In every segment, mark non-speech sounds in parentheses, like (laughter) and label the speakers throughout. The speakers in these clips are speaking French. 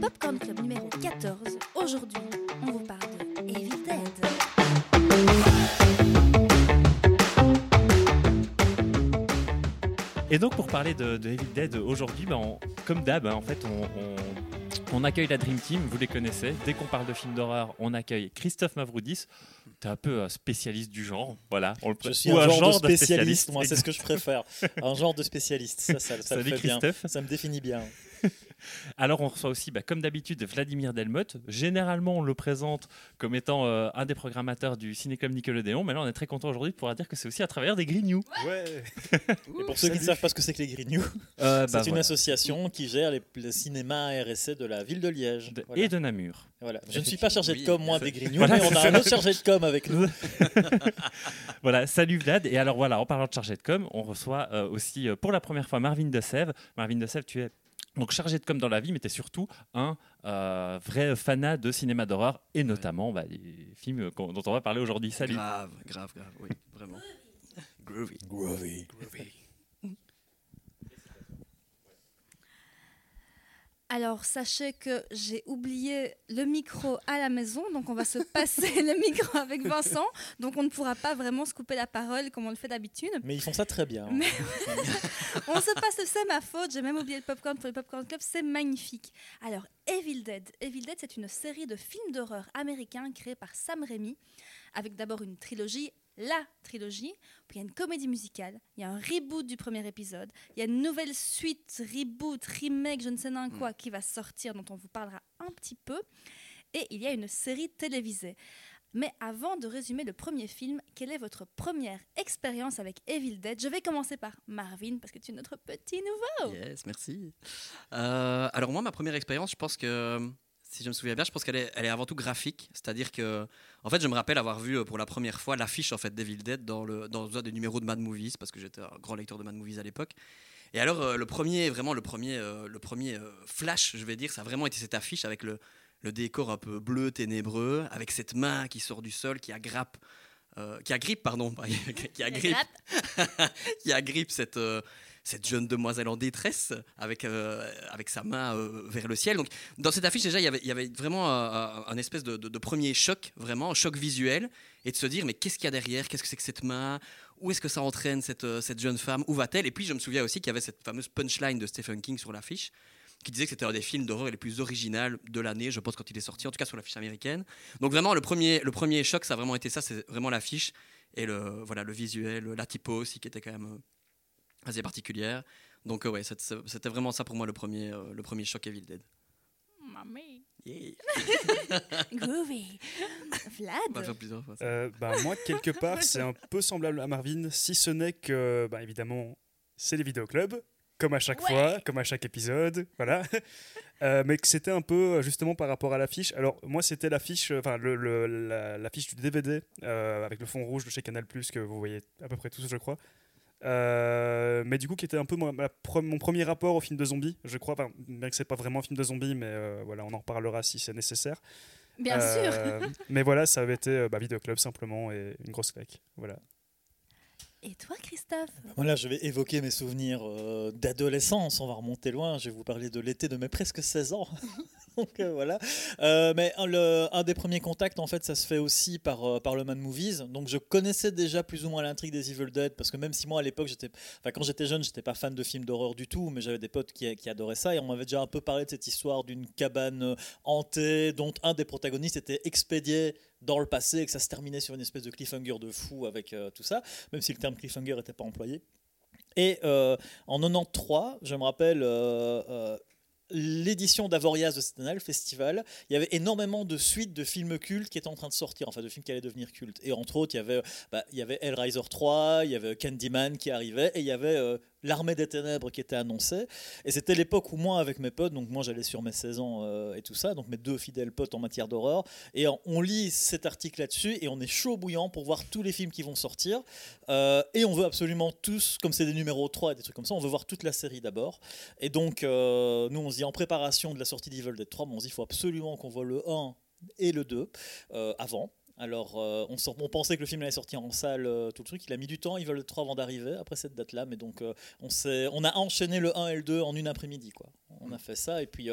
Speaker 1: Popcorn Club numéro 14. Aujourd'hui, on vous parle de Evil Dead.
Speaker 2: Et donc pour parler de, de Evil Dead aujourd'hui, ben, comme d'hab, hein, en fait, on accueille la Dream Team, vous les connaissez. Dès qu'on parle de films d'horreur, on accueille Christophe Mavroudis. Tu es un peu un spécialiste du genre, voilà. On le
Speaker 3: Je suis
Speaker 2: ou
Speaker 3: un, genre, de
Speaker 2: de
Speaker 3: spécialiste, moi c'est ce que je préfère. (laughs) un genre de spécialiste, ça, ça, ça
Speaker 2: Salut
Speaker 3: fait bien. Ça me définit bien.
Speaker 2: Alors on reçoit aussi, bah, comme d'habitude, Vladimir Delmotte. Généralement, on le présente comme étant euh, un des programmateurs du Cinéclub Nickelodeon, mais là on est très content aujourd'hui de pouvoir dire que c'est aussi à travers des Grignoux.
Speaker 4: Ouais.
Speaker 3: Et pour ceux qui ne savent pas ce que c'est que les Grignoux,
Speaker 2: Euh,
Speaker 3: c'est
Speaker 2: bah,
Speaker 3: une
Speaker 2: voilà.
Speaker 3: association qui gère les, le cinéma RSC de la ville de Liège.
Speaker 2: De-
Speaker 3: Voilà.
Speaker 2: Et de Namur.
Speaker 3: Voilà. Je ne suis pas chargé de com, moi,
Speaker 5: c'est-
Speaker 3: des Grignoux,
Speaker 2: Voilà,
Speaker 3: mais on
Speaker 2: c'est
Speaker 3: a un autre chargé de com avec nous. (laughs)
Speaker 2: Voilà, salut Vlad. Et alors voilà, en parlant de chargé de com, on reçoit euh, aussi euh, pour la première fois Marvin de. Marvin de tu es donc chargé de com dans la vie, mais tu es surtout un euh, vrai fanat de cinéma d'horreur et notamment bah, les films dont on va parler aujourd'hui. Salut.
Speaker 5: Grave, grave, grave, oui, vraiment. Groovy.
Speaker 3: Groovy.
Speaker 1: Alors, sachez que j'ai oublié le micro à la maison, donc on va se (laughs) passer le micro avec Vincent, donc on ne pourra pas vraiment se couper la parole comme on le fait d'habitude.
Speaker 3: Mais ils font ça très bien.
Speaker 1: Mais- (laughs) On se passe, c'est ma faute, j'ai même oublié le popcorn pour le Popcorn Club, c'est magnifique. Alors, Evil Dead. Evil Dead, c'est une série de films d'horreur américains créés par Sam Raimi, avec d'abord une trilogie, la trilogie, puis il y a une comédie musicale, il y a un reboot du premier épisode, il y a une nouvelle suite, reboot, remake, je ne sais pas quoi, qui va sortir, dont on vous parlera un petit peu, et il y a une série télévisée. Mais avant de résumer le premier film, quelle est votre première expérience avec Evil Dead? Je vais commencer par Marvin, parce que tu es notre petit nouveau.
Speaker 5: Yes, merci. Euh, alors moi, ma première expérience, je pense que, si je me souviens bien, je pense qu'elle est, elle est avant tout graphique. C'est-à-dire que, en fait, je me rappelle avoir vu euh, pour la première fois l'affiche en fait d'Evil Dead dans, le, dans un des numéros de Mad Movies, parce que j'étais un grand lecteur de Mad Movies à l'époque. Et alors, euh, le premier, vraiment le premier, euh, le premier flash, je vais dire, ça a vraiment été cette affiche avec le, le décor un peu bleu, ténébreux, avec cette main qui sort du sol, qui agrippe, euh, qui agrippe, pardon, (laughs) qui agrippe, (laughs) qui agrippe cette, euh, cette jeune demoiselle en détresse avec, euh, avec sa main euh, vers le ciel. Donc, dans cette affiche, déjà, il y avait, il y avait vraiment un, un- espèce de, de- premier choc, vraiment, un choc visuel, et de se dire, mais qu'est-ce qu'il y a derrière? Qu'est-ce que c'est que cette main? Où est-ce que ça entraîne cette, euh, cette jeune femme? Où va-t-elle? Et puis, je me souviens aussi qu'il y avait cette fameuse punchline de Stephen King sur l'affiche qui disait que c'était un des films d'horreur les plus originaux de l'année, je pense, quand il est sorti, en tout cas sur l'affiche américaine. Donc vraiment, le premier, le premier choc, ça a vraiment été ça, c'est vraiment l'affiche et le, voilà, le visuel, la typo aussi, qui était quand même euh, assez particulière. Donc euh, ouais, c'était vraiment ça pour moi le premier, euh, le premier choc Evil Dead.
Speaker 1: Mamie.
Speaker 5: Yeah. (laughs)
Speaker 1: Groovy. Vlad.
Speaker 5: ça.
Speaker 4: Euh, bah, moi, quelque (laughs) part, c'est un peu semblable à Marvin, si ce n'est que, bah, évidemment, c'est les vidéoclubs, comme à chaque
Speaker 1: Ouais.
Speaker 4: fois, comme à chaque épisode, (laughs) voilà. Euh, mais que c'était un peu justement par rapport à l'affiche. Alors, moi, c'était l'affiche, enfin, le, le- la- l'affiche du DVD euh, avec le fond rouge de chez Canal, que vous voyez à peu près tous, je crois. Euh, mais du coup, qui était un peu mon, ma pre- mon premier rapport au film de zombies, je crois. Enfin, bien que c'est pas vraiment un film de zombies, mais euh, voilà, on en reparlera si c'est nécessaire.
Speaker 1: Bien sûr.
Speaker 4: Euh, mais voilà, ça avait été bah, Vidéoclub simplement et une grosse claque. Voilà.
Speaker 1: Et toi, Christophe
Speaker 3: Voilà, je vais évoquer mes souvenirs euh, d'adolescence. On va remonter loin. Je vais vous parler de l'été de mes presque 16 ans. (laughs) Donc euh, voilà. Euh, mais un, le- un des premiers contacts, en fait, ça se fait aussi par, par le Man Movies. Donc je connaissais déjà plus ou moins l'intrigue des Evil Dead parce que même si moi à l'époque, j'étais, enfin quand j'étais jeune, j'étais pas fan de films d'horreur du tout, mais j'avais des potes qui, qui adoraient ça et on m'avait déjà un peu parlé de cette histoire d'une cabane hantée dont un des protagonistes était expédié dans le passé et que ça se terminait sur une espèce de cliffhanger de fou avec euh, tout ça, même si le terme cliffhanger n'était pas employé. Et euh, en 93, je me rappelle, euh, l'édition d'Avoriaz de cette année, le festival, il y avait énormément de suites de films cultes qui étaient en train de sortir, enfin de films qui allaient devenir cultes. Et entre autres, il y avait, bah, il y avait Hellraiser 3, il y avait Candyman qui arrivait, et il y avait L'Armée des Ténèbres qui était annoncée. Et c'était l'époque où moi, avec mes potes, donc moi j'allais sur mes 16 ans euh, et tout ça, donc mes deux fidèles potes en matière d'horreur, et on, lit cet article là-dessus, et on est chaud bouillant pour voir tous les films qui vont sortir. Euh, et on veut absolument tous, comme c'est des numéros 3 et des trucs comme ça, on veut voir toute la série d'abord. Et donc, euh, nous, on se dit en préparation de la sortie d'Evil Dead 3, mais on se dit il faut absolument qu'on voit le 1 et le 2 euh, avant. Alors, euh, on, sort- on pensait que le film allait sortir en salle, euh, tout le truc. Il a mis du temps, Evil Dead 3 avant d'arriver, après cette date-là. Mais donc, euh, on, on a enchaîné le 1 et le 2 en une après-midi. quoi. On a fait ça. Et puis,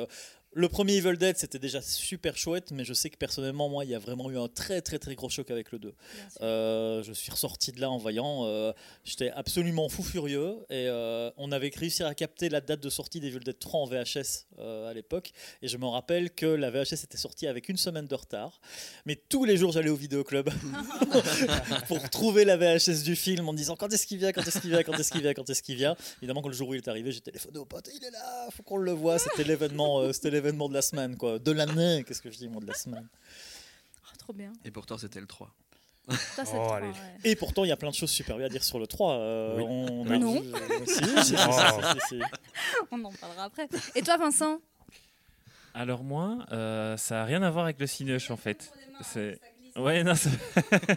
Speaker 3: le premier Evil Dead, c'était déjà super chouette. Mais je sais que personnellement, moi, il y a vraiment eu un très, très, très gros choc avec le 2.
Speaker 1: Bien sûr.
Speaker 3: Euh, je suis ressorti de là en voyant. euh, J'étais absolument fou furieux. Et euh, on avait réussi à capter la date de sortie d'Evil Dead 3 en VHS à l'époque. Et je me rappelle que la VHS était sortie avec une semaine de retard. Mais tous les jours, j'allais au vidéoclub (laughs) (laughs) pour trouver la VHS du film en disant quand est-ce qu'il vient, quand est-ce qu'il vient, quand est-ce qu'il vient, quand est-ce qu'il vient. Évidemment, quand le jour où il est arrivé, j'ai téléphoné au pote, il est là, faut qu'on le voit. C'était l'événement, l'événement de la semaine, quoi, de l'année. Qu'est-ce que je dis, moi, de la semaine.
Speaker 1: Oh, trop bien.
Speaker 5: Et pourtant, c'était le 3.
Speaker 1: Ça, c'est
Speaker 4: Oh,
Speaker 1: trop,
Speaker 4: allez.
Speaker 1: ouais.
Speaker 3: Et pourtant, il y a plein de choses super bien à dire sur le 3. euh,
Speaker 4: Oui.
Speaker 3: on
Speaker 1: Non.
Speaker 3: vu- (laughs) si, si, si, si, si, si, si.
Speaker 1: On en parlera après. Et toi, Vincent?
Speaker 2: Alors moi, euh, ça n'a rien à voir avec le Cinoche en fait. C'est- Ouais, non,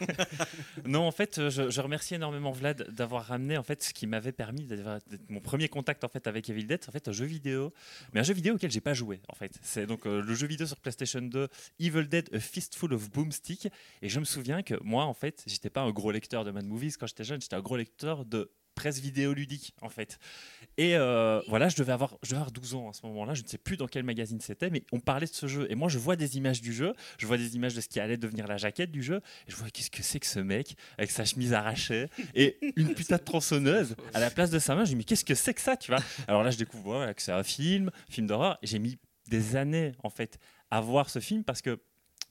Speaker 2: (laughs) non, en fait, euh, je, remercie énormément Vlad d'avoir ramené en fait ce qui m'avait permis d'être mon premier contact en fait avec Evil Dead, en fait un jeu vidéo, mais un jeu vidéo auquel j'ai pas joué en fait. C'est donc euh, le jeu vidéo sur PlayStation 2, Evil Dead: A Fistful of Boomstick, et je me souviens que moi en fait, j'étais pas un gros lecteur de Mad Movies quand j'étais jeune, j'étais un gros lecteur de presse vidéo ludique en fait. Et euh, voilà, je devais, avoir, je devais avoir 12 ans à ce moment-là, je ne sais plus dans quel magazine c'était, mais on parlait de ce jeu. Et moi, je vois des images du jeu, je vois des images de ce qui allait devenir la jaquette du jeu, et je vois qu'est-ce que c'est que ce mec avec sa chemise arrachée et une putain de tronçonneuse à la place de sa main. Je me dis, mais qu'est-ce que c'est que ça, tu vois? Alors là, je découvre que c'est un film, film d'horreur, j'ai mis des années en fait à voir ce film parce que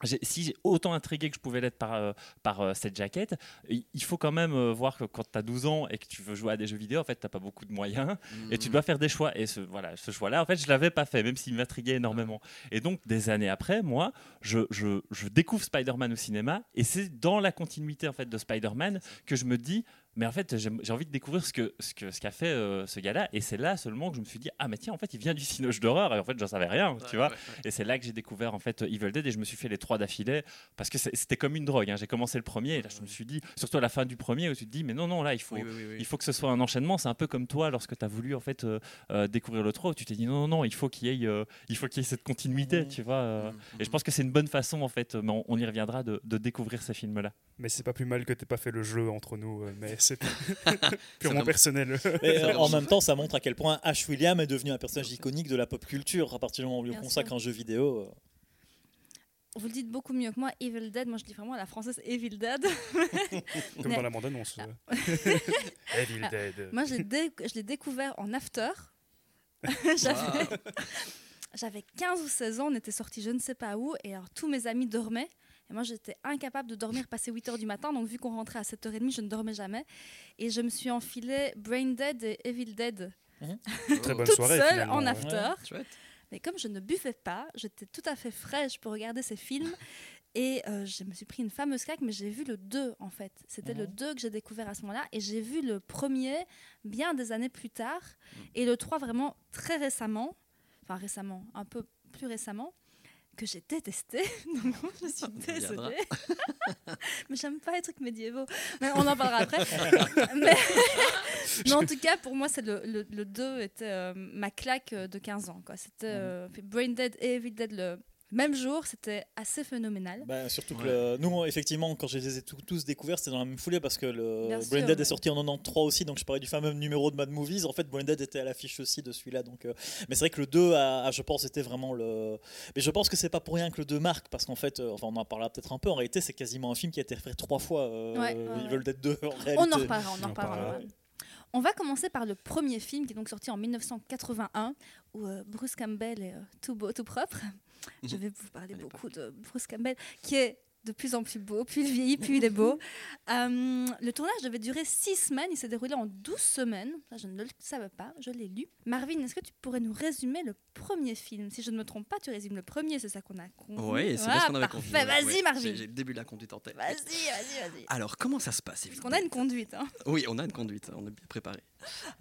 Speaker 2: si j'ai autant intrigué que je pouvais l'être par, euh, par euh, cette jaquette, il faut quand même euh, voir que quand tu as 12 ans et que tu veux jouer à des jeux vidéo, en fait, tu n'as pas beaucoup de moyens et tu dois faire des choix. Et ce, voilà, ce choix-là, en fait, je ne l'avais pas fait, même s'il m'intriguait énormément. Et donc, des années après, moi, je, je, je découvre Spider-Man au cinéma et c'est dans la continuité en fait, de Spider-Man que je me dis. Mais en fait, j'ai envie de découvrir ce que ce que ce qu'a fait euh, ce gars-là, et c'est là seulement que je me suis dit ah mais tiens en fait il vient du cinoche d'horreur, et en fait j'en savais rien, tu vois. Et c'est là que j'ai découvert en fait Evil Dead et je me suis fait les trois d'affilée parce que c'était comme une drogue. hein. J'ai commencé le premier et là je me suis dit, surtout à la fin du premier où tu te dis mais non non là il faut
Speaker 5: Oui, oui, oui, oui.
Speaker 2: il faut que ce soit un enchaînement. C'est un peu comme toi lorsque tu as voulu en fait euh, euh, découvrir le 3 où tu t'es dit non non non il faut qu'il y ait il faut qu'il y ait cette continuité,
Speaker 3: Mhm.
Speaker 2: tu vois. euh.
Speaker 5: Mhm.
Speaker 2: Et je pense que c'est une bonne façon en fait, mais on, on y reviendra de, de découvrir ces films là.
Speaker 4: Mais c'est pas plus mal que t'aies pas fait le jeu entre nous, euh, mais c'est (laughs) (laughs) purement personnel.
Speaker 3: Mais euh, (laughs) en même temps, ça montre à quel point Ash William est devenu un personnage iconique de la pop culture. À partir du moment où on lui consacre un jeu vidéo. euh,
Speaker 1: Vous le dites beaucoup mieux que moi, Evil Dead. Moi, je dis vraiment à la française Evil Dead.
Speaker 4: Comme dans la bande-annonce. euh. Evil Dead.
Speaker 1: Moi, je l'ai dé- je l'ai découvert en after. J'avais j'avais 15 ou 16 ans, on était sortis je ne sais pas où, et alors tous mes amis dormaient. Et moi, j'étais incapable de dormir passer 8 heures du matin. Donc, vu qu'on rentrait à 7h30, je ne dormais jamais. Et je me suis enfilé Brain Dead et Evil Dead (laughs)
Speaker 4: Très bonne
Speaker 1: toute
Speaker 4: soirée.
Speaker 1: seule
Speaker 4: finalement.
Speaker 1: en after. Mais comme je ne buvais pas, j'étais tout à fait fraîche pour regarder ces films. (laughs) Et euh, je me suis pris une fameuse claque, mais j'ai vu le 2 en fait. C'était le
Speaker 3: Mhm.
Speaker 1: 2 que j'ai découvert à ce moment-là. Et j'ai vu le premier bien des années plus tard. Et le 3 vraiment très récemment. Enfin récemment, un peu plus récemment. Que j'ai détesté. (laughs) Donc je suis désolée. (laughs) mais j'aime pas les trucs médiévaux. Mais on en parlera après. (laughs) mais, mais en tout cas, pour moi, c'est le, le, le 2 était euh, ma claque euh, de 15 ans. C'était euh, fait Brain Dead et Evil Dead le même jour. C'était assez phénoménal.
Speaker 3: bah, surtout que
Speaker 5: Ouais.
Speaker 3: le- nous, effectivement, quand je les ai tous- tous découverts, c'était dans la même foulée parce que le
Speaker 1: Bien sûr,
Speaker 3: est sorti en 93 aussi. Donc, je parlais du fameux numéro de Mad Movies. En fait, Brain Dead était à l'affiche aussi de celui-là. Donc, euh, mais c'est vrai que le 2, a, a, je pense, était vraiment le. Mais je pense que c'est pas pour rien que le 2 marque parce qu'en fait, euh, enfin, on en parlera peut-être un peu. En réalité, c'est quasiment un film qui a été refait trois fois. euh,
Speaker 1: Ouais, ouais,
Speaker 3: Evil
Speaker 1: ouais.
Speaker 3: Dead 2 en réalité.
Speaker 1: On en reparlera, on en reparlera. On va commencer par le premier film qui est donc sorti en 1981 où euh, Bruce Campbell est euh, tout beau, tout propre. Je vais vous parler beaucoup de Bruce Campbell qui est de plus en plus beau, plus il vieillit, plus il est beau. (laughs) Euh, le tournage devait durer six semaines, il s'est déroulé en 12 semaines. Ça, je ne le savais pas, je l'ai lu. Marvin, est-ce que tu pourrais nous résumer le premier film Si je ne me trompe pas, tu résumes le premier, c'est ça qu'on a convenu.
Speaker 5: Oui, c'est
Speaker 1: Ah,
Speaker 5: ce qu'on avait convenu.
Speaker 1: Vas-y, Marvin.
Speaker 5: J'ai le début de la conduite en tête.
Speaker 1: Vas-y, vas-y, vas-y.
Speaker 5: Alors, comment ça se passe
Speaker 1: Parce qu'on a une conduite. Hein. (laughs)
Speaker 5: Oui, on a une conduite, on est bien préparé.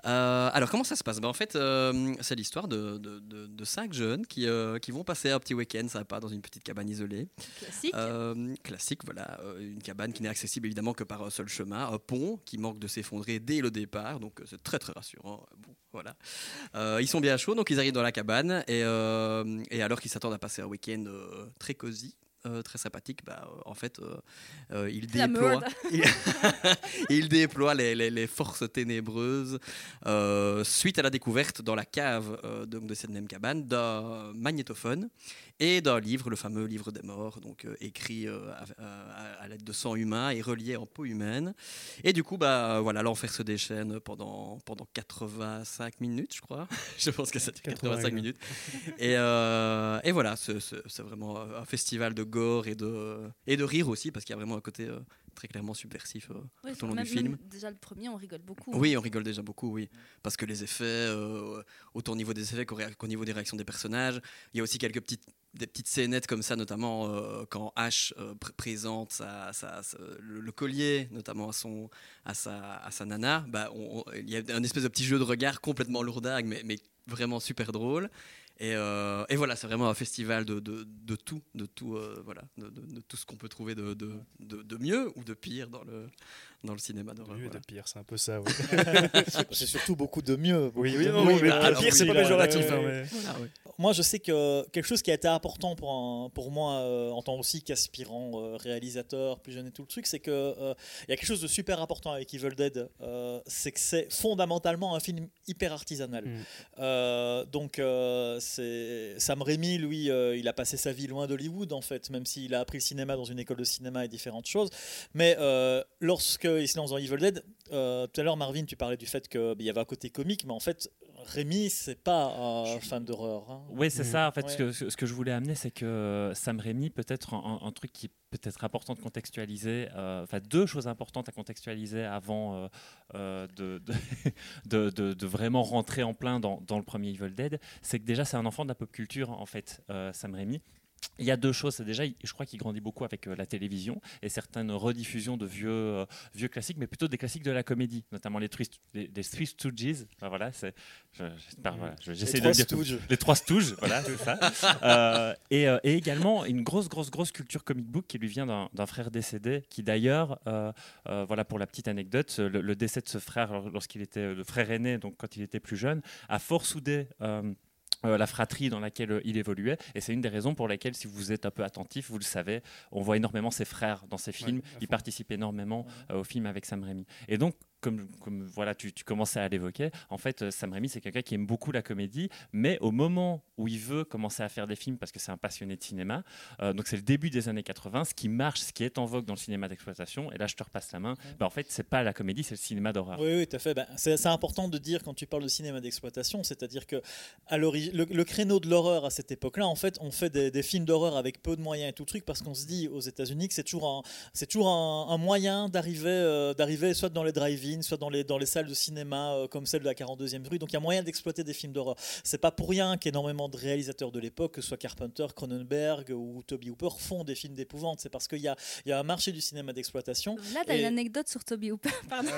Speaker 5: Euh, alors, comment ça se passe? Ben, En fait, euh, c'est l'histoire de, de- de- de cinq jeunes qui, euh, qui vont passer un petit week-end sympa dans une petite cabane isolée.
Speaker 1: Classique.
Speaker 5: Classique, voilà. une cabane qui n'est accessible évidemment que par un seul chemin. Un pont qui manque de s'effondrer dès le départ. Donc, c'est très, très rassurant. Bon, voilà. Euh, ils sont bien chauds, donc ils arrivent dans la cabane. Et, euh, et alors qu'ils s'attendent à passer un week-end euh, très cosy, euh, très sympathique, bah, euh, en fait, euh, il déploie, (laughs) il, (laughs) il déploie les, les- les forces ténébreuses suite à la découverte dans la cave donc de cette même cabane d'un magnétophone et d'un livre, le fameux livre des morts, donc euh, écrit euh, à, à- à l'aide de sang humain et relié en peau humaine. Et du coup, bah voilà, l'enfer se déchaîne pendant pendant 85 minutes, je crois. (laughs) je pense que c'était 85
Speaker 4: 80,
Speaker 5: minutes. Et, euh, et voilà, c'est- vraiment un festival de gore et de et de rire aussi parce qu'il y a vraiment un côté euh, très clairement subversif. euh, tout au long
Speaker 1: même-
Speaker 5: du film.
Speaker 1: déjà le premier, on rigole beaucoup.
Speaker 5: oui, on rigole déjà beaucoup, oui. Parce que les effets, euh, autant au niveau des effets qu'au niveau des réactions des personnages, il y a aussi quelques petites, des petites scénettes comme ça, notamment euh, quand Ash euh, pr- présente sa- sa- sa- le, le collier, notamment à, son, à, sa, à sa nana. Bah, on- on- il y a un espèce de petit jeu de regard complètement lourdague, mais, mais vraiment super drôle. Et, euh, et voilà, c'est vraiment un festival de, tout, de tout, euh, voilà, de, tout ce qu'on peut trouver de mieux ou de pire dans le, dans le cinéma d'horreur.
Speaker 4: Mieux
Speaker 5: voilà.
Speaker 4: de pire, c'est un peu ça. Oui, (laughs)
Speaker 3: C'est surtout beaucoup de mieux.
Speaker 4: oui, oui, non,
Speaker 3: mieux.
Speaker 4: non, mais
Speaker 5: bah,
Speaker 4: le pire, c'est
Speaker 3: oui,
Speaker 4: pas péjoratif.
Speaker 3: ouais,
Speaker 4: hein,
Speaker 3: ouais.
Speaker 4: mais-
Speaker 5: Ah ouais.
Speaker 3: Moi, je sais que quelque chose qui a été important pour, un- pour moi euh, en tant aussi qu'aspirant euh, réalisateur, plus jeune et tout le truc, c'est que euh, il y a quelque chose de super important avec Evil Dead, euh, c'est que c'est fondamentalement un film hyper artisanal.
Speaker 4: Mm.
Speaker 3: Euh, donc, euh, c'est Sam Raimi, lui, euh, il a passé sa vie loin d'Hollywood en fait, même s'il a appris le cinéma dans une école de cinéma et différentes choses. Mais euh, se lance dans Evil Dead, euh, tout à l'heure Marvin, tu parlais du fait qu'il y avait un côté comique, mais en fait, Rémi, c'est pas un fan d'horreur. hein.
Speaker 2: Oui, c'est
Speaker 4: Mhm.
Speaker 2: ça. En fait,
Speaker 3: Ouais.
Speaker 2: ce, que, ce que je voulais amener, c'est que euh, Sam Raimi, peut-être un, truc qui est peut-être important de contextualiser, euh, enfin deux choses importantes à contextualiser avant euh, euh, de, de, (laughs) de- de- de vraiment rentrer en plein dans, dans le premier Evil Dead, c'est que déjà c'est un enfant de la pop culture, en fait, euh, Sam Raimi. Il y a deux choses. C'est déjà, je crois qu'il grandit beaucoup avec euh, la télévision et certaines rediffusions de vieux, euh, vieux classiques, mais plutôt des classiques de la comédie, notamment les, Three- les, les Three Stooges. Enfin, voilà, c'est, j'espère, je- j'essaie de dire les trois Stooges, voilà, c'est ça. (laughs) Euh, et, et également une grosse, grosse, grosse culture comic book qui lui vient d'un frère décédé, qui d'ailleurs, euh, voilà pour la petite anecdote, le, le décès de ce frère lor- lorsqu'il était le frère aîné, donc quand il était plus jeune, a fort soudé. Euh, la fratrie dans laquelle euh, il évoluait. Et c'est une des raisons pour lesquelles si vous êtes un peu attentif vous le savez on voit énormément ses frères dans ses films.
Speaker 4: à
Speaker 2: il participe énormément euh, au film avec Sam Raimi. Et donc comme, comme voilà, tu, tu commençais à l'évoquer, en fait, euh, Sam Raimi, c'est quelqu'un qui aime beaucoup la comédie, mais au moment où il veut commencer à faire des films, parce que c'est un passionné de cinéma, euh, donc c'est le début des années 80, ce qui marche, ce qui est en vogue dans le cinéma d'exploitation, et là je te repasse la main, bah, en fait, c'est pas la comédie, c'est le cinéma d'horreur.
Speaker 3: Oui, oui, tout à fait. Ben, c'est important de dire quand tu parles de cinéma d'exploitation, c'est-à-dire que à le, le créneau de l'horreur à cette époque-là, en fait, on fait des, des films d'horreur avec peu de moyens et tout truc parce qu'on se dit aux États-Unis que c'est toujours un, c'est toujours un, un moyen d'arriver, euh, d'arriver soit dans les soit dans les dans les salles de cinéma euh, comme celle de la 42e rue. Donc il y a moyen d'exploiter des films d'horreur. C'est pas pour rien qu'énormément de réalisateurs de l'époque, que ce soit Carpenter, Cronenberg ou Toby Hooper, font des films d'épouvante. C'est parce qu'il y a, il y a un marché du cinéma d'exploitation.
Speaker 1: Là, t'as
Speaker 3: Et-
Speaker 1: une anecdote sur Toby Hooper. (laughs) Pardon.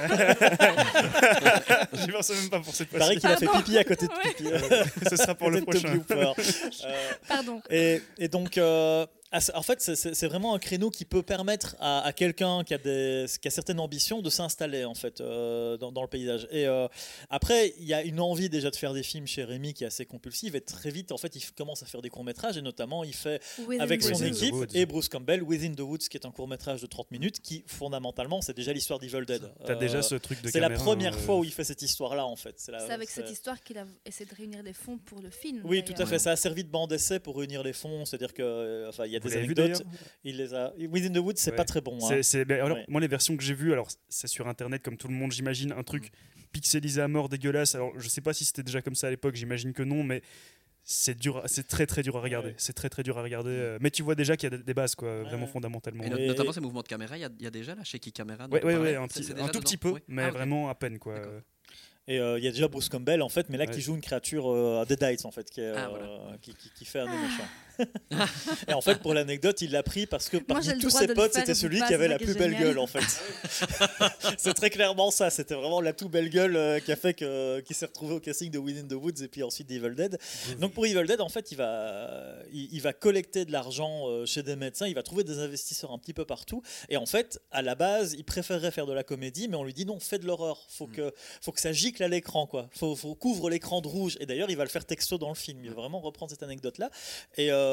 Speaker 4: J'y pensais même pas pour cette
Speaker 3: Il paraît
Speaker 4: fois-ci.
Speaker 3: qu'il a fait
Speaker 1: Pardon.
Speaker 3: pipi à côté de (laughs) pipi.
Speaker 4: Ce sera pour (laughs) le
Speaker 3: Toby
Speaker 4: prochain.
Speaker 3: Hooper. Euh,
Speaker 1: Pardon.
Speaker 3: et, et donc, euh, ce- en fait, c'est- vraiment un créneau qui peut permettre à, à quelqu'un qui, a des- qui a certaines ambitions de s'installer en fait euh, dans, dans le paysage. Et euh, après, il y a une envie déjà de faire des films chez Rémi qui est assez compulsive. Et très vite, en fait, il commence à faire des courts métrages et notamment, il fait
Speaker 1: Within
Speaker 3: avec son
Speaker 4: Within
Speaker 3: équipe et Bruce Campbell, Within the Woods, qui est un court métrage de 30 minutes, qui fondamentalement, c'est déjà l'histoire d'Evil Dead.
Speaker 4: T'as
Speaker 3: Euh,
Speaker 4: déjà ce truc de
Speaker 3: c'est la première fois
Speaker 4: euh,
Speaker 3: où il fait cette histoire-là, en fait.
Speaker 1: C'est avec cette histoire qu'il a essayé de réunir des fonds pour le film.
Speaker 3: Oui, tout à fait. Ça a servi de banc d'essai pour réunir les fonds. C'est-à-dire que, euh, enfin, il y a
Speaker 4: Vous
Speaker 3: des anecdotes. Il les a. Within the Woods, c'est
Speaker 4: Ouais.
Speaker 3: pas très bon. hein.
Speaker 4: C'est- ben, alors,
Speaker 3: Ouais.
Speaker 4: Moi, les versions que j'ai vues, alors c'est sur internet comme tout le monde, j'imagine, un truc pixelisé à mort, dégueulasse. Alors, je sais pas si c'était déjà comme ça à l'époque, j'imagine que non, mais c'est dur, c'est très très dur à regarder.
Speaker 3: Ouais.
Speaker 4: C'est très très dur à regarder. euh, Mais tu vois déjà qu'il y a des- bases, quoi, vraiment fondamentalement.
Speaker 5: Et no-
Speaker 3: Et-
Speaker 5: notamment ces mouvements de caméra, il y a, y a déjà la shaky caméra. dont
Speaker 4: Ouais, ouais, un, petit, un tout petit peu, mais
Speaker 5: Ah,
Speaker 4: vraiment à peine, quoi.
Speaker 3: Et euh, il y a déjà Bruce Campbell, en fait, mais là,
Speaker 4: Ouais.
Speaker 3: qui joue une créature euh, à Deadites, en fait, qui, est,
Speaker 5: Ah,
Speaker 3: euh,
Speaker 5: voilà.
Speaker 3: qui, qui- qui fait un des méchants. (laughs) et en fait, pour l'anecdote, il l'a pris parce que parmi tous ses potes, c'était
Speaker 1: et
Speaker 3: celui qui avait la plus belle gueule, en fait. (laughs) c'est très clairement ça. C'était vraiment la tout belle gueule euh, qui a fait que, qui s'est retrouvé au casting de Within the Woods et puis ensuite d'Evil Dead. Donc pour Evil Dead, en fait, il va, il, il va collecter de l'argent euh, chez des médecins, il va trouver des investisseurs un petit peu partout. Et en fait, à la base, il préférerait faire de la comédie, mais on lui dit non, fais de l'horreur. Faut que, faut que ça gicle à l'écran, quoi. Faut, faut couvre l'écran de rouge. Et d'ailleurs, il va le faire texto dans le film. Il va vraiment reprendre cette anecdote-là. Et euh,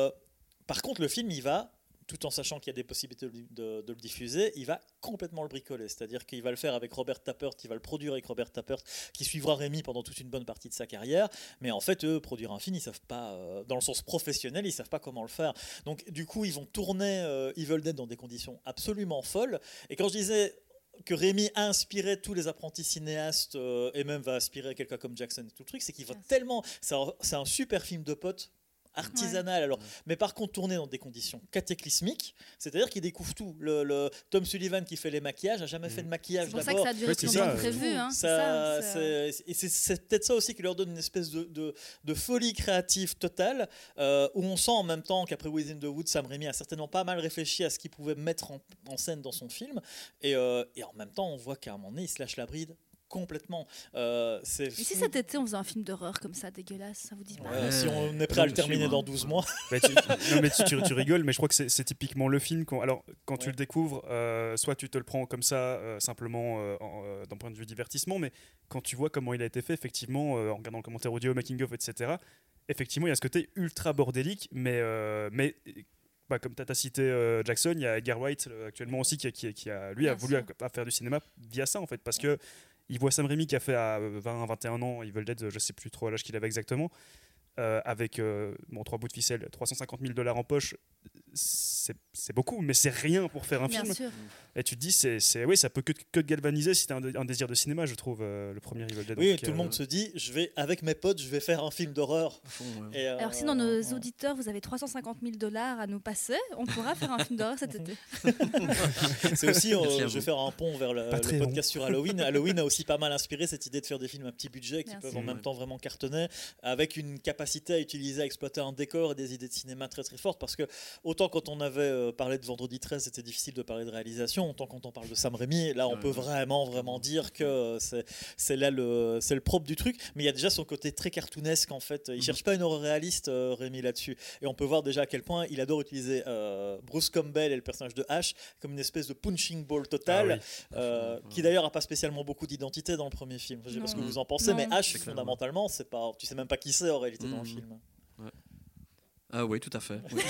Speaker 3: par contre, le film, il va tout en sachant qu'il y a des possibilités de, de- de le diffuser, il va complètement le bricoler. C'est-à-dire qu'il va le faire avec Robert Tappert, il va le produire avec Robert Tappert, qui suivra Rémi pendant toute une bonne partie de sa carrière. Mais en fait, eux, produire un film, ils savent pas, euh, dans le sens professionnel, ils savent pas comment le faire. Donc, du coup, ils vont tourner euh, Evil Dead dans des conditions absolument folles. Et quand je disais que Rémi a inspiré tous les apprentis cinéastes euh, et même va inspirer quelqu'un comme Jackson et tout le truc, c'est qu'il va tellement. C'est un, c'est un super film de potes artisanal alors. Mais par contre tourné dans des conditions cataclysmiques c'est-à-dire qu'il découvre tout. Le, le Tom Sullivan qui fait les maquillages a jamais fait de maquillage
Speaker 1: C'est pour ça que
Speaker 3: d'abord
Speaker 1: ça a duré
Speaker 4: Ouais,
Speaker 1: plus
Speaker 4: c'est ça.
Speaker 1: prévu. Hein,
Speaker 3: ça,
Speaker 1: ça,
Speaker 3: et peut-être ça aussi qui leur donne une espèce de, de- de folie créative totale, euh, où on sent en même temps qu'après Within the Woods, Sam Raimi a certainement pas mal réfléchi à ce qu'il pouvait mettre en, en scène dans son film, et, euh, et en même temps on voit qu'à un moment donné il se lâche la bride complètement. Euh,
Speaker 1: Et si cet été on faisait un film d'horreur comme ça, dégueulasse, ça vous dit pas
Speaker 3: Ouais, si on est prêt à le terminer dans
Speaker 5: moi.
Speaker 3: 12 mois.
Speaker 4: Bah, tu, (laughs) non, mais tu, tu- tu rigoles, mais je crois que c'est typiquement le film. Quand, alors, quand tu le découvres, euh, soit tu te le prends comme ça, euh, simplement euh, en, d'un point de vue divertissement, mais quand tu vois comment il a été fait, effectivement, euh, en regardant le commentaire audio, making-of, etc., effectivement, il y a ce côté ultra bordélique, mais, euh, mais bah, comme tu as cité euh, Jackson, il y a Edgar Wright euh, actuellement aussi qui, a- qui, a- qui a, lui, a voulu
Speaker 1: sûr.
Speaker 4: à- à faire du cinéma via ça, en fait, parce que il voit Sam Raimi qui a fait à 20-21 ans Evil Dead, je sais plus trop l'âge qu'il avait exactement, euh, avec euh, trois bouts de ficelle, 350 000 dollars en poche, c'est beaucoup, mais c'est rien pour faire un
Speaker 1: Bien
Speaker 4: film.
Speaker 1: sûr.
Speaker 4: Et tu te dis, c'est, c'est, oui, ça peut que, que te galvaniser si t'as un, un désir de cinéma, je trouve, euh, le premier Evil Dead.
Speaker 3: Oui,
Speaker 4: tout
Speaker 3: le monde se dit, je vais avec mes potes, je vais faire un film d'horreur.
Speaker 5: Ouais.
Speaker 3: Euh,
Speaker 1: Alors si dans nos
Speaker 3: ouais.
Speaker 1: auditeurs vous avez 350 000 dollars à nous passer, on pourra faire un film d'horreur cet été. (laughs)
Speaker 3: C'est aussi, euh, je vais faire un pont vers le, podcast sur Halloween. Halloween a (laughs) aussi pas mal inspiré cette idée de faire des films à petit budget qui peuvent en même temps vraiment cartonner, avec une capacité à utiliser, à exploiter un décor et des idées de cinéma très très fortes. Parce que autant quand on avait euh, parlé de Vendredi 13, c'était difficile de parler de réalisation, autant quand on parle de Sam Raimi, là on
Speaker 5: Ouais,
Speaker 3: peut
Speaker 5: ouais.
Speaker 3: vraiment vraiment dire que euh, c'est là le c'est le propre du truc. Mais il y a déjà son côté très cartoonesque en fait. Il
Speaker 5: Mhm.
Speaker 3: cherche pas une horreur réaliste, euh, Raimi là-dessus. Et on peut voir déjà à quel point il adore utiliser euh, Bruce Campbell et le personnage de Ash comme une espèce de punching ball
Speaker 4: Ah
Speaker 3: total.
Speaker 4: oui.
Speaker 3: Euh, qui d'ailleurs a pas spécialement beaucoup d'identité dans le premier film. Je sais pas ce que vous en pensez,
Speaker 1: Non.
Speaker 3: mais Ash fondamentalement, c'est pas, tu sais même pas qui c'est en réalité dans le
Speaker 5: Mhm.
Speaker 3: film.
Speaker 5: Ah oui, tout à fait. (laughs) Oui. (laughs)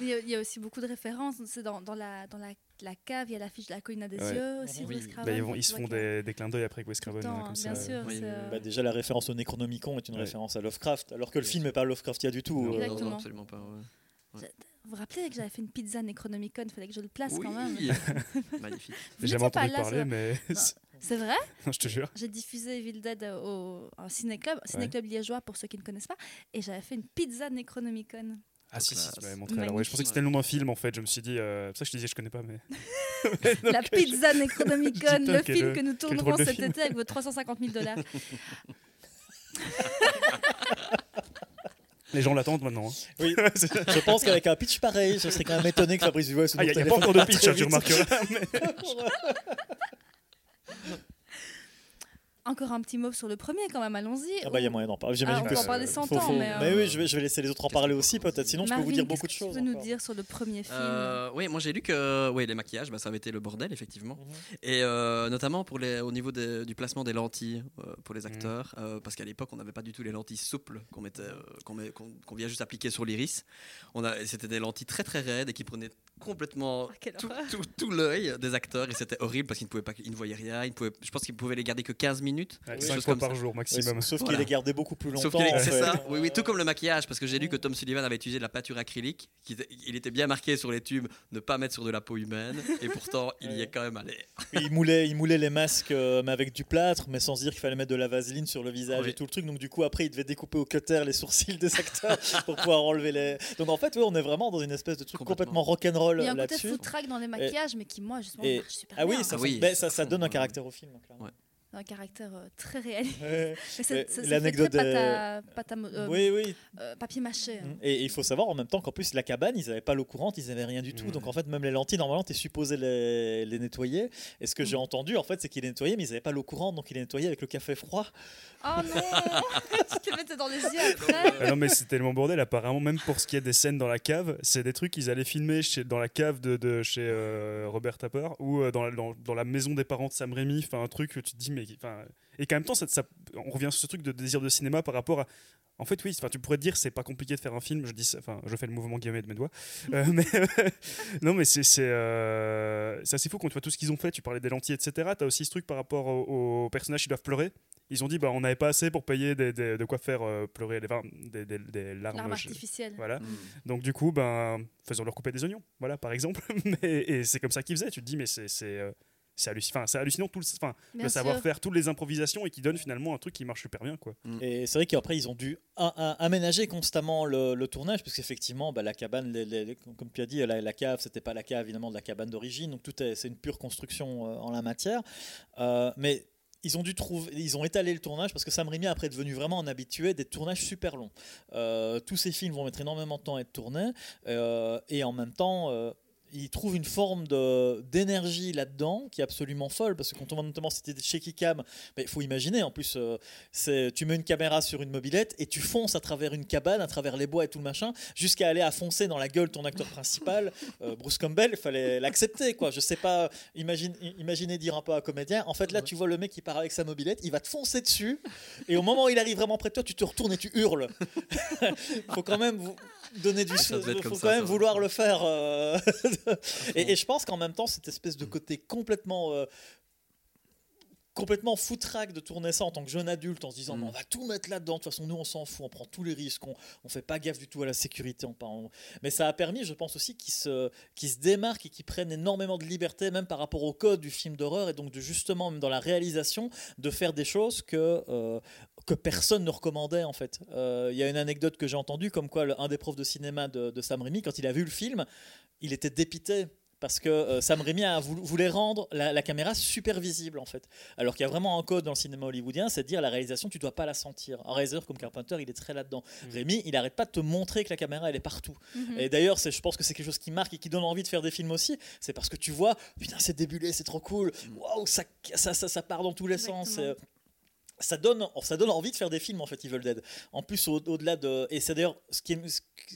Speaker 1: Il y, a, il y a aussi beaucoup de références. C'est dans, dans, la, dans la, la cave, il y a l'affiche de la colline à des
Speaker 4: Ouais.
Speaker 1: yeux aussi.
Speaker 5: Oui. Bah,
Speaker 1: Craven.
Speaker 4: Bah, ils, vont, ils se font des, des clins d'œil après avec Wes Craven,
Speaker 1: temps,
Speaker 4: comme
Speaker 1: hein,
Speaker 4: ça.
Speaker 1: bien sûr.
Speaker 5: Oui,
Speaker 1: euh,
Speaker 3: Bah, déjà la référence au Necronomicon est une
Speaker 4: Ouais.
Speaker 3: référence à Lovecraft, alors que le
Speaker 5: Oui.
Speaker 3: film n'est pas Lovecraftien du tout.
Speaker 4: Non.
Speaker 3: Euh,
Speaker 5: Non, absolument pas. ouais.
Speaker 1: Vous vous rappelez que j'avais fait une pizza Necronomicon Il fallait que je le place
Speaker 5: Oui.
Speaker 1: quand même. (laughs)
Speaker 5: Magnifique.
Speaker 4: J'ai jamais entendu parler,
Speaker 1: ça-
Speaker 4: mais
Speaker 1: Non. C'est vrai? (laughs)
Speaker 4: Je te jure.
Speaker 1: J'ai diffusé Evil Dead au un ciné-club, ciné-club liégeois pour ceux qui ne connaissent pas, et j'avais fait une pizza Necronomicon.
Speaker 4: Ah si, si, tu m'avais montré. Alors, ouais, je pensais que c'était le nom d'un film en fait. Je me suis dit, euh, c'est pour ça que je te disais, je connais pas, mais. (laughs)
Speaker 1: La pizza (laughs) Necronomicon, le film que nous tournerons cet
Speaker 4: film.
Speaker 1: été avec vos 350 000 dollars.
Speaker 4: Les gens l'attendent maintenant. hein.
Speaker 3: Oui, je pense qu'avec un pitch pareil, je serais quand même étonné que Fabrice Dubois
Speaker 4: Ah, il n'y a, pas encore de pitch, hein, tu remarqueras. mais-
Speaker 1: Encore un petit mot sur le premier quand même, allons-y.
Speaker 3: Ah bah il y a moyen d'en parler. J'imagine
Speaker 1: Ah, on peut en parler 100
Speaker 3: faut-
Speaker 1: ans,
Speaker 3: faut-
Speaker 1: mais, euh,
Speaker 3: oui, je vais, je vais laisser les autres en parler aussi peut-être. Sinon, je peux vous dire beaucoup de
Speaker 1: qu'est-ce que
Speaker 3: choses.
Speaker 1: Tu peux nous dire sur le premier film
Speaker 5: Euh, oui, moi j'ai lu que ouais, les maquillages, bah, ça avait été le bordel, effectivement.
Speaker 3: Mhm.
Speaker 5: Et euh, notamment pour les, au niveau des- du placement des lentilles euh, pour les acteurs, euh, parce qu'à l'époque on n'avait pas du tout les lentilles souples qu'on mettait, euh, qu'on met- qu'on- qu'on vient juste appliquer sur l'iris. On a, c'était des lentilles très très raides et qui prenaient complètement
Speaker 1: quelle
Speaker 5: tout, tout- tout l'œil des acteurs et c'était horrible parce qu'ils ne pouvaient pas, ils ne voyaient rien. Ils pouvaient, je pense qu'ils pouvaient les garder que 15 minutes.
Speaker 4: Ouais,
Speaker 5: quelque
Speaker 4: Cinq
Speaker 5: chose
Speaker 4: fois
Speaker 5: comme
Speaker 4: par
Speaker 5: ça.
Speaker 4: jour
Speaker 3: Ouais,
Speaker 4: maximum.
Speaker 3: Sauf
Speaker 5: Voilà.
Speaker 3: qu'il est gardé beaucoup plus longtemps.
Speaker 5: C'est ça, oui, oui, tout comme le maquillage, parce que j'ai lu que Tom Sullivan avait utilisé de la peinture acrylique, qui il était bien marqué sur les tubes, ne pas mettre sur de la peau humaine, et pourtant il y est quand même allé.
Speaker 3: il, moulait, il moulait les masques euh, mais avec du plâtre, mais sans se dire qu'il fallait mettre de la vaseline sur le visage
Speaker 5: Oui.
Speaker 3: et tout le truc. Donc du coup, après, il devait découper au cutter les sourcils des acteurs (laughs) pour pouvoir enlever les. Donc en fait, ouais, on est vraiment dans une espèce de truc complètement,
Speaker 5: Complètement.
Speaker 3: rock'n'roll
Speaker 1: Il y a un côté
Speaker 3: là-dessus.
Speaker 1: foutraque dans les maquillages, mais qui, moi, justement,
Speaker 3: et-
Speaker 1: marche super
Speaker 3: Ah oui,
Speaker 1: bien.
Speaker 3: ça,
Speaker 5: Ah oui,
Speaker 3: ça, ça
Speaker 5: fond,
Speaker 3: donne un caractère au film. clairement.
Speaker 5: Ouais.
Speaker 1: Un caractère euh, très réaliste.
Speaker 3: Ouais. (laughs) L'anecdote
Speaker 1: mo- euh,
Speaker 3: oui, oui.
Speaker 1: euh, papier mâché. hein.
Speaker 3: Et il faut savoir en même temps qu'en plus, la cabane, ils n'avaient pas l'eau courante, ils n'avaient rien du tout.
Speaker 4: Mm.
Speaker 3: Donc en fait, même les lentilles, normalement, tu es supposé les, les nettoyer. Et ce que j'ai entendu, en fait, c'est qu'ils les nettoyaient, mais ils n'avaient pas l'eau courante, donc ils les nettoyaient avec le café froid.
Speaker 1: Oh non (laughs) Tu te mettais dans les yeux après
Speaker 4: Ah non mais c'est tellement bordel apparemment même pour ce qui est des scènes dans la cave c'est des trucs qu'ils allaient filmer chez, dans la cave de, de chez euh, Robert Tapper ou euh, dans, la, dans, dans la maison des parents de Sam Raimi enfin un truc que tu te dis mais et, enfin, et qu'en même temps, ça, ça- on revient sur ce truc de désir de cinéma par rapport à. En fait, oui, enfin, tu pourrais te dire c'est pas compliqué de faire un film. Je dis, enfin, je fais le mouvement guillemets de mes doigts. (laughs) Euh, mais (laughs) non, mais c'est c'est euh, c'est assez fou quand tu vois tout ce qu'ils ont fait. Tu parlais des lentilles, etc. T'as aussi ce truc par rapport aux, aux personnages qui doivent pleurer. Ils ont dit bah on n'avait pas assez pour payer des- des- de quoi faire euh, pleurer des, var- des, des- des larmes.
Speaker 1: L'arme
Speaker 4: je-
Speaker 1: artificielle.
Speaker 4: Voilà.
Speaker 5: Mm.
Speaker 4: Donc du coup, ben, faisons-leur couper des oignons, voilà, par exemple. (laughs) mais, et c'est comme ça qu'ils faisaient. Tu te dis, mais c'est c'est euh, c'est hallucinant tout le, enfin, savoir-faire, toutes les improvisations et qui donne finalement un truc qui marche super bien, quoi.
Speaker 3: Et c'est vrai qu'après, ils ont dû aménager constamment le, le tournage, parce qu'effectivement, bah, la cabane, les- les- les- comme tu as dit, la, la cave, c'était pas la cave évidemment de la cabane d'origine, donc tout est, c'est une pure construction euh, en la matière. Euh, mais ils ont dû trouver, ils ont étalé le tournage parce que Sam Raimi après est devenu vraiment un habitué des tournages super longs. Euh, tous ces films vont mettre énormément de temps à être tournés euh, et en même temps. euh, il trouve une forme d'énergie là-dedans qui est absolument folle parce que quand on va notamment des shaky cam, il faut imaginer en plus euh, c'est tu mets une caméra sur une mobilette et tu fonces à travers une cabane, à travers les bois et tout le machin, jusqu'à aller à foncer dans la gueule de ton acteur principal, euh, Bruce Campbell. Il fallait l'accepter, quoi. Je sais pas, imagine, imaginez dire un peu à un comédien. En fait, là, tu vois le mec qui part avec sa mobilette, il va te foncer dessus, et au moment où il arrive vraiment près de toi, tu te retournes et tu hurles. (laughs) faut quand même vous donner du.
Speaker 5: Devait être
Speaker 3: faut quand
Speaker 5: ça,
Speaker 3: même
Speaker 5: ça.
Speaker 3: vouloir le faire. euh, et, et je pense qu'en même temps, cette espèce de côté complètement. euh, complètement foutraque de tourner ça en tant que jeune adulte en se disant
Speaker 5: Mm.
Speaker 3: On va tout mettre là-dedans, de toute façon nous on s'en fout, on prend tous les risques, on, on fait pas gaffe du tout à la sécurité. On, on- Mais ça a permis, je pense aussi, qu'ils se, qu'ils se démarquent et qu'ils prennent énormément de liberté, même par rapport au code du film d'horreur, et donc de justement, même dans la réalisation, de faire des choses que, euh, que personne ne recommandait en fait. Euh, Il y a une anecdote que j'ai entendue, comme quoi le- un des profs de cinéma de, de Sam Raimi, quand il a vu le film, il était dépité parce que euh, Sam Raimi a voulu, voulait rendre la, la caméra super visible en fait. Alors qu'il y a vraiment un code dans le cinéma hollywoodien, c'est de dire la réalisation, tu dois pas la sentir. Un réalisateur comme Carpenter, il est très là-dedans. Rémi, il arrête pas de te montrer que la caméra, elle est partout.
Speaker 1: Mhm.
Speaker 3: Et d'ailleurs, je pense que c'est quelque chose qui marque et qui donne envie de faire des films aussi. C'est parce que tu vois, putain, c'est débulé, c'est trop cool. Waouh, ça, ça, ça, ça part dans tous les sens.
Speaker 1: Exactement.
Speaker 3: Ça donne, ça donne envie de faire des films en fait, Evil Dead. En plus, au- au-delà de. Et c'est d'ailleurs, ce qui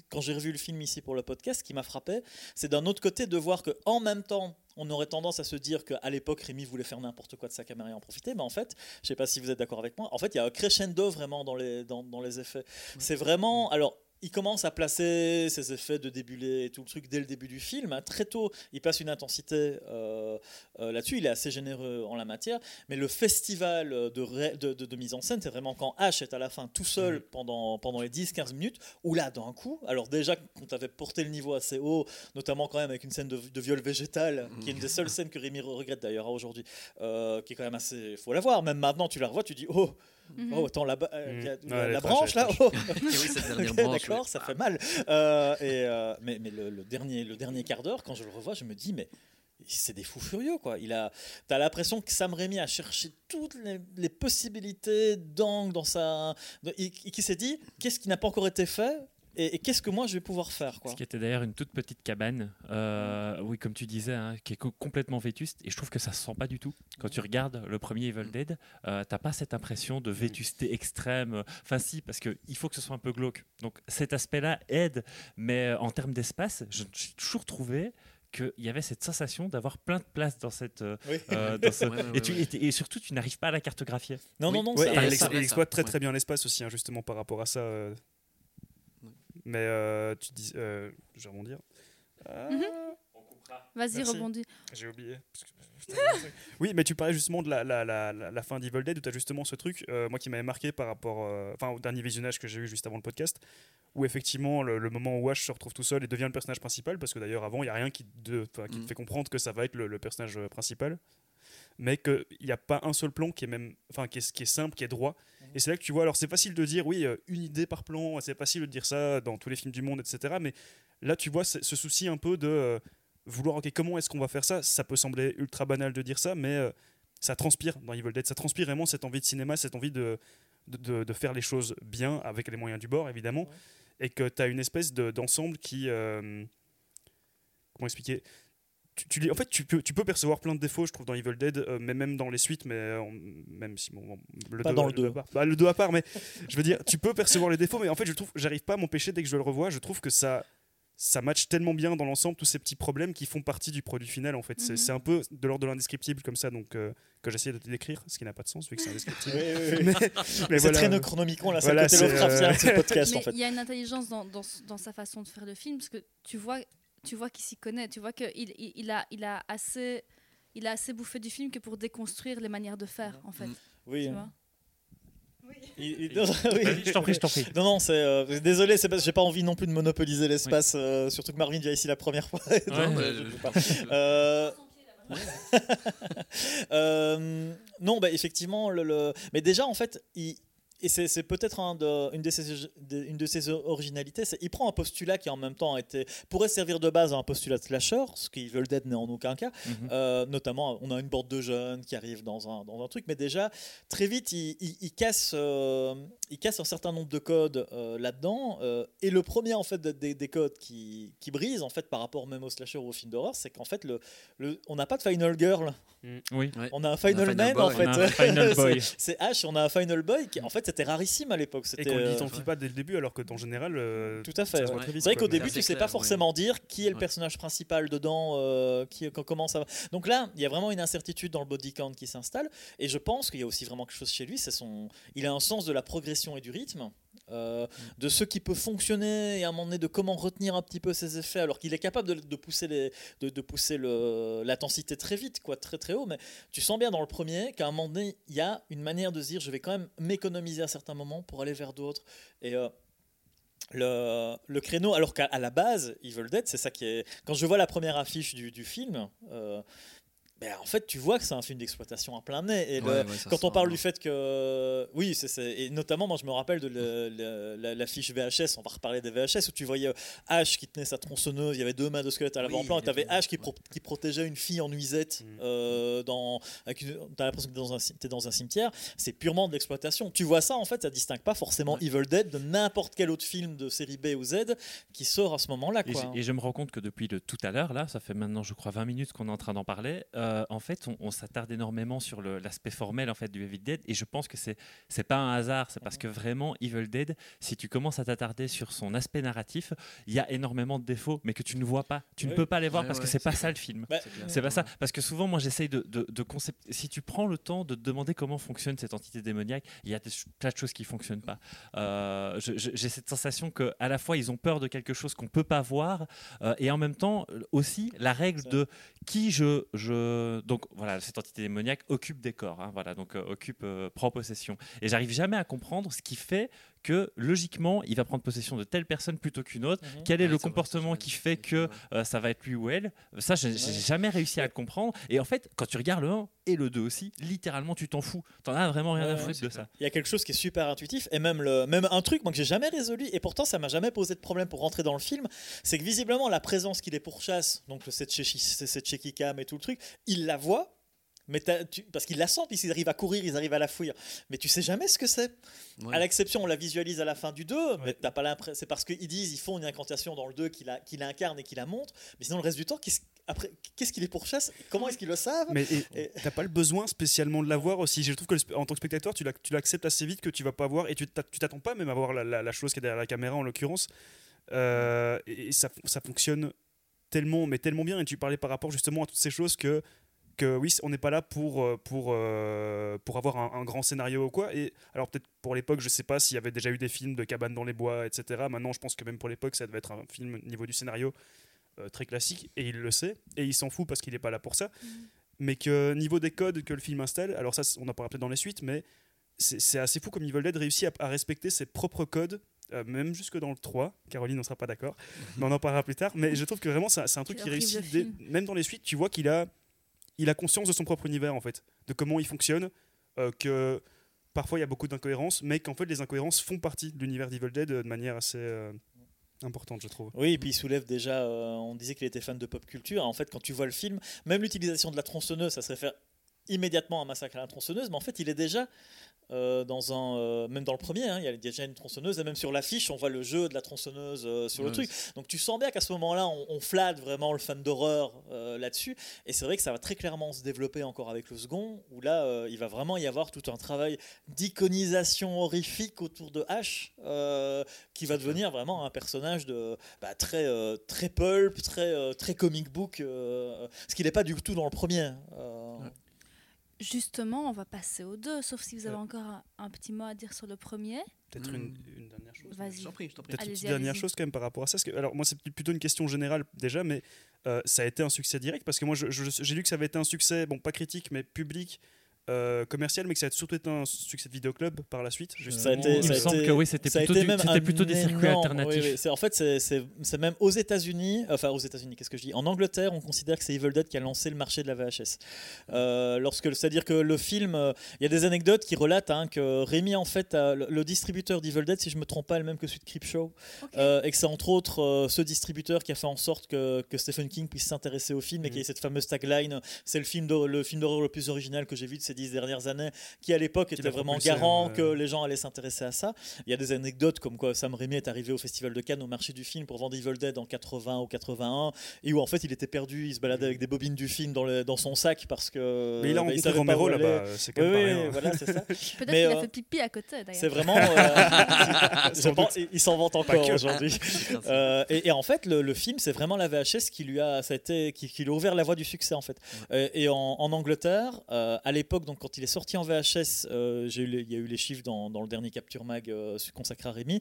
Speaker 3: quand j'ai revu le film ici pour le podcast, ce qui m'a frappé, c'est d'un autre côté de voir que en même temps, on aurait tendance à se dire qu'à l'époque, Rémi voulait faire n'importe quoi de sa caméra et en profiter. Mais en fait, je sais pas si vous êtes d'accord avec moi, en fait, il y a un crescendo vraiment dans les, dans, dans les effets. C'est vraiment. Alors. Il commence à placer ses effets de débulé et tout le truc dès le début du film. hein. Très tôt, il place une intensité euh, euh, là-dessus. Il est assez généreux en la matière. Mais le festival de, ré- de, de- de mise en scène, c'est vraiment quand H est à la fin tout seul pendant, pendant les 10-15 minutes, où là, d'un coup, alors déjà, quand tu avais porté le niveau assez haut, notamment quand même avec une scène de, de viol végétal, qui est une des seules scènes que Rémi regrette d'ailleurs aujourd'hui, euh, qui est quand même assez. faut la voir. Même maintenant, tu la revois, tu dis Oh,
Speaker 1: Mhm.
Speaker 3: oh attends, euh,
Speaker 4: Mhm. Ouais,
Speaker 3: la, branche là oh. (laughs)
Speaker 5: Oui.
Speaker 3: D'accord,
Speaker 5: oui.
Speaker 3: ça fait mal. Euh, et, euh, mais mais le, le dernier, le dernier quart d'heure, quand je le revois, je me dis, mais c'est des fous furieux, quoi. Il a, t'as l'impression que Sam Raimi a cherché toutes les, les possibilités d'angle dans sa, et qui s'est dit, qu'est-ce qui n'a pas encore été fait et, et qu'est-ce que moi je vais pouvoir faire, quoi.
Speaker 2: Ce qui était d'ailleurs une toute petite cabane, euh, oui, comme tu disais, hein, qui est co- complètement vétuste. Et je trouve que ça se sent pas du tout. Quand tu regardes le premier Evil Dead, euh, t'as pas cette impression de vétusté extrême. Enfin, si, parce qu'il faut que ce soit un peu glauque. Donc cet aspect-là aide, mais euh, en termes d'espace, je- j'ai toujours trouvé qu'il y avait cette sensation d'avoir plein de place dans cette. euh,
Speaker 3: Oui. (laughs)
Speaker 2: dans ce-
Speaker 5: Ouais, ouais,
Speaker 2: et, tu-
Speaker 5: ouais.
Speaker 2: et t- et surtout, tu n'arrives pas à la cartographier.
Speaker 3: Non,
Speaker 5: Oui.
Speaker 3: non, non,
Speaker 4: Ouais,
Speaker 3: ça-
Speaker 4: et
Speaker 5: ça-
Speaker 4: il,
Speaker 5: ça-
Speaker 4: ex-
Speaker 5: ça-
Speaker 4: il exploite très très bien l'espace aussi, hein, justement par rapport à ça. euh. Mais euh, tu dis, euh, je vais rebondir. Ah,
Speaker 1: Vas-y, rebondis.
Speaker 4: J'ai oublié. Parce que- putain, (laughs) oui, mais tu parlais justement de la, la, la, la- fin d'Evil Dead où tu as justement ce truc, euh, moi qui m'avait marqué par rapport euh, enfin, au dernier visionnage que j'ai eu juste avant le podcast, où effectivement le, le moment où Ash se retrouve tout seul et devient le personnage principal, parce que d'ailleurs avant il n'y a rien qui, de, qui
Speaker 5: Mhm.
Speaker 4: te fait comprendre que ça va être le, le personnage principal, mais qu'il n'y a pas un seul plan qui est, même, enfin, qui est, qui est simple, qui est droit. Et c'est là que tu vois, alors c'est facile de dire, oui, euh, une idée par plan, c'est facile de dire ça dans tous les films du monde, etc. Mais là, tu vois ce souci un peu de euh, vouloir, ok, comment est-ce qu'on va faire ça? Ça peut sembler ultra banal de dire ça, mais euh, ça transpire dans Evil Dead. Ça transpire vraiment cette envie de cinéma, cette envie de, de, de- de faire les choses bien, avec les moyens du bord, évidemment. Et que tu as une espèce de- d'ensemble qui. euh, comment expliquer? Tu, en fait, tu peux, tu peux percevoir plein de défauts, je trouve, dans Evil Dead, euh, mais même dans les suites, mais euh, on- même si bon, bon, le
Speaker 3: Pas
Speaker 4: deux-
Speaker 3: dans le
Speaker 4: deux
Speaker 3: deux.
Speaker 4: à part. Bah, le 2 à part, mais (laughs) je veux dire, tu peux percevoir les défauts, mais en fait, je trouve, j'arrive pas à m'empêcher dès que je le revois, je trouve que ça, ça match tellement bien dans l'ensemble tous ces petits problèmes qui font partie du produit final en fait. C'est-
Speaker 1: Mhm.
Speaker 4: C'est un peu de l'ordre de l'indescriptible comme ça, donc euh, que j'essaie de décrire, ce qui n'a pas de sens vu que c'est
Speaker 3: Oui,
Speaker 4: indescriptible.
Speaker 3: oui, oui. (laughs)
Speaker 4: mais
Speaker 3: C'est
Speaker 4: voilà.
Speaker 3: très Necronomicon, là, c'est
Speaker 4: Voilà,
Speaker 3: le côté
Speaker 4: c'est,
Speaker 3: Lovecraftien
Speaker 4: euh,
Speaker 3: de ce podcast (laughs)
Speaker 1: Mais
Speaker 3: en fait.
Speaker 1: il y a une intelligence dans, dans, dans sa façon de faire le film, parce que tu vois, tu vois qu'il s'y connaît, tu vois qu'il il, il a, il a assez... Il a assez bouffé du film que pour déconstruire les manières de faire, en fait.
Speaker 3: Oui.
Speaker 1: Tu vois
Speaker 3: Il- il- non, (laughs) oui.
Speaker 2: Vas-y, je t'en prie, je t'en prie.
Speaker 3: Non, non, c'est. euh, désolé, c'est parce que j'ai pas envie non plus de monopoliser l'espace, euh, surtout que Marvin vient ici la première fois. (laughs) donc,
Speaker 2: Ouais.
Speaker 3: euh, je. Euh, (laughs) euh, non, bah, effectivement, le, le- mais déjà, en fait, il. Et c'est c'est peut-être un de- une, de ses, de- une de ses originalités, c'est il prend un postulat qui en même temps a été, pourrait servir de base à un postulat de slasher, ce qui Evil Dead n'est en aucun cas.
Speaker 2: Mhm.
Speaker 3: Euh, notamment, on a une bande de jeunes qui arrivent dans un, dans un truc, mais déjà, très vite, il, il- il casse, euh, il casse un certain nombre de codes euh, là-dedans. euh, et le premier, en fait, des, des codes qui, qui brise, en fait, par rapport même au slasher ou au film d'horreur, c'est qu'en fait, le, le, on n'a pas de Final Girl,
Speaker 2: Oui.
Speaker 5: Ouais.
Speaker 3: on a un Final,
Speaker 5: Final
Speaker 3: Man,
Speaker 5: Boy.
Speaker 3: en
Speaker 5: On
Speaker 3: fait.
Speaker 2: a un Final (laughs) Boy.
Speaker 3: C'est- C'est H, on a un Final Boy qui, en fait, c'était rarissime à l'époque.
Speaker 4: Et
Speaker 3: C'était,
Speaker 4: qu'on
Speaker 3: euh,
Speaker 4: l'identifie pas dès le début, alors que en général, euh,
Speaker 3: tout à fait. ouais. C'est vrai qu'au début, tu sais
Speaker 5: clair,
Speaker 3: pas
Speaker 5: ouais.
Speaker 3: forcément dire qui est le
Speaker 5: Ouais.
Speaker 3: personnage principal dedans, euh, qui, comment ça va. Donc là, il y a vraiment une incertitude dans le body count qui s'installe. Et je pense qu'il y a aussi vraiment quelque chose chez lui. C'est son, il a un sens de la progression et du rythme, euh, de ce qui peut fonctionner et à un moment donné de comment retenir un petit peu ses effets, alors qu'il est capable de, pousser les, de, pousser l'intensité très vite, quoi, très très haut. Mais tu sens bien dans le premier qu'à un moment donné, il y a une manière de se dire, je vais quand même m'économiser à certains moments pour aller vers d'autres. Et euh, le, le créneau, alors qu'à la base, Evil Dead, c'est ça qui est. Quand je vois la première affiche du, du film, euh, ben, en fait, tu vois que c'est un film d'exploitation à plein nez. Et le-
Speaker 5: Ouais,
Speaker 3: quand on parle du fait que. Oui, c'est- et notamment, moi, je me rappelle de le- le- la, la fiche VHS, on va reparler des VHS, où tu voyais H qui tenait sa tronçonneuse, il y avait deux mains de squelette à l'avant-plan,
Speaker 5: Oui,
Speaker 3: et tu avais. H qui, pro- qui protégeait une fille en nuisette.
Speaker 4: Mm.
Speaker 3: Euh, dans, avec une- t'as l'impression que tu es dans, un, ci- t'es dans un cimetière. C'est purement de l'exploitation. Tu vois ça, en fait, ça distingue pas forcément
Speaker 5: Ouais.
Speaker 3: Evil Dead de n'importe quel autre film de série B ou Z qui sort à ce moment-là.
Speaker 2: Et, et je me rends compte que depuis le tout à l'heure, là, ça fait maintenant, je crois, 20 minutes qu'on est en train d'en parler. euh, en fait, on, on s'attarde énormément sur l'aspect formel en fait du Evil Dead, et je pense que c'est c'est pas un hasard, c'est parce que vraiment Evil Dead, si tu commences à t'attarder sur son aspect narratif, il y a énormément de défauts, mais que tu ne vois pas, tu ne peux pas les voir
Speaker 5: Ouais,
Speaker 2: parce
Speaker 5: ouais,
Speaker 2: que c'est pas ça le film.
Speaker 3: Bah,
Speaker 5: C'est clair.
Speaker 2: C'est pas ça, parce que souvent, moi, j'essaye de, de, de concept. Si tu prends le temps de te demander comment fonctionne cette entité démoniaque, il y a des plein de choses qui fonctionnent pas. Euh, J'ai cette sensation que à la fois ils ont peur de quelque chose qu'on peut pas voir, euh, et en même temps euh, aussi la règle de qui je, je. Donc voilà, cette entité démoniaque occupe des corps, hein, voilà, donc euh, occupe, euh, prend possession. Et j'arrive jamais à comprendre ce qui fait que logiquement il va prendre possession de telle personne plutôt qu'une autre.
Speaker 3: Mhm.
Speaker 2: Quel est
Speaker 5: Ouais,
Speaker 2: le comportement qui fait que euh, ça va être lui ou elle? Ça, j'ai
Speaker 3: Ouais.
Speaker 2: jamais réussi à le comprendre. Et en fait, quand tu regardes le 1 et le 2 aussi, littéralement, tu t'en fous. T'en as vraiment rien
Speaker 3: Ouais,
Speaker 2: à foutre de ça.
Speaker 3: Il y a quelque chose qui est super intuitif et même, le, même un truc moi, que j'ai jamais résolu et pourtant ça m'a jamais posé de problème pour rentrer dans le film, c'est que visiblement la présence qu'il est pourchasse, donc le cette shaky, cette shaky cam et tout le truc, il la voit. Mais tu- parce qu'il la sent, puisqu'ils arrivent à courir, ils arrivent à la fouiller. Mais tu sais jamais ce que c'est.
Speaker 5: Ouais.
Speaker 3: À l'exception, on la visualise à la fin du 2, mais t'as pas l'impression. C'est parce qu'ils disent, ils font une incantation dans le 2 qui la, qui l'incarne et qui la montre. Mais sinon, le reste du temps, qu'est-ce, après, qu'est-ce qu'il est pourchasse Comment est-ce qu'ils le savent?
Speaker 4: Mais et- t'as pas le besoin spécialement de la voir aussi. Je trouve que le en tant que spectateur, tu l'ac- tu l'acceptes assez vite que tu vas pas voir et tu t'a- tu t'attends pas même à voir la, la- la chose qui est derrière la caméra en l'occurrence. Euh, et et ça, ça fonctionne tellement, mais tellement bien. Et tu parlais par rapport justement à toutes ces choses que que oui, on n'est pas là pour, euh, pour, euh, pour avoir un, un grand scénario ou quoi. Et alors, peut-être pour l'époque, je sais pas s'il y avait déjà eu des films de cabane dans les bois, etc. Maintenant, je pense que même pour l'époque, ça devait être un film au niveau du scénario euh, très classique. Et il le sait. Et il s'en fout parce qu'il n'est pas là pour ça. Mais que niveau des codes que le film installe, alors ça, on en parlera peut-être dans les suites, mais c'est assez fou comme Evil Dead réussit à, à respecter ses propres codes. euh, même jusque dans le 3, Caroline ne sera pas d'accord, (laughs) mais on en parlera plus tard. Mais je trouve que vraiment c'est un truc qui réussit, dès- même dans les suites, tu vois qu'il a, il a conscience de son propre univers en fait, de comment il fonctionne, euh, que parfois il y a beaucoup d'incohérences, mais qu'en fait les incohérences font partie de l'univers d'Evil Dead de manière assez euh, importante, je trouve.
Speaker 3: Oui, et puis il soulève déjà. euh, on disait qu'il était fan de pop culture. En fait, quand tu vois le film, même l'utilisation de la tronçonneuse, ça se réfère immédiatement un massacre à la tronçonneuse, mais en fait, il est déjà euh, dans un, euh, même dans le premier, hein, il y a déjà une tronçonneuse, et même sur l'affiche, on voit le jeu de la tronçonneuse euh, sur le truc. Donc tu sens bien qu'à ce moment-là, on, on flatte vraiment le fan d'horreur là-dessus. Et c'est vrai que ça va très clairement se développer encore avec le second, où là, il va vraiment y avoir tout un travail d'iconisation horrifique autour de H, qui va devenir vraiment un personnage de bah, très très pulp, très très comic book, ce qui n'est pas du tout dans le premier.
Speaker 5: Ouais.
Speaker 1: Justement, on va passer aux deux, sauf si vous avez
Speaker 4: Ouais.
Speaker 1: encore un, un petit mot à dire sur le premier.
Speaker 4: Peut-être
Speaker 5: Hmm.
Speaker 4: une, une dernière chose.
Speaker 5: Je
Speaker 1: Vas-y.
Speaker 5: t'en prie, je t'en prie.
Speaker 4: Peut-être une petite dernière chose quand même par rapport à ça. parce que- alors moi c'est plutôt une question générale déjà, mais euh, ça a été un succès direct parce que moi je- je- j'ai lu que ça avait été un succès, bon pas critique mais public, euh, commercial, mais que ça a surtout été un succès de vidéoclub par la suite.
Speaker 3: Ça a été-
Speaker 2: il
Speaker 3: ça
Speaker 2: me semble
Speaker 3: été-
Speaker 2: que oui, c'était plutôt, du-
Speaker 3: même
Speaker 2: plutôt des circuits
Speaker 3: énorme-
Speaker 2: alternatifs.
Speaker 3: oui, oui. C'est- En fait, c'est- même aux États-Unis, enfin aux États-Unis, qu'est-ce que je dis? En Angleterre, on considère que c'est Evil Dead qui a lancé le marché de la VHS. Euh, lorsque, c'est-à-dire que le film, euh, il y a des anecdotes qui relatent hein, que Rémi, en fait, a- le, le distributeur d'Evil Dead, si je me trompe pas, le même que celui de Creepshow,
Speaker 1: Ok.
Speaker 3: euh, et que c'est entre autres euh, ce distributeur qui a fait en sorte que, que Stephen King puisse s'intéresser au film et qu'il y ait cette fameuse tagline c'est le film d'hor- le film d'horreur le plus original que j'ai vu de ces dix dernières années, qui à l'époque était vraiment
Speaker 4: propulsé,
Speaker 3: garant
Speaker 4: hein,
Speaker 3: que
Speaker 4: euh.
Speaker 3: les gens allaient s'intéresser à ça. Il y a des anecdotes comme quoi Sam Raimi est arrivé au Festival de Cannes au marché du film pour vendre Evil Dead en 80 ou 81 et où en fait il était perdu, il se baladait avec des bobines du film dans, le- dans son sac parce que
Speaker 4: Mais il a
Speaker 3: bah,
Speaker 4: rencontré Romero là-bas, c'est quand
Speaker 3: Oui,
Speaker 4: même rien.
Speaker 3: voilà, c'est ça. (laughs)
Speaker 1: Peut-être qu'il a
Speaker 3: euh,
Speaker 1: fait pipi à côté d'ailleurs.
Speaker 3: C'est vraiment. (laughs) euh, je
Speaker 4: Sans
Speaker 3: pense- il- s'en vante encore aujourd'hui. (laughs) Euh, et, et en fait, le, le film, c'est vraiment la VHS qui lui a, ça a été, qui, qui lui a ouvert la voie du succès en fait. Euh, et en, en Angleterre, euh, à l'époque, donc quand il est sorti en VHS, euh, il y a eu les chiffres dans, dans le dernier Capture Mag euh, consacré à Rémi.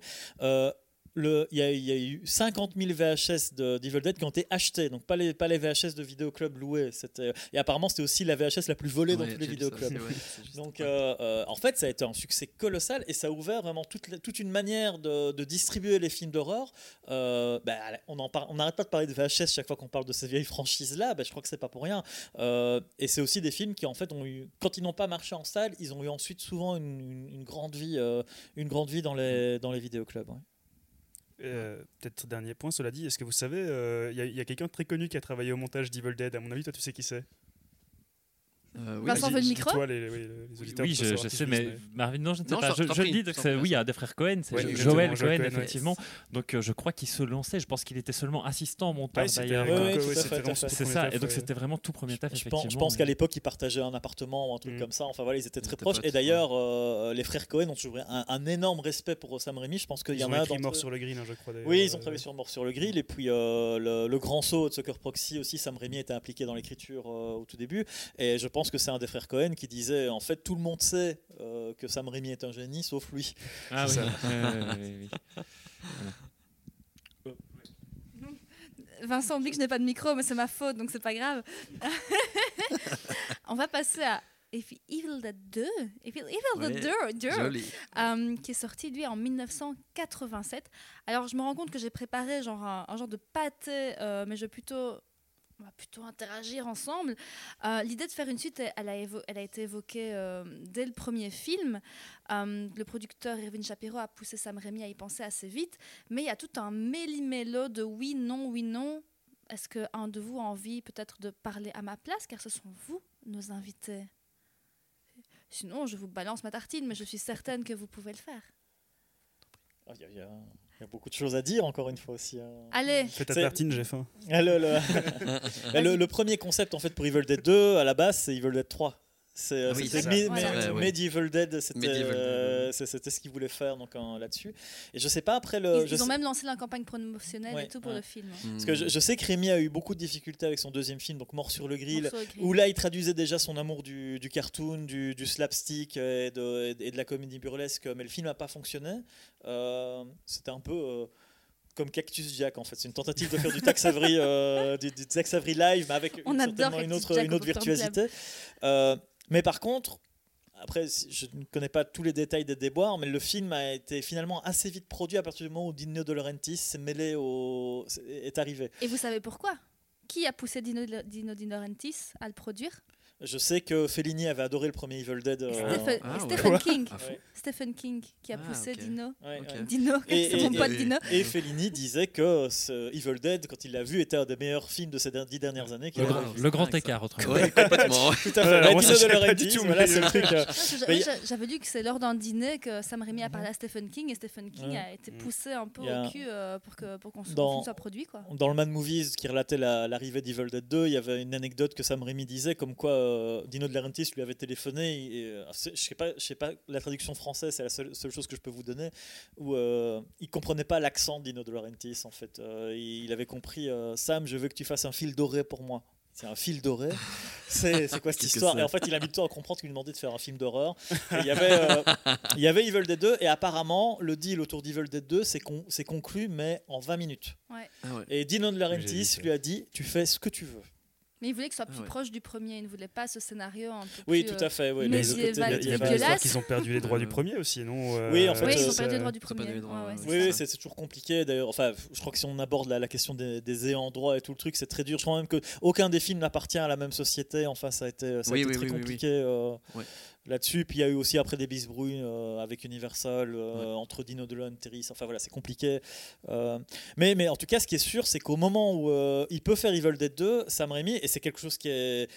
Speaker 3: Il y, a- il y a eu 50 000 VHS de- d'Evil Dead qui ont été achetés, donc pas les, pas les VHS de vidéoclub loués. Et apparemment, c'était aussi la VHS la plus volée dans tous les vidéoclubs.
Speaker 5: ouais.
Speaker 3: Donc, euh, euh, en fait, ça a été un succès colossal et ça a ouvert vraiment toute, la- toute une manière de, de distribuer les films d'horreur. Euh, bah, on n'arrête pas de parler de VHS chaque fois qu'on parle de ces vieilles franchises-là. Bah, je crois que c'est pas pour rien. Et c'est aussi des films qui, en fait, ont eu, quand ils n'ont pas marché en salle, ils ont eu ensuite souvent une, une- une grande vie, une grande vie dans les, dans les vidéoclubs. ouais.
Speaker 4: Euh, Peut-être dernier point, cela dit, est-ce que vous savez, euh, il y a, a quelqu'un très connu qui a travaillé au montage d'Evil Dead. À mon avis, toi, tu sais qui c'est?
Speaker 5: Euh, oui,
Speaker 1: Vincent veut le micro
Speaker 4: dis-toi, les, les auditeurs
Speaker 2: Oui, je, je sais, mais Marvin, non, je ne sais
Speaker 5: Non,
Speaker 2: pas.
Speaker 5: je
Speaker 2: Je, je le
Speaker 5: prie,
Speaker 2: dis, donc c'est-
Speaker 5: prie,
Speaker 2: oui, il y a des frères Cohen, c'est
Speaker 4: Ouais,
Speaker 2: Jo-
Speaker 4: exactement,
Speaker 2: Joel
Speaker 4: Joel
Speaker 2: Cohen,
Speaker 4: Cohen, ouais.
Speaker 2: effectivement. Donc euh, je crois qu'il se lançait. Je pense qu'il était seulement assistant monteur
Speaker 4: Ouais, c'était
Speaker 2: d'ailleurs.
Speaker 3: Ouais, ouais,
Speaker 4: ouais, son
Speaker 2: C'est ça, et donc
Speaker 4: ouais.
Speaker 2: c'était vraiment tout premier taf,
Speaker 3: Je pense, je pense qu'à l'époque, ils partageaient un appartement ou un truc
Speaker 4: Mm.
Speaker 3: comme ça. Enfin voilà, ils étaient
Speaker 5: Ils
Speaker 3: très proches. Et d'ailleurs, euh, les frères Cohen ont toujours un, un énorme respect pour Sam Raimi. Je pense qu'il y
Speaker 4: Ils
Speaker 3: en
Speaker 4: ont
Speaker 3: a un
Speaker 4: écrit
Speaker 3: d'entre
Speaker 4: Mort sur le green, hein, je crois. d'ailleurs.
Speaker 3: Oui, ils ont travaillé sur Mort sur le grill et puis euh, le, grand saut de Sucker Proxy aussi, Sam Raimi était impliqué dans l'écriture au tout début et je pense que c'est un des frères Cohen qui disait en fait tout le monde sait euh, que Sam Raimi est un génie sauf lui.
Speaker 2: Ah oui. Ouais.
Speaker 1: Vincent oublie que je n'ai pas de micro, mais c'est ma faute, donc c'est pas grave. (laughs) On va passer à Evil Dead 2, Evil, Evil
Speaker 5: Ouais,
Speaker 1: Dead 2, 2,
Speaker 5: Joli.
Speaker 1: euh, qui est sorti lui en 1987. Alors je me rends compte que j'ai préparé genre un, un genre de pâté, euh, mais je vais plutôt on va plutôt interagir ensemble. Euh, L'idée de faire une suite, elle, a, été évoquée euh, dès le premier film. Euh, le producteur Irving Shapiro a poussé Sam Raimi à y penser assez vite, mais il y a tout un méli-mélo de oui, non, oui, non. Est-ce qu'un de vous a envie peut-être de parler à ma place, car ce sont vous nos invités? Sinon, je vous balance ma tartine, mais je suis certaine que vous pouvez le faire.
Speaker 3: Ah, Il y, a- il y a beaucoup de choses à dire encore une fois aussi. hein.
Speaker 1: Allez,
Speaker 4: Fais ta
Speaker 3: C'est-
Speaker 4: tartine, j'ai faim.
Speaker 3: Ah, le, le- (laughs) Bah, le- le premier concept en fait pour Evil Dead 2 à la base c'est Evil Dead 3. C'est, euh,
Speaker 5: oui. Ouais, ouais.
Speaker 3: Medieval Dead, c'était, euh, c'était ce qu'ils voulaient faire donc là-dessus. Et je sais pas après le.
Speaker 1: ils,
Speaker 3: Euh, je
Speaker 1: ils ont
Speaker 3: sais-
Speaker 1: même lancé la campagne promotionnelle
Speaker 3: Ouais,
Speaker 1: et tout pour
Speaker 3: ouais.
Speaker 1: le film.
Speaker 3: Parce que je, je sais que Rémi a eu beaucoup de difficultés avec son deuxième film, donc Mort sur le grill, où là il traduisait déjà son amour du, du cartoon, du, du slapstick et de, et de la comédie burlesque, mais le film n'a pas fonctionné. Euh, c'était un peu euh, comme Cactus Jack en fait, c'est une tentative de faire du Tex Avery, euh, du, du Tex Avery live, mais avec (laughs)
Speaker 1: On
Speaker 3: une- certainement une autre,
Speaker 1: Jack
Speaker 3: une
Speaker 1: au
Speaker 3: autre virtuosité. Euh, mais par contre, après, je ne connais pas tous les détails des déboires, mais le film a été finalement assez vite produit à partir du moment où Dino De Laurentiis s'est mêlé au, est arrivé.
Speaker 1: Et vous savez pourquoi? Qui a poussé Dino, Dino De Laurentiis à le produire?
Speaker 3: Je sais que Fellini avait adoré le premier Evil Dead. euh,
Speaker 1: Stephen,
Speaker 5: Ah, ouais.
Speaker 1: King.
Speaker 5: Ah.
Speaker 3: Ouais.
Speaker 1: Stephen King qui a
Speaker 5: Ah,
Speaker 1: poussé
Speaker 5: ok.
Speaker 1: Dino.
Speaker 3: ouais,
Speaker 5: Ok.
Speaker 3: ouais.
Speaker 1: Dino,
Speaker 3: Et-
Speaker 1: c'est mon pote
Speaker 5: et-
Speaker 1: Dino.
Speaker 3: Et Fellini disait que ce Evil Dead, quand il l'a vu, était un des meilleurs films de ces dix dernières années.
Speaker 2: Le, grand- le grand écart, autrement.
Speaker 5: Ouais, (laughs) complètement.
Speaker 3: Tout à fait. Dino De voilà,
Speaker 4: mais-
Speaker 3: c'est le truc. (laughs) euh,
Speaker 1: J'avais lu que c'est lors d'un dîner que Sam Raimi a parlé à Stephen King et Stephen King a été
Speaker 4: Mm.
Speaker 1: poussé un peu au cul euh, pour que pour qu'on soit, produit quoi.
Speaker 3: Dans le Mad Movies qui relatait la- l'arrivée d'Evil Dead 2, il y avait une anecdote que Sam Raimi disait comme quoi euh, Dino De Laurentiis lui avait téléphoné. Et, euh, je sais pas, je sais pas la traduction française, c'est la seule, seule chose que je peux vous donner. Où euh, il comprenait pas l'accent de Dino De Laurentiis en fait. Euh, il avait compris euh, Sam, je veux que tu fasses un fil doré pour moi. C'est un fil doré. C'est quoi cette (laughs) histoire? Et en fait, il a mis le temps à comprendre qu'il lui demandait de faire un film d'horreur. Il y avait, euh, il y avait Evil Dead 2 et apparemment le deal autour d'Evil Dead 2 c'est con- c'est conclu mais en 20 minutes.
Speaker 5: Ah ouais.
Speaker 3: Et Dino De Laurentiis lui a dit tu fais ce que tu veux.
Speaker 1: Mais il voulait que ce soit
Speaker 5: Ah
Speaker 1: plus
Speaker 5: ouais.
Speaker 1: proche du premier. Il ne voulait pas ce scénario un peu
Speaker 3: Oui,
Speaker 1: plus,
Speaker 3: tout
Speaker 1: euh,
Speaker 3: à fait. Oui,
Speaker 1: mais il y a-
Speaker 4: y a, qu'ils ont perdu les droits du (laughs) premier aussi, non euh,
Speaker 3: Oui, en fait,
Speaker 1: Oui, ils
Speaker 3: euh,
Speaker 1: ont perdu du
Speaker 5: ont perdu
Speaker 1: premier.
Speaker 5: les droits,
Speaker 1: Ouais, ouais,
Speaker 5: ouais.
Speaker 1: c'est
Speaker 3: Oui, c'est toujours compliqué. D'ailleurs, enfin, je crois que si on aborde la, la question des, des ayants droit et tout le truc, c'est très dur. Je crois même que aucun des films n'appartient à la même société. Enfin, ça a été, ça a
Speaker 5: Oui,
Speaker 3: été
Speaker 5: oui,
Speaker 3: très
Speaker 5: oui, oui, oui.
Speaker 3: compliqué euh,
Speaker 5: Ouais.
Speaker 3: Là-dessus. Puis il y a eu aussi après des bisbrouilles euh, avec Universal euh, entre Dino DeLeon, Terry. Enfin voilà, c'est compliqué. Euh, mais, mais en tout cas, ce qui est sûr, c'est qu'au moment où euh, il peut faire Evil Dead 2, Sam Raimi, et c'est quelque chose qui est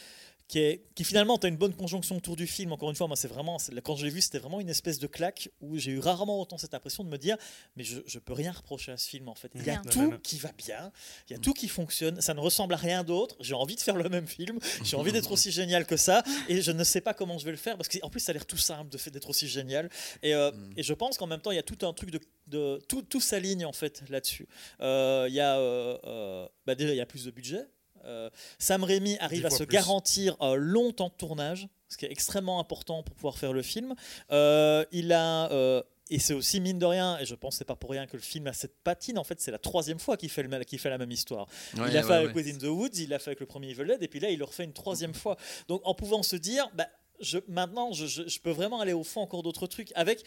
Speaker 3: qui, est, qui finalement tu as une bonne conjonction autour du film. Encore une fois, moi, c'est vraiment, c'est- quand je l'ai vu, c'était vraiment une espèce de claque où j'ai eu rarement autant cette impression de me dire, mais je, je peux rien reprocher à ce film en fait. Il y a tout
Speaker 4: Non, non, non.
Speaker 3: qui va bien, il y a tout qui fonctionne, ça ne ressemble à rien d'autre. J'ai envie de faire le même film, j'ai envie d'être aussi génial que ça, et je ne sais pas comment je vais le faire parce qu'en plus, ça a l'air tout simple de fait d'être aussi génial. Et, euh,
Speaker 5: Mm.
Speaker 3: et je pense qu'en même temps, il y a tout un truc de, de tout, tout s'aligne en fait là-dessus. Euh, Il y a, euh, euh, bah, déjà, il y a plus de budget. Euh, Sam Raimi arrive à se
Speaker 4: plus.
Speaker 3: garantir un long temps de tournage, ce qui est extrêmement important pour pouvoir faire le film. Euh, il a euh, et c'est aussi mine de rien, et je pense que c'est pas pour rien que le film a cette patine. En fait, c'est la troisième fois qu'il fait, le, qu'il fait la même histoire.
Speaker 5: Ouais,
Speaker 3: il l'a fait
Speaker 5: ouais,
Speaker 3: avec
Speaker 5: ouais.
Speaker 3: Within the Woods, il l'a fait avec le premier Evil Dead, et puis là, il le refait une troisième fois. Donc, en pouvant se dire, bah, je, maintenant, je, je- peux vraiment aller au fond encore d'autres trucs, avec,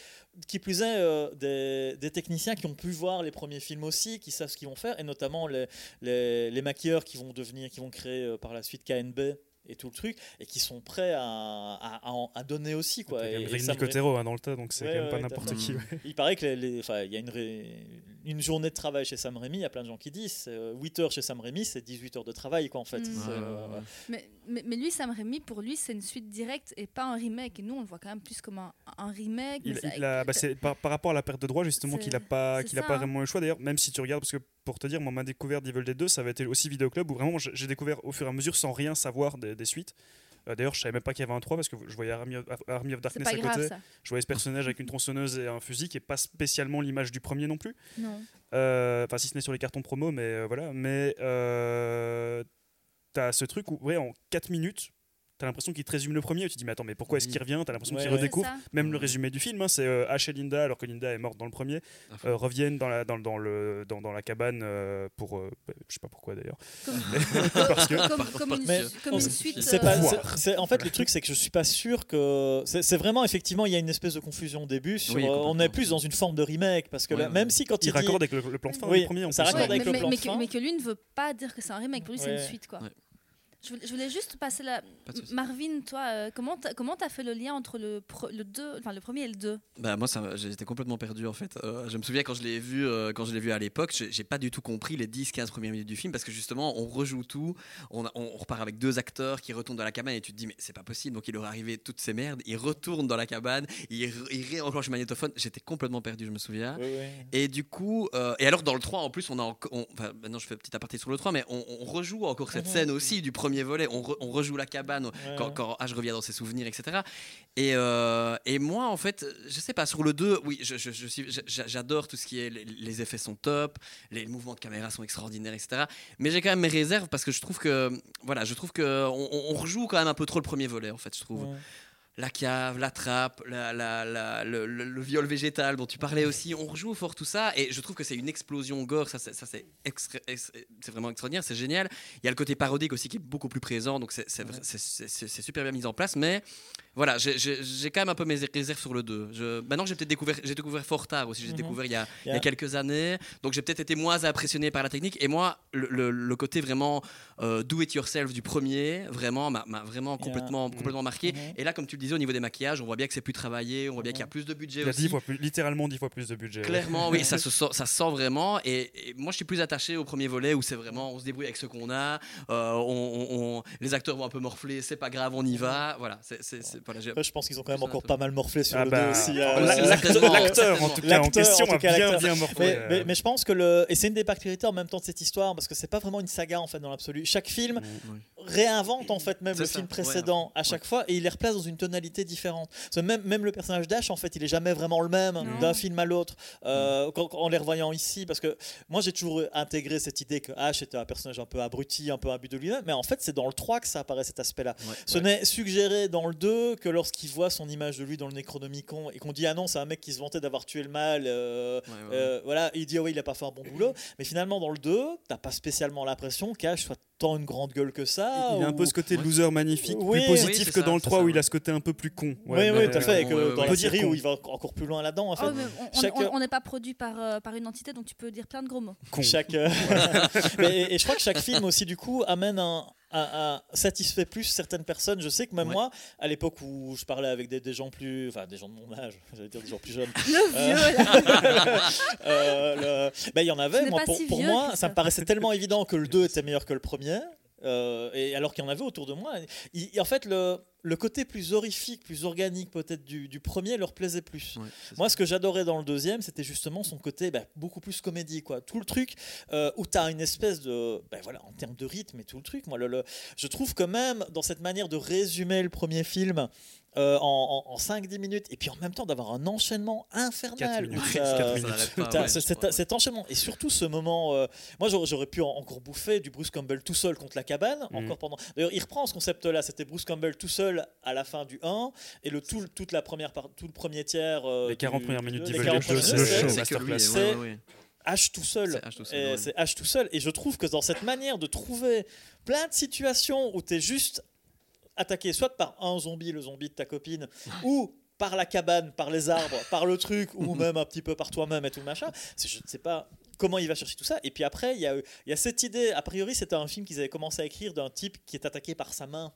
Speaker 3: qui plus est, euh, des, des techniciens qui ont pu voir les premiers films aussi, qui savent ce qu'ils vont faire, et notamment les, les, les maquilleurs qui vont devenir, qui vont créer euh, par la suite KNB et tout le truc, et qui sont prêts à, à, à en- à donner aussi. Quoi.
Speaker 4: Il y a
Speaker 3: Raimi-
Speaker 4: Nicotero hein, dans le tas, donc c'est
Speaker 3: Ouais,
Speaker 4: quand même pas n'importe qui. ouais.
Speaker 3: il paraît que les, les- enfin, il y a une, ré- une journée de travail chez Sam Raimi, il y a plein de gens qui disent c'est, euh, 8 heures chez Sam Raimi, c'est 18 heures de travail quoi en fait.
Speaker 1: Mm.
Speaker 3: Euh.
Speaker 1: Mais, mais, mais lui, Sam Raimi, pour lui, c'est une suite directe et pas un remake. Et nous, on le voit quand même plus comme un, un remake.
Speaker 4: Il, a- bah, par, par rapport à la perte de droits justement qu'il n'a pas, qu'il a pas
Speaker 1: hein.
Speaker 4: vraiment eu le choix d'ailleurs même si tu regardes parce que pour te dire moi ma découverte d'Evil Dead 2 ça avait été aussi Vidéoclub où vraiment j'ai découvert au fur et à mesure sans rien savoir des, des suites Euh, d'ailleurs je savais même pas qu'il y avait un 3 parce que je voyais Army of, Army of
Speaker 1: c'est
Speaker 4: Darkness
Speaker 1: pas
Speaker 4: à
Speaker 1: grave,
Speaker 4: côté
Speaker 1: ça.
Speaker 4: je voyais ce personnage avec une tronçonneuse et un fusil qui est pas spécialement l'image du premier non plus
Speaker 1: Non.
Speaker 4: Euh, enfin si ce n'est sur les cartons promo mais euh, voilà mais euh, t'as ce truc où ouais en 4 minutes t'as l'impression qu'il te résume le premier tu te dis mais attends mais pourquoi est-ce
Speaker 5: Oui.
Speaker 4: qu'il revient? T'as l'impression
Speaker 3: Ouais,
Speaker 4: qu'il redécouvre même le résumé du film, hein, c'est euh, Ash et Linda, alors que Linda est morte dans le premier, euh, reviennent dans la, dans, dans le, dans, dans la cabane euh, pour. euh, bah, je sais pas pourquoi d'ailleurs.
Speaker 1: Comme, (laughs)
Speaker 4: Parce que-
Speaker 1: comme, comme une,
Speaker 3: Mais
Speaker 1: comme
Speaker 3: on-
Speaker 1: une suite.
Speaker 3: c'est pas,
Speaker 1: euh,
Speaker 3: c'est- c'est- en fait, le truc, c'est que je suis pas sûr que. C'est vraiment, effectivement, il y a une espèce de confusion au début. Sur,
Speaker 5: Oui,
Speaker 3: euh, on est plus dans une forme de remake. Parce que
Speaker 5: Ouais,
Speaker 3: là,
Speaker 5: ouais.
Speaker 3: même si quand il,
Speaker 4: Il
Speaker 3: dit.
Speaker 4: raccorde avec le, le plan de fin
Speaker 3: Oui,
Speaker 4: du premier. En
Speaker 3: ça raccorde avec
Speaker 1: mais,
Speaker 3: le plan
Speaker 1: mais
Speaker 3: de
Speaker 1: que,
Speaker 3: fin.
Speaker 1: mais que lui ne veut pas dire que c'est un remake. Pour lui, c'est une suite. Quoi. Je, voulais, juste passer la.
Speaker 5: Pas.
Speaker 1: Marvin, toi, euh, comment t'as comment t'as fait le lien entre le, pro- le, deux, enfin, le premier et le 2
Speaker 5: Bah moi ça, j'étais complètement perdu en fait. Euh, je me souviens quand je l'ai vu euh, quand je l'ai vu à l'époque, j'ai j'ai pas du tout compris les 10-15 premières minutes du film parce que justement on rejoue tout, on, repart avec deux acteurs qui retournent dans la cabane et tu te dis mais c'est pas possible donc il leur est arrivé toutes ces merdes, ils retournent dans la cabane, ils, ils réenclenchent le magnétophone, j'étais complètement perdu je me souviens.
Speaker 3: Oui, oui.
Speaker 5: Et du coup, euh, et alors dans le 3 en plus, on a on- enfin, maintenant je fais un petit aparté sur le 3, mais on, on rejoue encore cette
Speaker 3: Mhm.
Speaker 5: scène aussi du premier volet, on, re- on rejoue la cabane
Speaker 3: Ouais,
Speaker 5: quand, quand Ash revient dans ses souvenirs, etc. Et, euh, et moi, en fait, je sais pas, sur le 2, oui, je, je- je j'adore tout ce qui est. Les, les effets sont top, les, mouvements de caméra sont extraordinaires, etc. Mais j'ai quand même mes réserves parce que je trouve que. Voilà, je trouve que on, on rejoue quand même un peu trop le premier volet, en fait, je trouve.
Speaker 3: Ouais.
Speaker 5: La cave, la trappe, la- la- la- le, le- le viol végétal dont tu parlais aussi. On rejoue fort tout ça et je trouve que c'est une explosion gore. Ça, c'est- extra- vraiment extraordinaire, c'est génial. Il y a le côté parodique aussi qui est beaucoup plus présent, donc c'est super bien mis en place. Mais voilà, j'ai- quand même un peu mes réserves sur le 2. Je, maintenant, j'ai peut-être découvert, j'ai découvert fort tard aussi. J'ai
Speaker 3: Mhm.
Speaker 5: découvert il y, a, il y a
Speaker 3: Yeah.
Speaker 5: quelques années, donc j'ai peut-être été moins impressionné par la technique. Et moi, le, côté vraiment euh, do it yourself du premier, vraiment m'a vraiment complètement, complètement marqué.
Speaker 3: Mhm.
Speaker 5: Et là, comme tu le disais, au niveau des maquillages, on voit bien que c'est plus travaillé, on voit bien qu'il y a plus de budget
Speaker 4: Il y a
Speaker 5: aussi.
Speaker 4: dix fois plus, littéralement dix fois plus de budget.
Speaker 5: Clairement, oui, ça (laughs) se sent, ça se sent vraiment. Et, et moi, je suis plus attaché au premier volet où c'est vraiment, on se débrouille avec ce qu'on a. euh, on, on- on- les acteurs vont un peu morfler, c'est pas grave, on y va. Voilà, c'est, c'est- c'est- voilà, j'ai-
Speaker 3: Après, je pense qu'ils ont quand même encore pas mal morflé sur
Speaker 4: Ah
Speaker 3: le
Speaker 4: bah,
Speaker 3: 2 aussi.
Speaker 5: ah,
Speaker 3: euh,
Speaker 5: la-
Speaker 3: euh,
Speaker 5: l'acteur-
Speaker 4: en tout cas, en question,
Speaker 3: en tout
Speaker 4: a
Speaker 3: cas,
Speaker 4: bien,
Speaker 3: l'acteur.
Speaker 4: bien morflé.
Speaker 3: Mais, mais- mais je pense que le et c'est une des particularités en même temps de cette histoire parce que c'est pas vraiment une saga en fait dans l'absolu. Chaque film
Speaker 4: Mm.
Speaker 3: Réinvente en fait même le
Speaker 5: ça,
Speaker 3: film
Speaker 5: ouais,
Speaker 3: précédent à chaque fois et il les replace dans une tonalité différente. Même même le personnage d'Ash en fait il est jamais vraiment le même d'un film à l'autre. Euh, quand- en les revoyant ici parce que moi j'ai toujours intégré cette idée que Ash était un personnage un peu abruti, un peu imbu de lui-même, mais en fait c'est dans le 3 que ça apparaît cet aspect-là.
Speaker 5: Ouais.
Speaker 3: Ce n'est suggéré dans le 2 que lorsqu'il voit son image de lui dans le Necronomicon et qu'on dit ah non c'est un mec qui se vantait d'avoir tué le mal. euh,
Speaker 5: Ouais, ouais, ouais.
Speaker 3: euh, voilà, il dit ah oui, il a pas fait un bon boulot, mais finalement dans le 2, t'as pas spécialement l'impression qu'Ash soit tant une grande gueule que ça.
Speaker 4: Il a un peu ce côté
Speaker 5: Ouais.
Speaker 4: loser magnifique,
Speaker 3: Oui,
Speaker 4: plus positif que
Speaker 5: ça,
Speaker 4: dans le
Speaker 5: c'est
Speaker 4: 3
Speaker 5: ça,
Speaker 4: où il a ce côté un peu plus con.
Speaker 3: oui,
Speaker 4: Ouais,
Speaker 3: oui, tout à fait, et que
Speaker 5: Ouais, ouais,
Speaker 3: dans la
Speaker 4: Peut dire
Speaker 3: série où il va encore plus loin là-dedans, en fait.
Speaker 1: Oh, mais on- n'est pas produit par, euh, par une entité, donc tu peux dire plein de gros mots.
Speaker 4: con.
Speaker 3: Chaque, euh, (laughs) Mais- et, et je crois que chaque film aussi du coup amène un, un- satisfait plus certaines personnes. Je sais que même
Speaker 5: Ouais.
Speaker 3: moi, à l'époque où je parlais avec des, des gens plus, enfin des gens de mon âge, (laughs) j'allais dire des gens plus jeunes,
Speaker 1: Le vieux, là.
Speaker 3: Euh, (laughs) le- ben, il y en avait. Moi, pour,
Speaker 1: si
Speaker 3: pour
Speaker 1: vieux,
Speaker 3: moi, ça me paraissait tellement évident que le 2 était meilleur que le premier. Euh, et alors qu'il y en avait autour de moi. Il- en fait, le, le côté plus horrifique, plus organique peut-être du, du premier leur plaisait plus.
Speaker 5: Ouais,
Speaker 3: Moi, ce que j'adorais dans le deuxième, c'était justement son côté bah, beaucoup plus comédie. Quoi. Tout le truc euh, où tu as une espèce de. bah, voilà, en termes de rythme et tout le truc. Moi, le, le- je trouve que même dans cette manière de résumer le premier film. Euh, en, en- en 5-10 minutes et puis en même temps d'avoir un enchaînement infernal
Speaker 4: minutes. minutes.
Speaker 5: pas, ouais,
Speaker 3: cet,
Speaker 5: ouais.
Speaker 3: enchaînement et surtout ce moment euh, moi j'aurais, pu en- encore bouffer du Bruce Campbell tout seul contre la cabane
Speaker 4: Mhm.
Speaker 3: encore pendant d'ailleurs il reprend ce concept là c'était Bruce Campbell tout seul à la fin du 1 et le tout toute la première part, tout le premier tiers euh,
Speaker 4: Les 40
Speaker 3: du-
Speaker 4: premières minutes
Speaker 3: les
Speaker 4: d'Evil
Speaker 3: 40
Speaker 4: Dead
Speaker 3: premières
Speaker 4: 2,
Speaker 3: minutes,
Speaker 4: c'est
Speaker 3: c'est-
Speaker 5: C'est
Speaker 3: C'est-. H tout seul
Speaker 5: C'est H tout seul,
Speaker 3: et
Speaker 5: ouais.
Speaker 3: c'est H tout seul et je trouve que dans cette manière de trouver plein de situations où tu es juste attaqué soit par un zombie le zombie de ta copine (laughs) ou par la cabane, par les arbres, par le truc, ou (laughs) même un petit peu par toi-même et tout le machin. Je ne sais pas comment il va chercher tout ça. Et puis après, il y a, il y a cette idée, a priori, c'était un film qu'ils avaient commencé à écrire d'un type qui est attaqué par sa main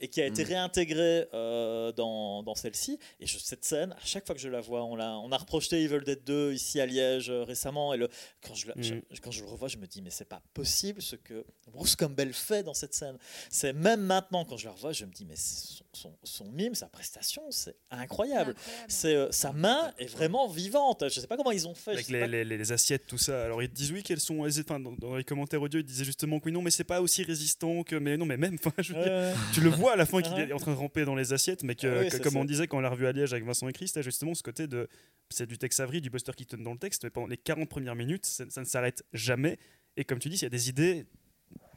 Speaker 3: et qui a été
Speaker 5: Mm.
Speaker 3: réintégré euh, dans, dans celle-ci. Et je, cette scène, à chaque fois que je la vois, on, l'a, on a reprojeté Evil Dead 2 ici à Liège euh, récemment. Et le, quand, je, la-
Speaker 4: Mm.
Speaker 3: je- quand je le revois, je me dis, mais c'est pas possible ce que Bruce Campbell fait dans cette scène. C'est même maintenant, quand je la revois, je me dis, mais son, son, son mime, sa prestation, c'est incroyable. C'est, euh, sa main est vraiment vivante. Je sais pas comment ils ont fait.
Speaker 4: Avec les,
Speaker 3: pas-
Speaker 4: les- les- les assiettes, tout ça. Alors ils te disent oui qu'elles sont, enfin, dans, dans les commentaires audio, ils disaient justement que oui non mais c'est pas aussi résistant que, mais non mais même, (laughs) je veux dire, tu le vois à la fin qu'il
Speaker 3: Ouais.
Speaker 4: est en train de ramper dans les assiettes, mais que,
Speaker 3: Ah oui,
Speaker 4: que-
Speaker 3: c'est
Speaker 4: comme
Speaker 3: ça.
Speaker 4: on disait quand on l'a revu à Liège avec Vincent et Chris, t'as justement ce côté de, c'est du Tex Avery, du Buster Keaton dans le texte, mais pendant les 40 premières minutes, ça, ça ne s'arrête jamais. Et comme tu dis, il y a des idées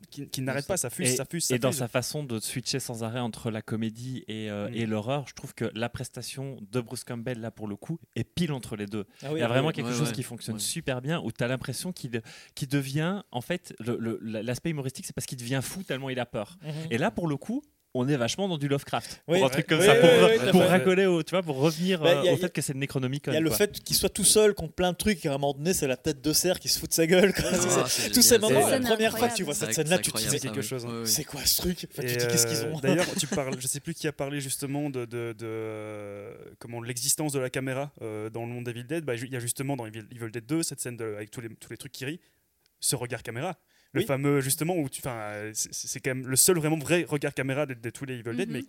Speaker 4: qui, qui n'arrêtent pas, ça fuse,
Speaker 2: et,
Speaker 4: ça fuse, ça
Speaker 2: et dans sa façon de switcher sans arrêt entre la comédie et, euh,
Speaker 4: Mm.
Speaker 2: et l'horreur, je trouve que la prestation de Bruce Campbell, là pour le coup, est pile entre les deux.
Speaker 3: Ah oui,
Speaker 2: Il y a
Speaker 3: oui,
Speaker 2: vraiment
Speaker 3: oui.
Speaker 2: quelque
Speaker 5: Ouais,
Speaker 2: chose
Speaker 5: ouais.
Speaker 2: qui fonctionne
Speaker 5: Ouais.
Speaker 2: super bien, où tu as l'impression qu'il devient, en fait, l'aspect humoristique, c'est parce qu'il devient fou tellement il a peur.
Speaker 3: Mhm.
Speaker 2: Et là, pour le coup, on est vachement dans du Lovecraft.
Speaker 3: Oui,
Speaker 2: pour un truc comme
Speaker 3: Oui,
Speaker 2: ça,
Speaker 3: oui,
Speaker 2: pour, pour racoler, au- tu vois, pour revenir
Speaker 3: Bah,
Speaker 2: euh,
Speaker 3: a-
Speaker 2: au
Speaker 3: y a-
Speaker 2: fait que c'est le Necronomicon.
Speaker 3: Il y a le
Speaker 2: quoi.
Speaker 3: fait qu'il soit tout seul contre plein de trucs et à un moment donné, c'est la tête de cerf qui se fout de sa gueule. quoi.
Speaker 5: Ah,
Speaker 3: C'est- tous ces moments,
Speaker 1: C'est
Speaker 3: la
Speaker 1: une
Speaker 3: première fois que tu vois
Speaker 5: C'est
Speaker 3: cette scène-là, tu te dis
Speaker 4: quelque
Speaker 5: oui.
Speaker 4: chose, hein.
Speaker 3: C'est quoi ce truc? Enfin, Tu dis qu'est-ce qu'ils
Speaker 4: euh,
Speaker 3: ont?
Speaker 4: D'ailleurs, tu parles, je sais plus qui a parlé justement de, de, de, euh, comment l'existence de la caméra euh, dans le monde d'Evil Dead. Bah, Il y a justement dans Evil, Evil Dead 2 cette scène de- avec tous les, tous les trucs qui rient, ce regard caméra. Le
Speaker 3: Oui.
Speaker 4: fameux justement où tu, enfin, euh, c'est quand même le seul vraiment vrai regard caméra de, de tous les Evil Dead,
Speaker 1: Mhm.
Speaker 4: mais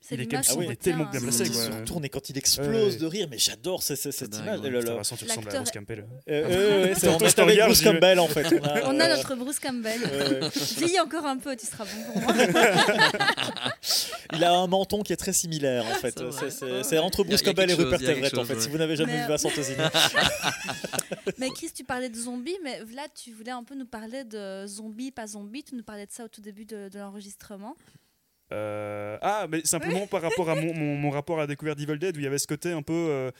Speaker 1: C'est
Speaker 4: il est
Speaker 1: l'image
Speaker 4: quand même-
Speaker 1: qu'on
Speaker 4: il est tellement bien
Speaker 1: hein.
Speaker 4: placé,
Speaker 3: Il
Speaker 4: quoi.
Speaker 3: se retourne et quand il explose de rire, mais j'adore ce- ce- cette
Speaker 5: dingue,
Speaker 3: image.
Speaker 4: de toute façon, tu ressembles à Bruce Campbell.
Speaker 3: Euh, euh, ouais, c'est
Speaker 4: Quand
Speaker 3: on est avec Bruce. Campbell en fait. On a, euh,
Speaker 1: notre Bruce Campbell.
Speaker 3: euh, (laughs)
Speaker 1: Vieillis encore un peu, tu seras bon pour moi. (laughs)
Speaker 3: il a un menton qui est très similaire en fait.
Speaker 5: C'est
Speaker 3: entre
Speaker 5: Il
Speaker 3: Bruce
Speaker 5: il
Speaker 3: Campbell et Rupert
Speaker 5: il
Speaker 3: Everett en fait. Si vous n'avez jamais
Speaker 1: Mais-
Speaker 3: vu Vincent Tosini. (laughs)
Speaker 1: Mais Chris, tu parlais de zombies, mais là, tu voulais un peu nous parler de zombies, pas zombies. Tu nous parlais de ça au tout début de, l'enregistrement.
Speaker 4: Euh, Ah, mais simplement par rapport à mon, mon- rapport à la découverte d'Evil Dead, où il y avait ce côté un peu. euh,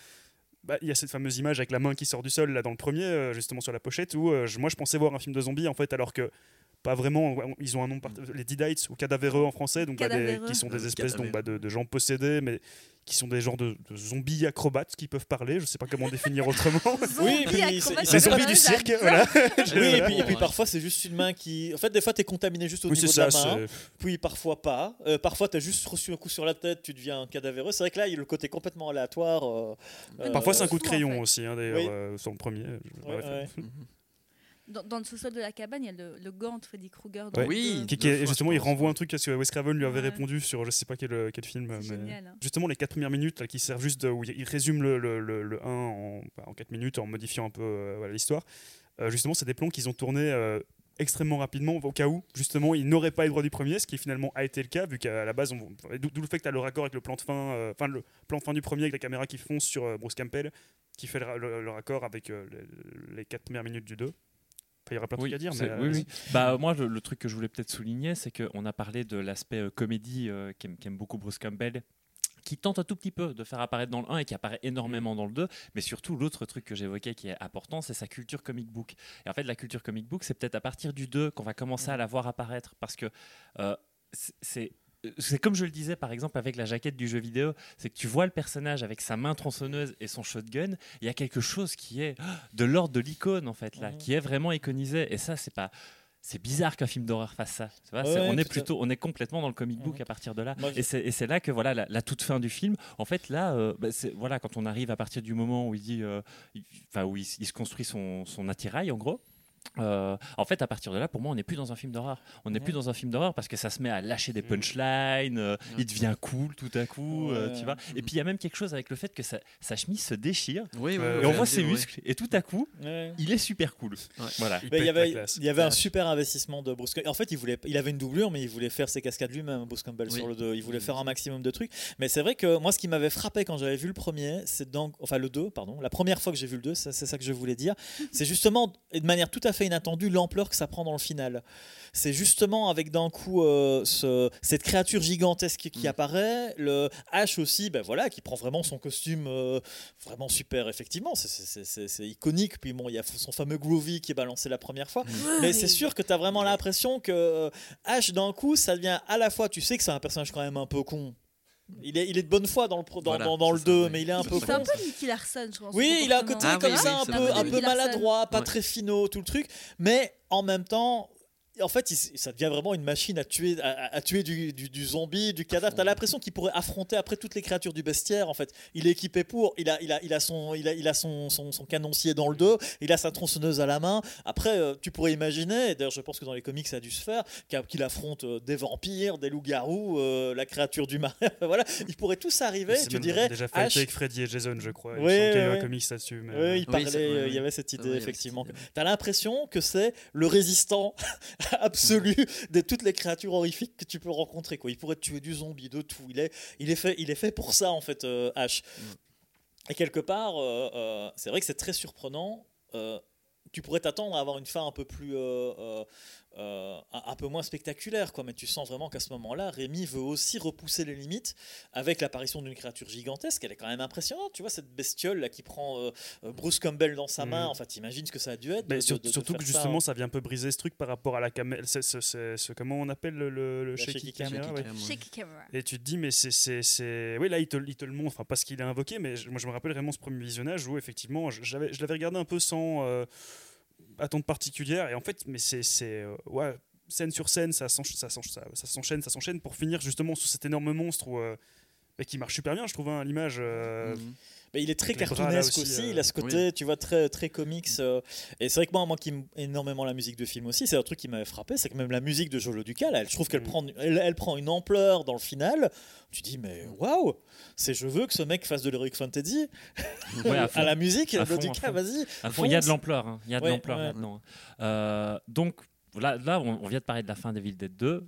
Speaker 4: bah, il y a cette fameuse image avec la main qui sort du sol là dans le premier, euh, justement sur la pochette, où moi je pensais voir un film de zombies en fait, alors que pas vraiment. Ils ont un nom, part- les Deadites ou cadavéreux en français, donc bah, des- qui sont des
Speaker 5: Euh,
Speaker 4: espèces donc, bah, de, de gens possédés, mais qui sont des genres de, de zombies acrobates qui peuvent parler. Je sais pas comment définir autrement. (laughs)
Speaker 3: Oui,
Speaker 4: Les zombies du cirque, (laughs) voilà.
Speaker 3: Oui, et puis, et puis
Speaker 5: Ouais.
Speaker 3: parfois c'est juste une main qui. En fait, des fois tu es contaminé juste au
Speaker 4: Oui,
Speaker 3: niveau
Speaker 4: c'est
Speaker 3: de
Speaker 4: ça.
Speaker 3: la main,
Speaker 4: c'est-
Speaker 3: puis parfois pas. Euh, parfois tu as juste reçu un coup sur la tête, tu deviens cadavéreux. C'est vrai que là il y a le côté complètement aléatoire. euh, euh,
Speaker 4: Parfois c'est un coup de
Speaker 1: en
Speaker 4: crayon
Speaker 1: fait.
Speaker 4: aussi, hein, d'ailleurs,
Speaker 3: Oui.
Speaker 4: euh, sur le premier. Je-
Speaker 3: Ouais,
Speaker 4: bref.
Speaker 3: ouais.
Speaker 1: Dans, dans le sous-sol de la cabane, il y a le, le gant de Freddy Krueger.
Speaker 4: Ouais.
Speaker 5: Oui.
Speaker 4: Qui, est- justement, il renvoie un truc à ce que Wes Craven lui avait
Speaker 1: Ouais.
Speaker 4: répondu sur je sais pas quel, quel film. Mais
Speaker 1: génial, hein.
Speaker 4: Justement, les 4 premières minutes là, qui servent juste de, où il il résume le, le, le, le 1 en, bah, en 4 minutes en modifiant un peu euh, voilà, l'histoire. Euh, justement, c'est des plans qu'ils ont tournés euh, extrêmement rapidement au cas où justement ils n'auraient pas eu le droit du premier, ce qui finalement a été le cas vu qu'à la base, on- d'où le fait que tu as le raccord avec le plan de fin, euh, enfin le plan de fin du premier avec la caméra qui fonce sur euh, Bruce Campbell, qui fait le, le- le raccord avec euh, les, les 4 premières minutes du 2. Il y aura plein de
Speaker 2: Oui,
Speaker 4: trucs à dire, mais
Speaker 2: oui,
Speaker 4: euh,
Speaker 2: oui. Bah, moi, le, le truc que je voulais peut-être souligner, c'est qu'on a parlé de l'aspect euh, comédie euh, qu'aime beaucoup Bruce Campbell qui tente un tout petit peu de faire apparaître dans le 1 et qui apparaît énormément dans le 2, mais surtout l'autre truc que j'évoquais qui est important, c'est sa culture comic book. Et en fait, la culture comic book, c'est peut-être à partir du 2 qu'on va commencer à la voir apparaître, parce que c'est- c'est comme je le disais par exemple avec la jaquette du jeu vidéo, c'est que tu vois le personnage avec sa main tronçonneuse et son shotgun, il y a quelque chose qui est (gasps) de l'ordre de l'icône en fait là, qui est vraiment iconisé et ça c'est pas c'est bizarre qu'un film d'horreur fasse ça. Tu vois,
Speaker 3: Ouais,
Speaker 2: on est plutôt, on est complètement dans le comic book à partir de là.
Speaker 3: Moi,
Speaker 2: Et c'est là que voilà la, la toute fin du film. En fait, là, euh, bah, voilà quand on arrive à partir du moment où il dit, euh, il- enfin où il, s- il se construit son, son attirail en gros. Euh, en fait, à partir de là, pour moi, on n'est plus dans un film d'horreur. On n'est plus dans un film d'horreur parce que ça se met à lâcher des punchlines. euh, Il devient cool tout à coup, euh, tu vois. Et puis il y a même quelque chose avec le fait que sa, sa chemise se déchire
Speaker 5: Oui,
Speaker 2: et on voit ses muscles. Et tout à coup,
Speaker 3: Ouais.
Speaker 2: il est super cool.
Speaker 5: Ouais.
Speaker 2: Voilà.
Speaker 4: il
Speaker 3: il y avait,
Speaker 4: classe.
Speaker 3: il y avait un super investissement de Bruce Campbell. En fait, il, voulait, il avait une doublure, mais il voulait faire ses cascades lui-même, Bruce Campbell,
Speaker 5: Oui.
Speaker 3: sur le 2. Il voulait faire un maximum de trucs. Mais c'est vrai que moi, ce qui m'avait frappé quand j'avais vu le premier, c'est donc, enfin le 2, pardon, la première fois que j'ai vu le 2, c'est c'est ça que je voulais dire, c'est justement, et de manière tout à fait inattendue, l'ampleur que ça prend dans le final. C'est justement avec d'un coup euh, ce- cette créature gigantesque qui
Speaker 5: Mm.
Speaker 3: apparaît, le H aussi, ben voilà, qui prend vraiment son costume euh, vraiment super, effectivement, c'est- c'est- c'est c'est- c'est iconique. Puis bon, il y a son fameux Groovy qui est balancé la première fois. Mais c'est sûr que tu as vraiment l'impression que euh, H, d'un coup, ça devient à la fois, tu sais que c'est un personnage quand même un peu con. Il est, il est de bonne foi dans le, pro- dans,
Speaker 5: Voilà,
Speaker 3: dans, dans le
Speaker 5: c'est ça,
Speaker 3: 2,
Speaker 5: oui.
Speaker 3: mais il est un peu
Speaker 1: C'est un peu Nicky Larson, je pense.
Speaker 3: Oui, il a un côté.
Speaker 5: Ah
Speaker 3: comme
Speaker 5: oui,
Speaker 3: ça,
Speaker 5: oui,
Speaker 3: un peu, un maladroit, pas
Speaker 5: Ouais.
Speaker 3: très finaux, tout le truc. Mais en même temps, en fait, il- ça devient vraiment une machine à tuer, à, tuer du, du- du zombie, du cadavre. T'as l'impression qu'il pourrait affronter après toutes les créatures du bestiaire. En fait, il est équipé pour. Il a, il a, il a son, il a, il a son, son, son canoncier dans le dos. Il a sa tronçonneuse à la main. Après, euh, tu pourrais imaginer. et D'ailleurs, je pense que dans les comics, ça a dû se faire qu'il affronte euh, des vampires, des loups-garous, euh, la créature du marais. (laughs) voilà, il pourrait tous arriver. Tu dirais.
Speaker 4: déjà fait
Speaker 3: H,
Speaker 4: avec Freddy et Jason, je crois. Il semble qu'il y a eu
Speaker 3: ouais.
Speaker 4: un comics là-dessus. mais-
Speaker 3: Oui, il
Speaker 5: Oui,
Speaker 3: parlait, il y avait cette idée,
Speaker 5: il
Speaker 3: effectivement.
Speaker 5: cette idée.
Speaker 3: Tu as l'impression que c'est le résistant (laughs) (laughs) absolu de toutes les créatures horrifiques que tu peux rencontrer. Quoi. Il pourrait tuer du zombie, de tout. Il est, il est, fait, il est fait pour ça, en fait, euh, H. Et quelque part, euh, euh, c'est vrai que c'est très surprenant. tu pourrais t'attendre à avoir une fin un peu plus euh, un, un peu moins spectaculaire quoi mais tu sens vraiment qu'à ce moment-là Rémi veut aussi repousser les limites avec l'apparition d'une créature gigantesque elle est quand même impressionnante tu vois cette bestiole là qui prend euh, euh, Bruce Campbell dans sa
Speaker 4: Mhm.
Speaker 3: main enfin t'imagines ce que ça a dû être de-
Speaker 4: Mais
Speaker 3: de-
Speaker 4: sur-
Speaker 3: de- de
Speaker 4: surtout
Speaker 3: faire
Speaker 4: que
Speaker 3: ça,
Speaker 4: justement,
Speaker 3: hein.
Speaker 4: ça vient un peu briser ce truc par rapport à la caméra. Comment on appelle le, le, le
Speaker 3: La
Speaker 4: shaky,
Speaker 3: shaky
Speaker 4: camera,
Speaker 5: Shaky
Speaker 4: ouais.
Speaker 5: cam, ouais.
Speaker 1: Shaky camera.
Speaker 4: Et tu te dis, mais c'est. c'est- c'est- Oui, là, il te, il te le montre, enfin, pas ce qu'il a invoqué, mais je- moi, je me rappelle vraiment ce premier visionnage où, effectivement, je, l'avais je l'avais regardé un peu sans euh, attente particulière. Et en fait, mais c'est. euh, ouais, scène sur scène, ça s'ench- ça s'ench- ça- ça s'enchaîne, ça s'enchaîne pour finir justement sous cet énorme monstre où, euh, qui marche super bien, je trouve, hein, l'image. euh,
Speaker 5: Mhm.
Speaker 3: Mais il est très cartoonesque aussi,
Speaker 4: aussi, euh,
Speaker 3: il a ce côté, tu vois, très, très comics. euh, et c'est vrai que moi, moi qui aime énormément la musique de film aussi, c'est un truc qui m'avait frappé, c'est que même la musique de Jolo Ducal, elle, je trouve qu'elle
Speaker 4: Mm.
Speaker 3: prend, elle, elle prend une ampleur dans le final. Tu dis, mais waouh, c'est je veux que ce mec fasse de l'heroic fantasy
Speaker 2: Ouais, à (laughs)
Speaker 3: la musique
Speaker 2: À
Speaker 3: de
Speaker 2: fond, à
Speaker 3: Ducal, vas-y.
Speaker 2: Fond, il y a de l'ampleur. hein. Il y a de
Speaker 3: Ouais,
Speaker 2: l'ampleur
Speaker 3: ouais.
Speaker 2: maintenant. Euh, donc là, là on, on vient de parler de la fin d'Evil Dead 2.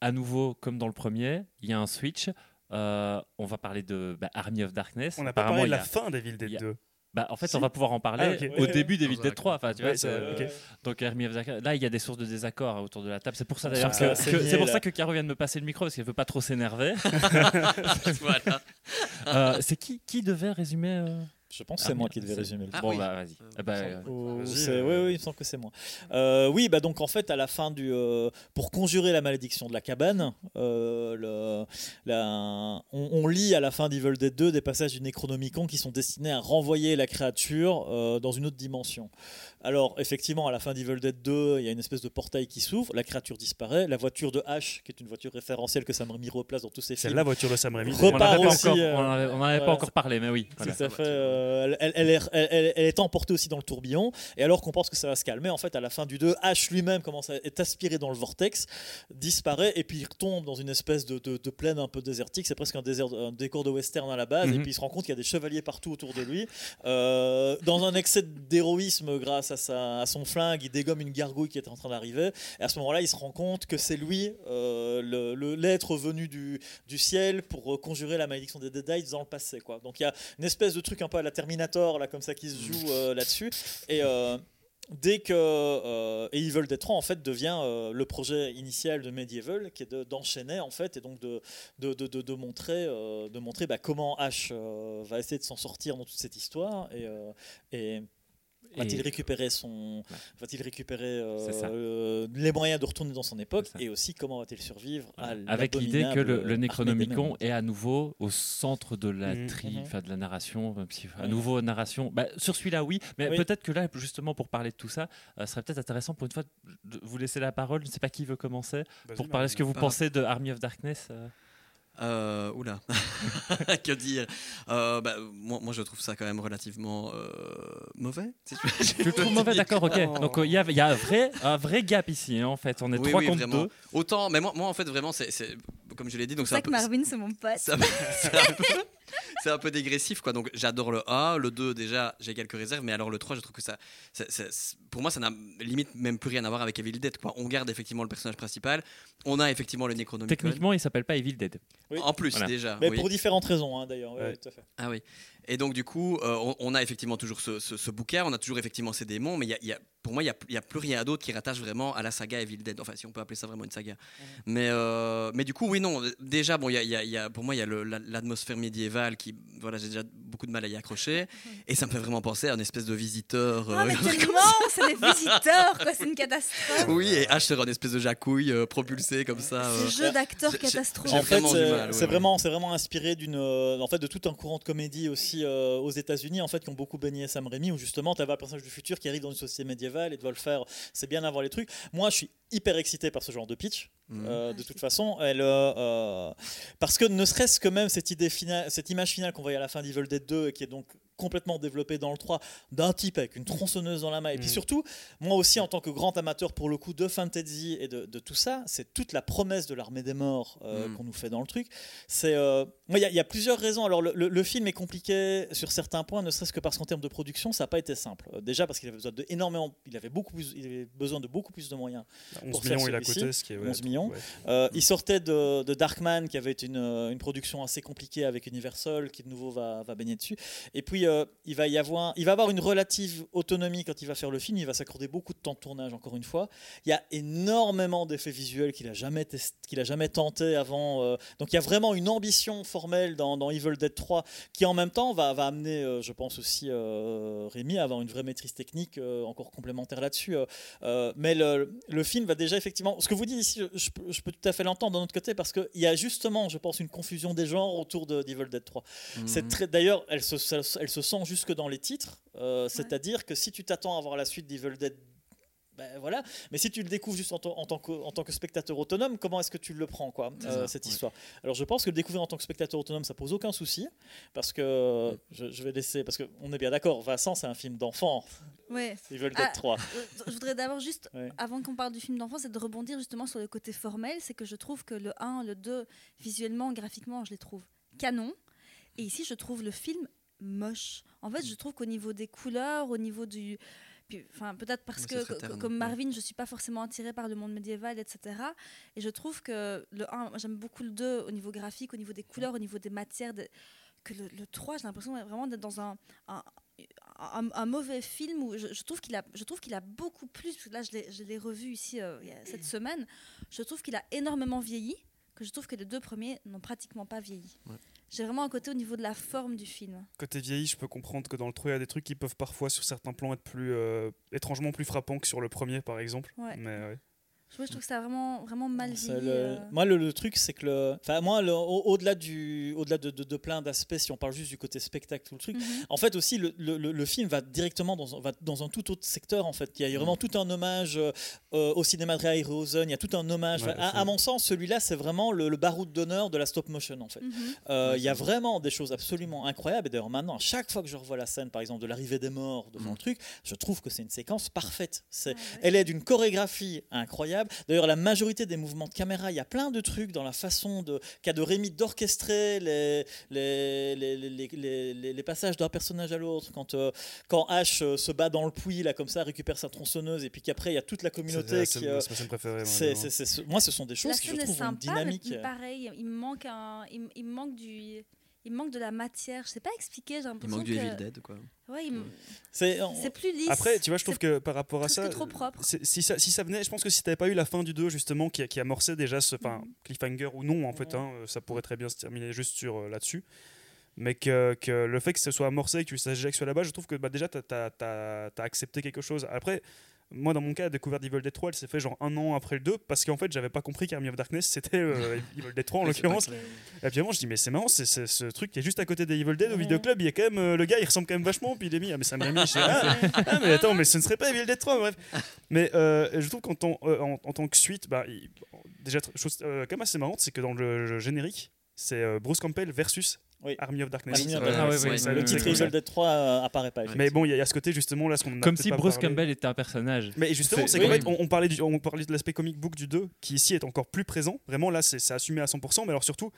Speaker 2: À nouveau, comme dans le premier, il y a un switch. Euh, on va parler de bah, Army of Darkness.
Speaker 4: on n'a pas parlé de la
Speaker 2: a-
Speaker 4: fin des villes des
Speaker 2: il y a-
Speaker 4: deux.
Speaker 2: Bah, en fait,
Speaker 3: Si.
Speaker 2: on va pouvoir en parler
Speaker 4: Ah,
Speaker 2: au
Speaker 3: Ouais,
Speaker 2: début
Speaker 3: ouais.
Speaker 2: d'Evil Dead
Speaker 5: D'accord.
Speaker 2: 3. Enfin, tu vois,
Speaker 4: Ouais,
Speaker 2: c'est-
Speaker 4: ça- ok.
Speaker 2: Donc, Army of Darkness- là, il y a des sources de désaccord hein, autour de la table. C'est pour ça d'ailleurs que, c'est pour ça que Caro vient de me passer le micro parce qu'elle veut pas trop s'énerver. (laughs) (laughs)
Speaker 5: voilà.
Speaker 2: Euh, c'est qui qui devait résumer euh
Speaker 3: Je pense que
Speaker 2: Ah,
Speaker 3: c'est moi qui devais
Speaker 2: c'est-
Speaker 3: résumer le
Speaker 5: Ah
Speaker 2: Bon,
Speaker 5: oui.
Speaker 2: bah, vas-y.
Speaker 5: Euh,
Speaker 2: Ah bah, euh,
Speaker 3: Oh,
Speaker 4: Vas-y,
Speaker 3: c'est-
Speaker 4: euh.
Speaker 3: Oui, oui, il me semble que c'est moi. Euh, oui, bah donc en fait, à la fin du, euh, pour conjurer la malédiction de la cabane, euh, le- la- on, on lit à la fin d'Evil Dead 2 des passages du Necronomicon qui sont destinés à renvoyer la créature euh, dans une autre dimension. Alors effectivement, à la fin d'Evil Dead 2, il y a une espèce de portail qui s'ouvre, la créature disparaît, la voiture de H, qui est une voiture référentielle que Sam Raimi replace dans tous ses
Speaker 4: C'est
Speaker 3: films.
Speaker 4: la voiture de Sam Raimi.
Speaker 3: Repart
Speaker 2: on n'avait pas
Speaker 3: aussi,
Speaker 2: encore,
Speaker 3: euh,
Speaker 2: on en avait- avait pas encore parlé, mais oui. voilà.
Speaker 3: Tout à fait. Euh, elle, elle est, elle- elle- elle est emportée aussi dans le tourbillon. Et alors qu'on pense que ça va se calmer, en fait, à la fin du 2, Ash lui-même commence à être aspiré dans le vortex, disparaît, et puis il retombe dans une espèce de, de- de plaine un peu désertique. C'est presque un, désert, un décor de western à la base. Et
Speaker 2: Mhm.
Speaker 3: puis il se rend compte qu'il y a des chevaliers partout autour de lui. Euh, dans un excès d'héroïsme, grâce à, sa- à son flingue, il dégomme une gargouille qui est en train d'arriver. Et à ce moment-là, il se rend compte que c'est lui, euh, l'être venu du, du ciel, pour conjurer la malédiction des Deadites dans le passé. Quoi. Donc il y a une espèce de truc un peu à la Terminator, là, comme ça, qui se joue euh, là-dessus. Et. euh, Dès que euh, et Evil Dead 3 en fait devient euh, le projet initial de Medieval, qui est de- d'enchaîner en fait et donc de, de, de, de- montrer, euh, de montrer bah, comment Ash va essayer de s'en sortir dans toute cette histoire et, et va-t-il
Speaker 2: Et-
Speaker 3: récupérer son, va-t-il récupérer euh, euh, les moyens de retourner dans son époque et aussi comment va-t-il survivre à
Speaker 2: Avec l'idée que le, Necronomicon est à nouveau au centre de la
Speaker 4: Mhm.
Speaker 2: tri,
Speaker 3: Mhm.
Speaker 2: enfin de la narration, même si à nouveau narration. Bah, sur celui-là, oui, mais
Speaker 3: Oui.
Speaker 2: peut-être que là, justement, pour parler de tout ça, euh, ce serait peut-être intéressant pour une fois de vous laisser la parole. Je ne sais pas qui veut commencer pour parler de ce que vous pensez de Army of Darkness. euh.
Speaker 5: Euh, oula, (laughs) que dire? Euh, bah, moi, moi, je trouve ça quand même relativement euh, mauvais. (laughs) si
Speaker 2: Tu le trouves mauvais, d'accord, ok.
Speaker 4: Oh.
Speaker 2: Donc euh, il y a, il y a un, vrai, un vrai gap ici, hein, en fait. On est
Speaker 5: Oui,
Speaker 2: 3
Speaker 5: oui,
Speaker 2: contre
Speaker 5: vraiment.
Speaker 2: 2.
Speaker 5: Autant, mais moi, moi en fait, vraiment, c'est comme je l'ai dit, donc
Speaker 1: C'est
Speaker 5: c'est un
Speaker 1: ça que
Speaker 5: peu.
Speaker 1: Marvin, c'est mon pote.
Speaker 5: c'est un peu- c'est un peu- c'est un peu dégressif quoi donc j'adore le 1 le 2 déjà j'ai quelques réserves mais alors le 3 je trouve que ça, ça- ça- c'est- pour moi ça n'a limite même plus rien à voir avec Evil Dead quoi on garde effectivement le personnage principal on a effectivement le Necronomicon
Speaker 2: Techniquement, il s'appelle pas Evil Dead.
Speaker 3: Oui.
Speaker 5: en plus
Speaker 2: Voilà.
Speaker 5: déjà
Speaker 3: Mais
Speaker 5: oui.
Speaker 3: pour différentes raisons hein, d'ailleurs. ouais,
Speaker 4: Ouais.
Speaker 3: tout à fait.
Speaker 5: Ah oui. Et donc du coup, euh, on, on a effectivement toujours ce, ce, ce bouquin, on a toujours effectivement ces démons, mais il y a- il y a- pour moi, il n'y a, plus rien d'autre qui rattache vraiment à la saga Evil Dead. Enfin, si on peut appeler ça vraiment une saga. Mais, euh, mais du coup, oui, non. Déjà, bon, il y a, il y a- il y a- pour moi, il y a l'atmosphère médiévale qui, voilà, j'ai déjà beaucoup de mal à y accrocher. (laughs) Et ça me fait vraiment penser à une espèce de visiteur.
Speaker 1: Ah,
Speaker 5: euh,
Speaker 1: mais (laughs) tellement, c'est des visiteurs, quoi, c'est une catastrophe.
Speaker 5: oui, et H sera une espèce de jacouille euh, propulsé comme ça. euh.
Speaker 1: Ce jeu catastrophique.
Speaker 5: j'ai
Speaker 3: En fait, c'est
Speaker 5: ouais,
Speaker 3: vraiment, c'est vraiment inspiré d'une, en fait, de tout un courant de comédie aussi euh, aux États-Unis, en fait, qui ont beaucoup baigné Sam Raimi, où justement, tu avais un personnage du futur qui arrive dans une société médiévale et doit le faire. C'est bien d'avoir les trucs. Moi, je suis hyper excité par ce genre de pitch.
Speaker 5: Mhm.
Speaker 3: euh, de toute façon, elle, euh, parce que ne serait-ce que même cette idée finale, cette image finale qu'on voyait à la fin d'Evil Dead 2, et qui est donc complètement développée dans le 3, d'un type avec une tronçonneuse dans la main. Et puis
Speaker 4: Mhm.
Speaker 3: surtout, moi aussi, en tant que grand amateur pour le coup de fantasy et de, de tout ça, c'est toute la promesse de l'armée des morts euh,
Speaker 5: Mhm.
Speaker 3: qu'on nous fait dans le truc. C'est, euh, il y, a- il y a plusieurs raisons. Alors, le, le- le film est compliqué sur certains points, ne serait-ce que parce qu'en termes de production, ça n'a pas été simple. Euh, déjà parce qu'il avait besoin de énormément, il avait beaucoup plus, il avait besoin de beaucoup plus de moyens.
Speaker 4: 11
Speaker 3: pour faire
Speaker 4: millions il a coûté, ce qui est ouais,
Speaker 3: 11 millions.
Speaker 4: ouais.
Speaker 3: Euh, il sortait de, de Darkman, qui avait une, une production assez compliquée avec Universal, qui de nouveau va, va baigner dessus. Et puis, euh, il, va y avoir, il va avoir une relative autonomie quand il va faire le film. Il va s'accorder beaucoup de temps de tournage, encore une fois. Il y a énormément d'effets visuels qu'il a jamais qu'il a jamais tenté avant. euh, donc, il y a vraiment une ambition formelle dans, dans Evil Dead 3 qui, en même temps, va, va amener, euh, je pense aussi, Rémi à avoir une vraie maîtrise technique encore complémentaire là-dessus. mais le, le film va déjà effectivement. Ce que vous dites ici, je, je peux, tout à fait l'entendre d'un autre côté parce qu'il y a justement, je pense, une confusion des genres autour de d'Evil Dead 3. C'est
Speaker 5: Mhm.
Speaker 3: très. D'ailleurs, elle se, elle se sent jusque dans les titres. euh, C'est-à-dire que si tu t'attends à voir la suite d'Evil Dead. Ben voilà, mais si tu le découvres juste en, tant- en tant que, en tant que spectateur autonome, comment est-ce que tu le prends, quoi, euh,
Speaker 5: ça,
Speaker 3: cette
Speaker 5: ouais.
Speaker 3: histoire? Alors je pense que le découvrir en tant que spectateur autonome, ça pose aucun souci, parce que je, je vais laisser, parce qu'on est bien d'accord, Vincent, c'est un film d'enfant,
Speaker 1: Ouais.
Speaker 3: Evil Dead
Speaker 1: Ah,
Speaker 3: 3.
Speaker 1: Euh, Je voudrais d'abord juste,
Speaker 3: Ouais.
Speaker 1: avant qu'on parle du film d'enfant, c'est de rebondir justement sur le côté formel. C'est que je trouve que le 1, le 2, visuellement, graphiquement, je les trouve canon. Et ici, je trouve le film moche. En fait, je trouve qu'au niveau des couleurs, au niveau du. Enfin, peut-être parce que,
Speaker 5: terne,
Speaker 1: comme
Speaker 5: ouais.
Speaker 1: Marvin, je suis pas forcément attirée par le monde médiéval, etc. Et je trouve que le 1, moi, j'aime beaucoup le 2 au niveau graphique, au niveau des couleurs, au niveau des matières. de- Que le, le 3, j'ai l'impression vraiment d'être dans un, un- un, un mauvais film où je, je trouve qu'il a, je trouve qu'il a beaucoup plus. parce que Là, je l'ai- revu ici euh, cette semaine. Je trouve qu'il a énormément vieilli. Que je trouve que les deux premiers n'ont pratiquement pas vieilli.
Speaker 5: Ouais.
Speaker 1: J'ai vraiment un côté au niveau de la forme du film.
Speaker 4: Côté vieilli, je peux comprendre que dans le 3, il y a des trucs qui peuvent parfois, sur certains plans, être plus euh, étrangement plus frappants que sur le premier, par exemple.
Speaker 1: Ouais.
Speaker 4: Mais ouais.
Speaker 1: Je, trouve- je trouve que ça a vraiment, vraiment mal
Speaker 3: le-
Speaker 1: euh.
Speaker 3: Moi, le, le truc, c'est que le. Enfin, moi, le- au- au-delà du, au-delà de, de- de plein d'aspects, si on parle juste du côté spectacle, tout le truc,
Speaker 1: Mhm.
Speaker 3: en fait aussi, le, le- le- le film va directement dans, un- va dans un tout autre secteur. En fait, il y a vraiment tout un hommage euh, euh, au cinéma de Ray Rosen. Il y a tout un hommage.
Speaker 4: Ouais,
Speaker 3: Enfin, à, mon sens, celui-là, c'est vraiment le, le baroud d'honneur de la stop motion, en fait.
Speaker 1: Mhm.
Speaker 3: Euh,
Speaker 5: Ouais,
Speaker 3: il y a vraiment des choses absolument incroyables. Et d'ailleurs, maintenant, à chaque fois que je revois la scène, par exemple, de l'arrivée des morts devant
Speaker 5: Mhm.
Speaker 3: le truc, je trouve que c'est une séquence parfaite. C'est,
Speaker 1: Ah ouais.
Speaker 3: elle est d'une chorégraphie incroyable. D'ailleurs, la majorité des mouvements de caméra, il y a plein de trucs dans la façon de, qu'a de Rémi d'orchestrer les, les, les, les, les- les- les passages d'un personnage à l'autre. Quand, euh, quand Ash euh, se bat dans le puits, là, comme ça, récupère sa tronçonneuse, et puis qu'après, il y a toute la communauté
Speaker 4: C'est
Speaker 3: qui.
Speaker 4: c'est-
Speaker 3: euh,
Speaker 4: c'est ma scène préférée. moi,
Speaker 3: ce sont des
Speaker 1: La
Speaker 3: choses qui, je trouve, une
Speaker 1: sympa, mais-
Speaker 3: dynamique.
Speaker 1: mais pareil, il me manque un, il, il me manque du, il manque de la matière. Je sais pas expliquer. J'ai
Speaker 5: Il
Speaker 1: l'impression
Speaker 5: manque du
Speaker 1: que,
Speaker 5: Evil Dead, quoi.
Speaker 1: Ouais, il me-
Speaker 3: C'est,
Speaker 1: c'est plus lisse.
Speaker 4: Après, tu vois, je trouve
Speaker 1: C'est
Speaker 4: que par rapport à ça,
Speaker 1: trop propre.
Speaker 4: si ça, si ça venait, je pense que si t'avais pas eu la fin du 2 justement qui, qui amorçait déjà ce, enfin
Speaker 1: Mhm.
Speaker 4: cliffhanger ou non en fait, hein, ça pourrait très bien se terminer juste sur euh, là-dessus. Mais que, que le fait que ce soit amorcé et que tu saches déjà que base, je trouve que bah, déjà t'as as, accepté quelque chose. Après, moi dans mon cas, la découverte d'Evil Dead 3, elle s'est fait genre un an après le 2 parce qu'en fait j'avais pas compris qu'Army of Darkness c'était euh, (laughs) Evil Dead 3 en l'occurrence. Et puis vraiment, je dis, mais c'est marrant, c'est ce truc qui est juste à côté des Evil Dead au vidéoclub. Il y a quand même euh, le gars, il ressemble quand même vachement. Puis il est mis, ah, mais ça m'a mis. Ah, ah, mais attends, mais ce ne serait pas Evil Dead 3, bref. Mais euh, je trouve qu'en tant, euh, en, en tant que suite, bah, il- déjà, chose euh, quand même assez marrante, c'est que dans le, le générique, c'est euh, Bruce Campbell versus
Speaker 3: Oui.
Speaker 4: Army of Darkness.
Speaker 3: Army of Darkness.
Speaker 2: Ah ouais,
Speaker 4: c'est-
Speaker 2: ouais,
Speaker 4: c'est
Speaker 2: ouais,
Speaker 4: le titre.
Speaker 3: Evil Dead 3 euh, apparaît pas.
Speaker 4: Mais bon, il y, a- il y a ce côté justement là, ce qu'on a
Speaker 2: Comme si
Speaker 4: pas
Speaker 2: Bruce
Speaker 4: parlé.
Speaker 2: Campbell était un personnage.
Speaker 4: Mais justement,
Speaker 2: C'est-
Speaker 4: qu'en
Speaker 3: oui.
Speaker 4: fait, on, on parlait du, on parlait de l'aspect comic book du 2, qui ici est encore plus présent. Vraiment, là, c'est assumé à 100%. Mais alors surtout,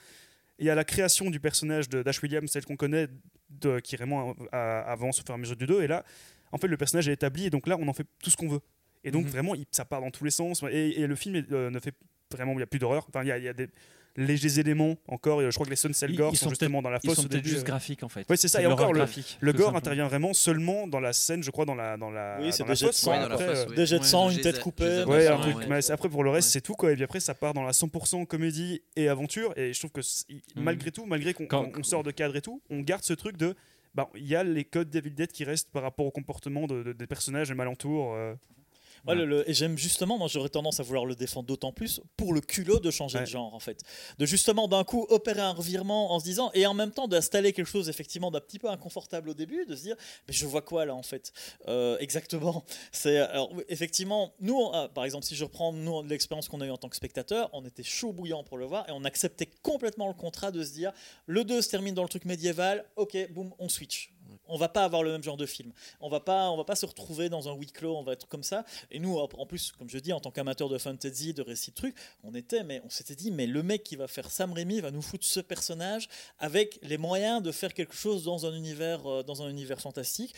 Speaker 4: il y a la création du personnage de Dash Williams, celle qu'on connaît, de, qui vraiment avance au fur et à mesure du 2. Et là, en fait, le personnage est établi, et donc là, on en fait tout ce qu'on veut. Et donc,
Speaker 2: Mhm.
Speaker 4: vraiment, il- ça part dans tous les sens. Et, et le film est, euh, ne fait vraiment, il n'y a plus d'horreur. Enfin, il y a, il y a des légers éléments encore. Et je crois que les scènes
Speaker 2: Ils-
Speaker 4: gore
Speaker 2: ils
Speaker 4: sont
Speaker 2: sont
Speaker 4: justement dans la
Speaker 2: Ils
Speaker 4: fosse
Speaker 2: sont
Speaker 4: au
Speaker 2: peut-être juste
Speaker 4: euh.
Speaker 2: graphiques en fait.
Speaker 4: Ouais, c'est ça.
Speaker 2: C'est
Speaker 4: Et encore, le,
Speaker 2: graphique,
Speaker 4: le gore intervient vraiment seulement dans la scène, je crois, dans la, dans la,
Speaker 3: Oui, c'est
Speaker 4: dans
Speaker 3: des
Speaker 4: la
Speaker 3: jets de
Speaker 4: fosse,
Speaker 3: sang,
Speaker 4: quoi.
Speaker 5: dans la
Speaker 4: Après,
Speaker 5: fosse,
Speaker 4: euh,
Speaker 5: oui.
Speaker 3: Des jets de sang, une tête coupée.
Speaker 4: Ouais, un truc,
Speaker 5: ouais.
Speaker 4: mais après pour le reste
Speaker 5: Ouais.
Speaker 4: c'est tout quoi et puis après ça part dans la 100% comédie et aventure et je trouve que
Speaker 2: Mhm.
Speaker 4: malgré tout malgré qu'on
Speaker 2: Quand-
Speaker 4: qu'on- on sort de cadre et tout on garde ce truc de bah il y a les codes David Dead qui restent par rapport au comportement de, de- des personnages et malentours euh.
Speaker 3: Ouais, le- le- et j'aime justement, moi j'aurais tendance à vouloir le défendre d'autant plus pour le culot de changer
Speaker 4: Ouais.
Speaker 3: de genre en fait. De justement d'un coup opérer un revirement en se disant, et en même temps d'installer quelque chose effectivement d'un petit peu inconfortable au début, de se dire, mais je vois quoi là en fait? Euh, Exactement. (laughs) C'est alors effectivement, nous on- ah, par exemple, si je reprends nous l'expérience qu'on a eue en tant que spectateur, on était chaud bouillant pour le voir et on acceptait complètement le contrat de se dire, le 2 se termine dans le truc médiéval, ok, boum, on switch. On va pas avoir le même genre de film. On va pas, on va pas se retrouver dans un huis clos. On va être comme ça. Et nous, en plus, comme je dis, en tant qu'amateur de fantasy, de récits de trucs, on était, mais on s'était dit, mais le mec qui va faire Sam Raimi va nous foutre ce personnage avec les moyens de faire quelque chose dans un univers, euh, dans un univers fantastique.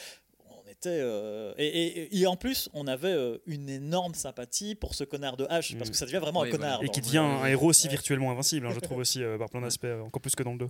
Speaker 3: On était euh, et, et- et en plus, on avait euh, une énorme sympathie pour ce connard de H parce
Speaker 4: Mm.
Speaker 3: que ça devient vraiment
Speaker 5: Oui,
Speaker 3: un connard.
Speaker 4: et qui devient un héros aussi
Speaker 3: Ouais.
Speaker 4: virtuellement invincible hein, je (laughs) trouve aussi euh, par plein d'aspects encore plus que dans le 2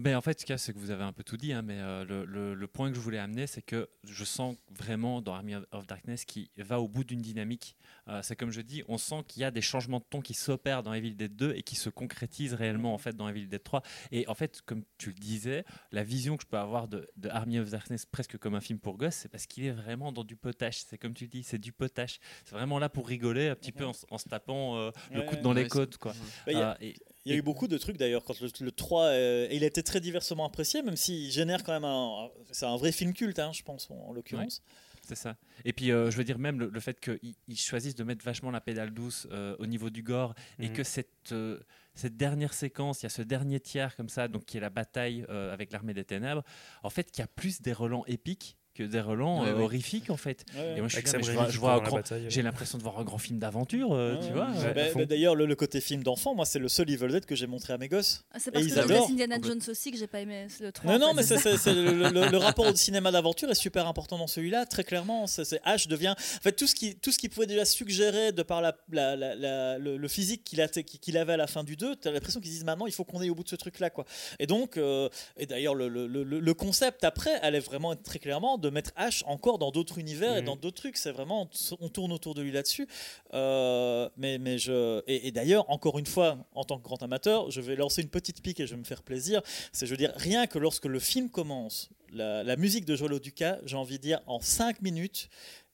Speaker 2: Mais en fait, ce qu'il y a, c'est que vous avez un peu tout dit, hein, mais euh, le, le- le point que je voulais amener, c'est que je sens vraiment dans Army of- Darkness qui va au bout d'une dynamique. Euh, c'est comme je dis, on sent qu'il y a des changements de ton qui s'opèrent dans Evil Dead 2 et qui se concrétisent réellement en fait dans Evil Dead 3. Et en fait, comme tu le disais, la vision que je peux avoir de, de Army of Darkness presque comme un film pour gosses, c'est parce qu'il est vraiment dans du potache. C'est comme tu le dis, c'est du potache. C'est vraiment là pour rigoler un petit peu en, se tapant euh, le coude dans
Speaker 5: ouais,
Speaker 2: les côtes. Quoi.
Speaker 3: Bah, a-
Speaker 2: et-
Speaker 3: Il y a eu beaucoup de trucs d'ailleurs quand le, le 3 euh, et il a été très diversement apprécié même s'il génère quand même un c'est un vrai film culte hein, je pense en, en l'occurrence.
Speaker 2: C'est ça. Et puis, euh, je veux dire, même le, le fait qu'ils ils choisissent de mettre vachement la pédale douce euh, au niveau du gore et
Speaker 4: Mhm.
Speaker 2: que cette, euh, cette dernière séquence, il y a ce dernier tiers comme ça, donc qui est la bataille euh, avec l'armée des ténèbres, en fait, qui a plus des relents épiques que des relents
Speaker 5: Ouais,
Speaker 2: euh,
Speaker 5: ouais.
Speaker 2: horrifiques en fait.
Speaker 3: Ouais.
Speaker 2: Et moi je suis là, vois,
Speaker 4: qui
Speaker 2: je
Speaker 4: court
Speaker 2: vois
Speaker 4: dans
Speaker 2: un
Speaker 4: la
Speaker 2: grand-
Speaker 4: bataille.
Speaker 2: j'ai l'impression de voir un grand film d'aventure, euh,
Speaker 3: Ouais,
Speaker 2: tu vois.
Speaker 3: ouais.
Speaker 2: euh,
Speaker 3: Bah, bah, D'ailleurs, le, le côté film d'enfant, moi, c'est le seul Evil Dead que j'ai montré à mes gosses.
Speaker 1: Ah, C'est parce
Speaker 3: ils
Speaker 1: que laisse Indiana Jones aussi que j'ai pas aimé le 3.
Speaker 3: Non, non, mais
Speaker 1: c'est
Speaker 3: c'est,
Speaker 1: ça.
Speaker 3: c'est- c'est le, le- le (laughs) rapport au cinéma d'aventure est super important dans celui-là, très clairement. C'est, c'est- H devient. En fait, tout ce qui, tout ce qui pouvait déjà suggérer de par la, la- la- la- le, le physique qu'il, a, qu'il avait à la fin du 2, tu as l'impression qu'ils disent maintenant, il faut qu'on aille au bout de ce truc-là. Quoi. Et donc, euh, et d'ailleurs, le, le- le- le concept après allait vraiment être très clairement de mettre H encore dans d'autres univers et
Speaker 4: Mhm.
Speaker 3: dans d'autres trucs. C'est vraiment, on tourne autour de lui là-dessus. Euh, mais, mais je, et, et d'ailleurs, encore une fois, en tant que grand amateur, je vais lancer une petite pique et je vais me faire plaisir. C'est, je veux dire, rien que lorsque le film commence, la, la musique de Joel Duca, j'ai envie de dire, en 5 minutes,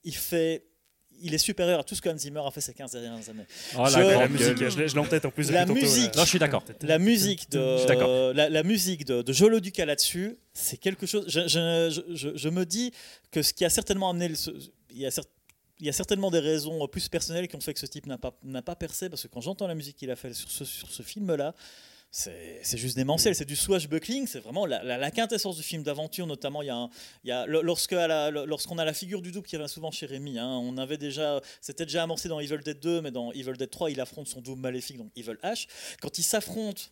Speaker 3: il fait. Il est supérieur à tout ce que Hans Zimmer a fait ces 15 dernières années.
Speaker 2: Oh,
Speaker 3: Je-
Speaker 2: la
Speaker 4: musique, je en tête en plus.
Speaker 3: La musique.
Speaker 4: là.
Speaker 2: Non, je suis d'accord.
Speaker 3: La musique de, la, la musique de, de Joel Duca là-dessus, c'est quelque chose. Je, je- me dis que ce qui a certainement amené. le- il, y a cer- il y a certainement des raisons plus personnelles qui ont fait que ce type n'a pas, n'a pas percé, parce que quand j'entends la musique qu'il a fait sur ce, sur ce film-là, c'est juste démentiel, c'est du swashbuckling, c'est vraiment la, quintessence du film d'aventure, notamment il il lorsqu'on a la figure du double qui revient souvent chez Rémi, hein, on avait déjà, c'était déjà amorcé dans Evil Dead 2, mais dans Evil Dead 3, il affronte son double maléfique, donc Evil H. Quand ils s'affrontent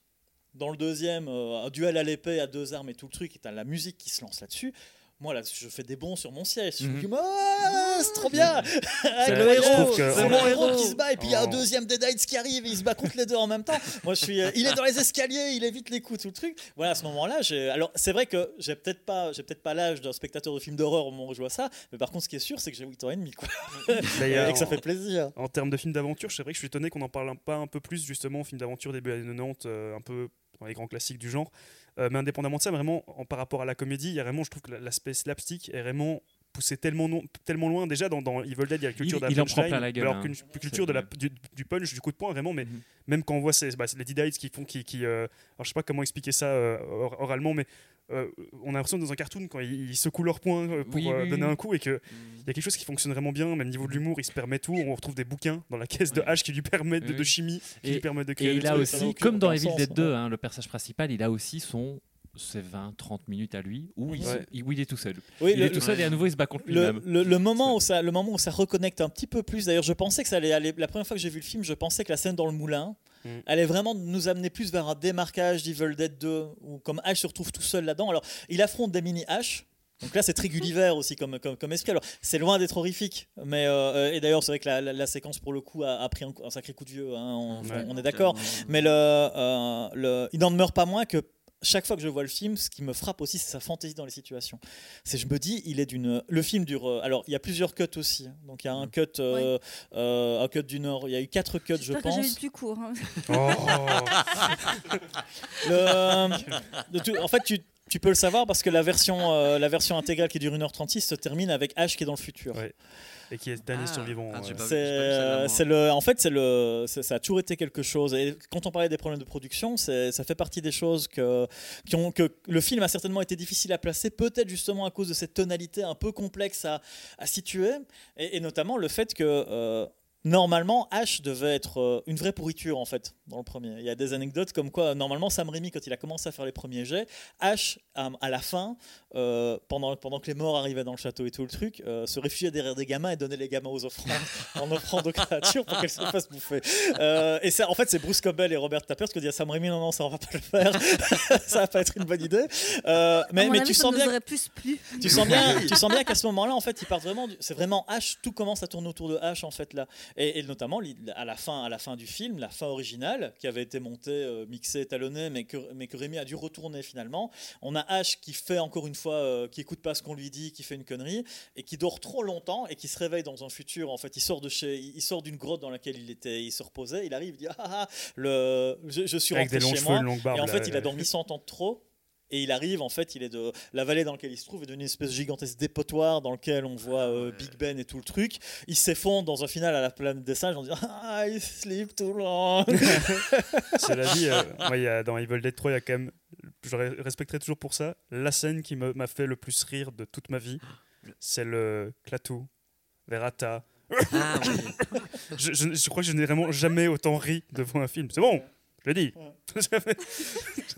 Speaker 3: dans le deuxième, euh, un duel à l'épée, à deux armes et tout le truc, et t'as la musique qui se lance là-dessus. Moi, là, je fais des bonds sur mon siège. Je me
Speaker 2: Mhm.
Speaker 3: dis, Ah, c'est trop bien! Avec
Speaker 4: le héros. Je trouve que-
Speaker 3: C'est
Speaker 4: on-
Speaker 3: mon héros qui se bat, et puis il y a un
Speaker 4: Oh.
Speaker 3: deuxième Deadites qui arrive, et il se bat contre les deux en même temps. Moi, je suis, euh, il est dans les escaliers, il évite les coups, tout le truc. Voilà, à ce moment-là. Alors, c'est vrai que j'ai peut-être pas, j'ai peut-être pas l'âge d'un spectateur de film d'horreur au moment où je vois ça, mais par contre, ce qui est sûr, c'est que j'ai 8 ans et demi, quoi. (laughs) Et que ça
Speaker 4: en-
Speaker 3: fait plaisir.
Speaker 4: En termes de films d'aventure, c'est vrai que je suis étonné qu'on n'en parle pas un peu plus, justement, films d'aventure début années 90, euh, un peu dans les grands classiques du genre. Euh, mais indépendamment de ça, vraiment, en, par rapport à la comédie, il y a vraiment, je trouve que l'aspect slapstick est vraiment poussé tellement, non- tellement loin. Déjà, dans, dans Evil Dead, il y a la culture
Speaker 2: Il-
Speaker 4: de la
Speaker 2: il en prend plein la gueule,
Speaker 4: alors
Speaker 2: hein.
Speaker 4: qu'une culture de la,
Speaker 2: vrai.
Speaker 4: du, du punch, du coup de poing, vraiment, mais
Speaker 2: Mhm.
Speaker 4: même quand on voit ces, bah, les Deadites qui font, qui, qui, euh, alors je sais pas comment expliquer ça euh, or- oralement, mais euh, on a l'impression que dans un cartoon, quand ils, ils secouent leurs poings euh, pour
Speaker 2: Oui,
Speaker 4: euh,
Speaker 2: oui,
Speaker 4: donner
Speaker 2: oui.
Speaker 4: un coup, et que il y a quelque chose qui fonctionne vraiment bien, même niveau de l'humour, il se permet tout. On retrouve des bouquins dans la caisse de. H qui lui permettent de,
Speaker 2: Oui.
Speaker 4: de chimie, qui
Speaker 2: Et-
Speaker 4: lui permettent de créer
Speaker 2: Et il a aussi, comme dans Evil Dead 2,
Speaker 3: ouais.
Speaker 2: hein, le personnage principal, il a aussi son ses 20-30 minutes à lui où il,
Speaker 4: Ouais.
Speaker 2: il- où il est tout seul.
Speaker 3: Oui,
Speaker 2: il
Speaker 3: le-
Speaker 2: est tout seul et à nouveau il se bat contre
Speaker 3: Le,
Speaker 2: lui-même.
Speaker 3: le- le moment où ça, le moment où ça reconnecte un petit peu plus. D'ailleurs, je pensais que ça allait aller. La première fois que j'ai vu le film, je pensais que la scène dans le moulin
Speaker 4: Mm.
Speaker 3: allait vraiment nous amener plus vers un démarquage d'Evil Dead 2, où comme Ash se retrouve tout seul là-dedans. Alors, il affronte des mini Ash. Donc là, c'est très Gulliver aussi comme, comme, comme esprit. Alors, c'est loin d'être horrifique. Mais, euh, et d'ailleurs, c'est vrai que la, la- la séquence, pour le coup, a, a pris un, un sacré coup de vieux. hein, on,
Speaker 4: Ouais.
Speaker 3: on est d'accord. Mais le, euh, le, il n'en demeure pas moins que chaque fois que je vois le film, ce qui me frappe aussi, c'est sa fantaisie dans les situations. C'est, je me dis, il est d'une. Le film dure. euh, Alors, il y a plusieurs cuts aussi. hein. Donc, il y a un cut, euh, euh, un cut du Nord. Il y a eu quatre cuts, je
Speaker 1: que j'ai eu
Speaker 3: pense.
Speaker 1: le plus court. hein.
Speaker 4: Oh. (laughs)
Speaker 3: Le- de tout- en fait, tu, tu peux le savoir parce que la version, euh, la version intégrale qui dure 1h36 se termine avec H qui est dans le futur.
Speaker 4: Ouais. Et qui est le dernier
Speaker 5: Ah.
Speaker 4: survivant.
Speaker 5: Ah.
Speaker 3: C'est, le, en fait, c'est le, ça a toujours été quelque chose. Et quand on parlait des problèmes de production, c'est, ça fait partie des choses que, qui ont, que le film a certainement été difficile à placer, peut-être justement à cause de cette tonalité un peu complexe à, à situer, et, et notamment le fait que euh, normalement H devait être euh, une vraie pourriture en fait dans le premier. Il y a des anecdotes comme quoi normalement Sam Raimi quand il a commencé à faire les premiers jets, H à, la fin, euh, pendant, pendant que les morts arrivaient dans le château et tout le truc, euh, se réfugiait derrière des gamins et donnait les gamins aux offrandes (laughs) en offrande aux créatures pour qu'elles se fassent bouffer. Euh, et ça, en fait, c'est Bruce Campbell et Robert Tappert qui ont dit à Sam Raimi non, non, ça on va pas le faire, (laughs) ça va pas être une bonne idée. Euh, mais
Speaker 1: avis,
Speaker 3: tu sens bien
Speaker 1: plus
Speaker 3: tu sens bien, (laughs) tu sens bien qu'à ce moment-là, en fait, ils partent vraiment. du- C'est vraiment H. Tout commence à tourner autour de H, en fait là, et, et notamment à la fin, à la fin du film, la fin originale qui avait été montée, euh, mixée, étalonnée, mais que mais que Rémi a dû retourner finalement. On a H qui fait encore une fois, euh, qui écoute pas ce qu'on lui dit, qui fait une connerie et qui dort trop longtemps et qui se réveille dans un futur. En fait, il sort de chez, il sort d'une grotte dans laquelle il était, il se reposait. Il arrive, il dit ah, ah, ah, le, je, je suis
Speaker 4: Avec
Speaker 3: rentré
Speaker 4: des longs
Speaker 3: chez moi.
Speaker 4: une longue barbe.
Speaker 3: Et en
Speaker 4: là,
Speaker 3: fait, il a dormi 100 ans de trop. Et il arrive, en fait, il est de la vallée dans laquelle il se trouve est devenue une espèce de gigantesque dépotoir dans lequel on voit euh,
Speaker 5: Ouais.
Speaker 3: Big Ben et tout le truc. Il s'effondre dans un final à la planète des singes en disant (laughs) Ah, I sleep too long. (laughs)
Speaker 4: Cela dit, euh, (laughs) moi, il y a, dans Evil Dead 3, il y a quand même, je re- respecterai toujours pour ça, la scène qui me- m'a fait le plus rire de toute ma vie, c'est le Clatou, Verata.
Speaker 5: Ah, oui.
Speaker 4: Je, je- je crois que je n'ai vraiment jamais autant ri devant un film. C'est bon, Je l'ai dit. (laughs)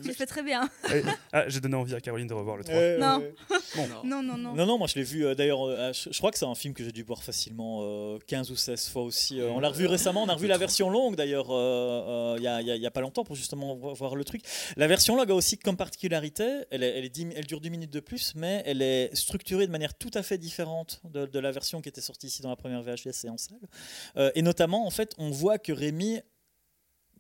Speaker 1: Tu fais très bien. (laughs)
Speaker 4: ah, j'ai donné envie à Caroline de revoir le 3.
Speaker 3: Ouais,
Speaker 1: Non.
Speaker 3: ouais.
Speaker 1: Non, non, non.
Speaker 3: Non, non, moi je l'ai vu euh, d'ailleurs. euh, je, je crois que c'est un film que j'ai dû voir facilement euh, 15 ou 16 fois aussi. Euh, on l'a revu récemment, on a revu la version longue d'ailleurs euh, euh, il y, a, pas longtemps pour justement vo- voir le truc. La version longue a aussi comme particularité, elle, est, elle, est 10 elle dure 10 minutes de plus, mais elle est structurée de manière tout à fait différente de, de la version qui était sortie ici dans la première VHS et en salle. Euh, et notamment, en fait, on voit que Rémi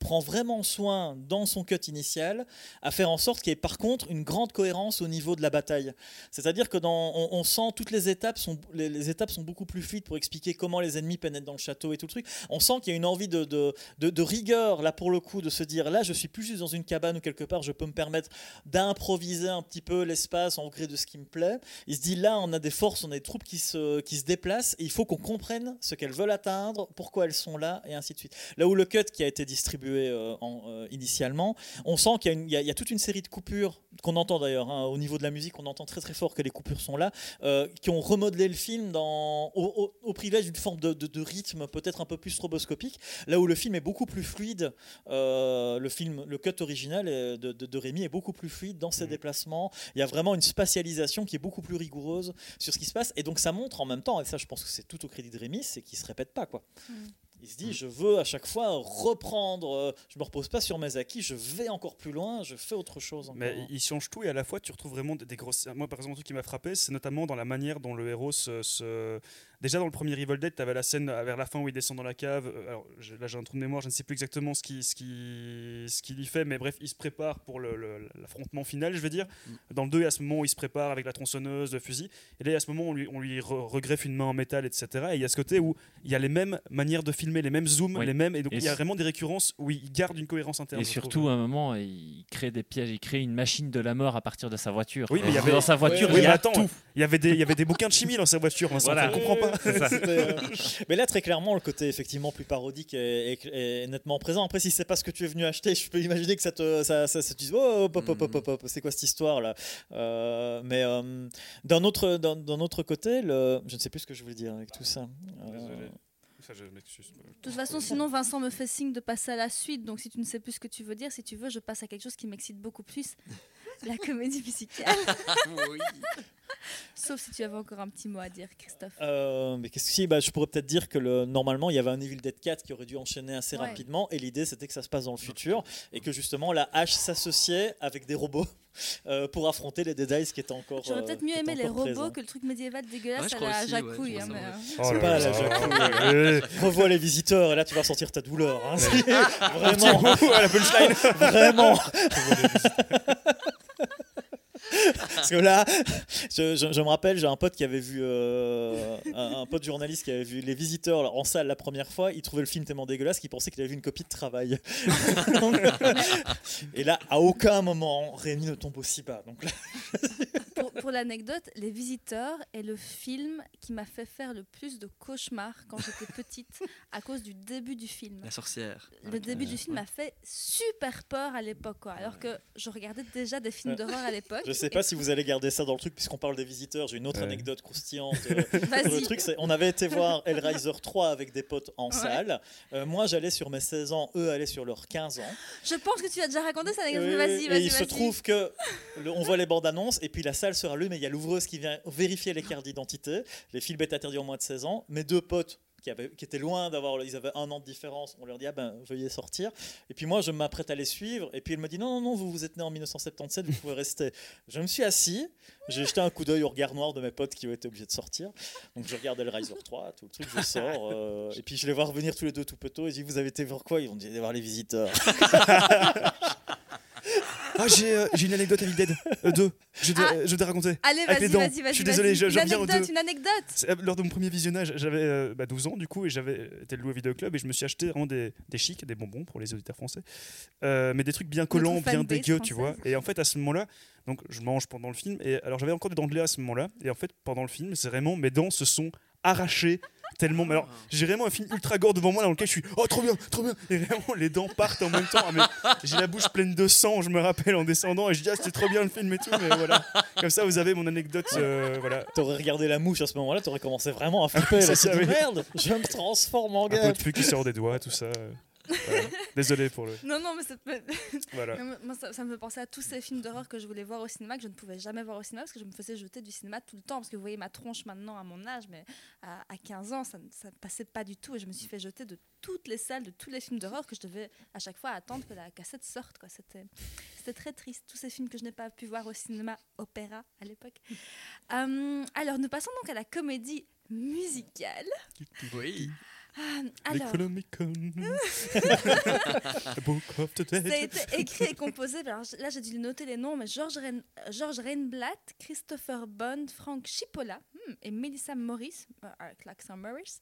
Speaker 3: prend vraiment soin dans son cut initial à faire en sorte qu'il y ait par contre une grande cohérence au niveau de la bataille. C'est-à-dire que dans, on, sent toutes les étapes sont les, étapes sont beaucoup plus fluides pour expliquer comment les ennemis pénètrent dans le château et tout le truc. On sent qu'il y a une envie de, de, de- de rigueur là pour le coup de se dire là je suis plus juste dans une cabane ou quelque part je peux me permettre d'improviser un petit peu l'espace en gré de ce qui me plaît. Il se dit là on a des forces, on a des troupes qui se, qui se déplacent et il faut qu'on comprenne ce qu'elles veulent atteindre, pourquoi elles sont là et ainsi de suite. Là où le cut qui a été distribué euh, en, euh, initialement, on sent qu'il y, a y y toute une série de coupures qu'on entend d'ailleurs hein, au niveau de la musique, on entend très très fort que les coupures sont là, euh, qui ont remodelé le film dans, au, au- au privilège d'une forme de, de- de rythme peut-être un peu plus stroboscopique, là où le film est beaucoup plus fluide. euh, le film, le cut original de, de, de Rémi est beaucoup plus fluide dans ses
Speaker 4: Mhm.
Speaker 3: déplacements. Il y a vraiment une spatialisation qui est beaucoup plus rigoureuse sur ce qui se passe, et donc ça montre en même temps, et ça je pense que c'est tout au crédit de Rémi, c'est qu'il se répète pas quoi.
Speaker 1: Mhm.
Speaker 3: Il se dit, je veux à chaque fois reprendre, euh, je me repose pas sur mes acquis, je vais encore plus loin, je fais autre chose.
Speaker 4: Mais il change tout et à la fois tu retrouves vraiment des, grosses. Moi par exemple, un qui m'a frappé, c'est notamment dans la manière dont le héros se- Déjà dans le premier Evil Dead, tu avais la scène euh, vers la fin où il descend dans la cave. Euh, Alors je- là j'ai un trou de mémoire, je ne sais plus exactement ce qui, ce qui, ce qu'il y fait, mais bref, il se prépare pour le- le- l'affrontement final, je veux dire. Dans le 2, il y a ce moment où il se prépare avec la tronçonneuse, le fusil. Et là, il y a ce moment où on lui, on lui re- regreffe une main en métal, etc. Et il y a ce côté où il y a les mêmes manières de filmer, les mêmes zooms,
Speaker 2: Oui.
Speaker 4: les mêmes. Et donc
Speaker 2: Et
Speaker 4: il y a vraiment des récurrences où il garde une cohérence interne.
Speaker 2: Et surtout,
Speaker 4: trouve.
Speaker 2: à un moment, il crée des pièges, il crée une machine de la mort à partir de sa voiture.
Speaker 4: Oui, mais il y avait-
Speaker 2: dans sa voiture, il y a
Speaker 4: attends,
Speaker 2: tout.
Speaker 4: Il y avait des, il y avait des bouquins de chimie dans sa voiture, Vincent,
Speaker 2: Voilà.
Speaker 4: tu comprends pas.
Speaker 3: Euh, (laughs) Mais là, très clairement, le côté effectivement plus parodique est, est- est nettement présent. Après, si c'est pas ce que tu es venu acheter, je peux imaginer que ça te, ça, ça, ça te dise, oh, hop, hop, hop, hop, hop, c'est quoi cette histoire là? Euh, Mais euh, d'un autre, d'un, autre côté, le... je ne sais plus ce que je voulais dire avec tout ça. Euh,
Speaker 4: Désolé. Ça, je m'excuse.
Speaker 1: De toute façon, sinon Vincent me fait signe de passer à la suite. Donc si tu ne sais plus ce que tu veux dire, si tu veux, je passe à quelque chose qui m'excite beaucoup plus. La comédie musicale. (laughs)
Speaker 5: Oui.
Speaker 1: Sauf si tu avais encore un petit mot à dire, Christophe.
Speaker 3: Euh, mais qu'est-ce que si bah, Je pourrais peut-être dire que le, normalement, il y avait un Evil Dead 4 qui aurait dû enchaîner assez
Speaker 1: Ouais.
Speaker 3: rapidement. Et l'idée, c'était que ça se passe dans le futur. Et que justement, la hache s'associait avec des robots (laughs) euh, pour affronter les Dead Eyes qui étaient encore.
Speaker 1: J'aurais
Speaker 3: euh,
Speaker 1: peut-être
Speaker 3: qui
Speaker 1: mieux aimé les robots
Speaker 3: présents.
Speaker 1: que le truc médiéval dégueulasse
Speaker 5: Ouais, je
Speaker 1: à la
Speaker 5: aussi, ouais,
Speaker 1: Jacouille. hein, mais, euh,
Speaker 3: C'est pas à la Jacouille. (laughs) Revois les visiteurs et là tu vas ressentir ta douleur. hein. vraiment,
Speaker 4: à la punchline.
Speaker 3: vraiment. Parce que là, je, me rappelle, j'ai un pote qui avait vu, euh, un, pote journaliste qui avait vu Les Visiteurs en salle la première fois. Il trouvait le film tellement dégueulasse qu'il pensait qu'il avait vu une copie de travail. (laughs) Et là, à aucun moment, Rémi ne tombe aussi bas. Donc là,
Speaker 1: pour l'anecdote, Les Visiteurs est le film qui m'a fait faire le plus de cauchemars quand j'étais petite à cause du début du film.
Speaker 5: La sorcière.
Speaker 1: Le début du film m'a fait super peur à l'époque, quoi. alors que je regardais déjà des films
Speaker 3: Ouais.
Speaker 1: d'horreur à l'époque. (laughs)
Speaker 3: je sais pas si vous allez garder ça dans le truc, puisqu'on parle des visiteurs. J'ai une autre
Speaker 4: Ouais.
Speaker 3: anecdote croustillante. euh, (laughs) Le truc, c'est on avait été voir Hellraiser 3 avec des potes en
Speaker 1: Ouais.
Speaker 3: salle. Euh, moi, j'allais sur mes 16 ans, eux allaient sur leurs 15 ans.
Speaker 1: Je pense que tu as déjà raconté ça,
Speaker 3: Oui,
Speaker 1: vas-y,
Speaker 3: et il se trouve que le- on voit les bandes annonces et puis la salle se et il y a l'ouvreuse qui vient vérifier les cartes d'identité. Les films étaient interdits au moins de 16 ans. Mes deux potes qui, étaient loin d'avoir, ils avaient un an de différence. On leur dit ah ben veuillez sortir. Et puis moi je m'apprête à les suivre et puis elle me dit non non non vous vous êtes né en 1977 vous pouvez rester. Je me suis assis, j'ai jeté un coup d'œil au regard noir de mes potes qui été obligés de sortir. Donc je regardais le Riser 3, tout le truc, je sors euh, et puis je les vois revenir tous les deux tout poteau et je dis vous avez été voir quoi? Ils ont dit voir les visiteurs. (laughs)
Speaker 4: Ah, j'ai euh, j'ai une anecdote Evil Dead 2. Je vais
Speaker 1: Ah.
Speaker 4: je vais te raconter.
Speaker 1: Allez,
Speaker 4: Avec les
Speaker 1: vas-y,
Speaker 4: dents.
Speaker 1: vas-y, vas-y.
Speaker 4: Je suis
Speaker 1: vas-y.
Speaker 4: désolé, je-
Speaker 1: Une
Speaker 4: j'en reviens aux
Speaker 1: anecdote,
Speaker 4: deux.
Speaker 1: une anecdote.
Speaker 4: C'est, euh, Lors de mon premier visionnage, j'avais euh, bah, 12 ans du coup et j'avais été le loup au vidéoclub et je me suis acheté vraiment des, des chics, des bonbons pour les auditeurs français, Euh, mais des trucs bien collants, bien
Speaker 1: fanbase
Speaker 4: dégueux, tu vois.
Speaker 1: française.
Speaker 4: Et en fait, à ce moment-là, donc je mange pendant le film et alors j'avais encore des dents de lait à ce moment-là et en fait pendant le film, c'est vraiment mes dents se sont arrachées tellement. mais alors j'ai vraiment un film ultra gore devant moi dans lequel je suis oh trop bien, trop bien et vraiment les dents partent en même temps. Ah, mais j'ai la bouche pleine de sang, je me rappelle en descendant et je dis ah c'était trop bien le film et tout, mais voilà. Comme ça vous avez mon anecdote, euh, voilà.
Speaker 3: T'aurais regardé la mouche à ce moment-là, t'aurais commencé vraiment à (laughs) flipper. Là.
Speaker 4: ça,
Speaker 3: merde, je me transforme en
Speaker 4: Un peu
Speaker 3: gars.
Speaker 4: de qui sort des doigts, tout ça. Voilà. Désolé pour le.
Speaker 1: Non, non, mais c'est pas- (laughs)
Speaker 4: Voilà.
Speaker 1: Moi, ça, ça me fait penser à tous ces films d'horreur que je voulais voir au cinéma, que je ne pouvais jamais voir au cinéma parce que je me faisais jeter du cinéma tout le temps. Parce que vous voyez ma tronche maintenant à mon âge, mais à, à 15 ans, ça ne ça ne passait pas du tout. Et je me suis fait jeter de toutes les salles, de tous les films d'horreur que je devais à chaque fois attendre que la cassette sorte. quoi. C'était c'était très triste, tous ces films que je n'ai pas pu voir au cinéma opéra à l'époque. Euh, alors, nous passons donc à la comédie musicale.
Speaker 5: Oui.
Speaker 1: Ah, alors, (laughs) Ça a été écrit et composé, alors là j'ai dû noter les noms, mais George, Rein, George Reinblatt, Christopher Bond, Frank Chipola hmm, et Melissa Morris, euh, avec l'accent Morris.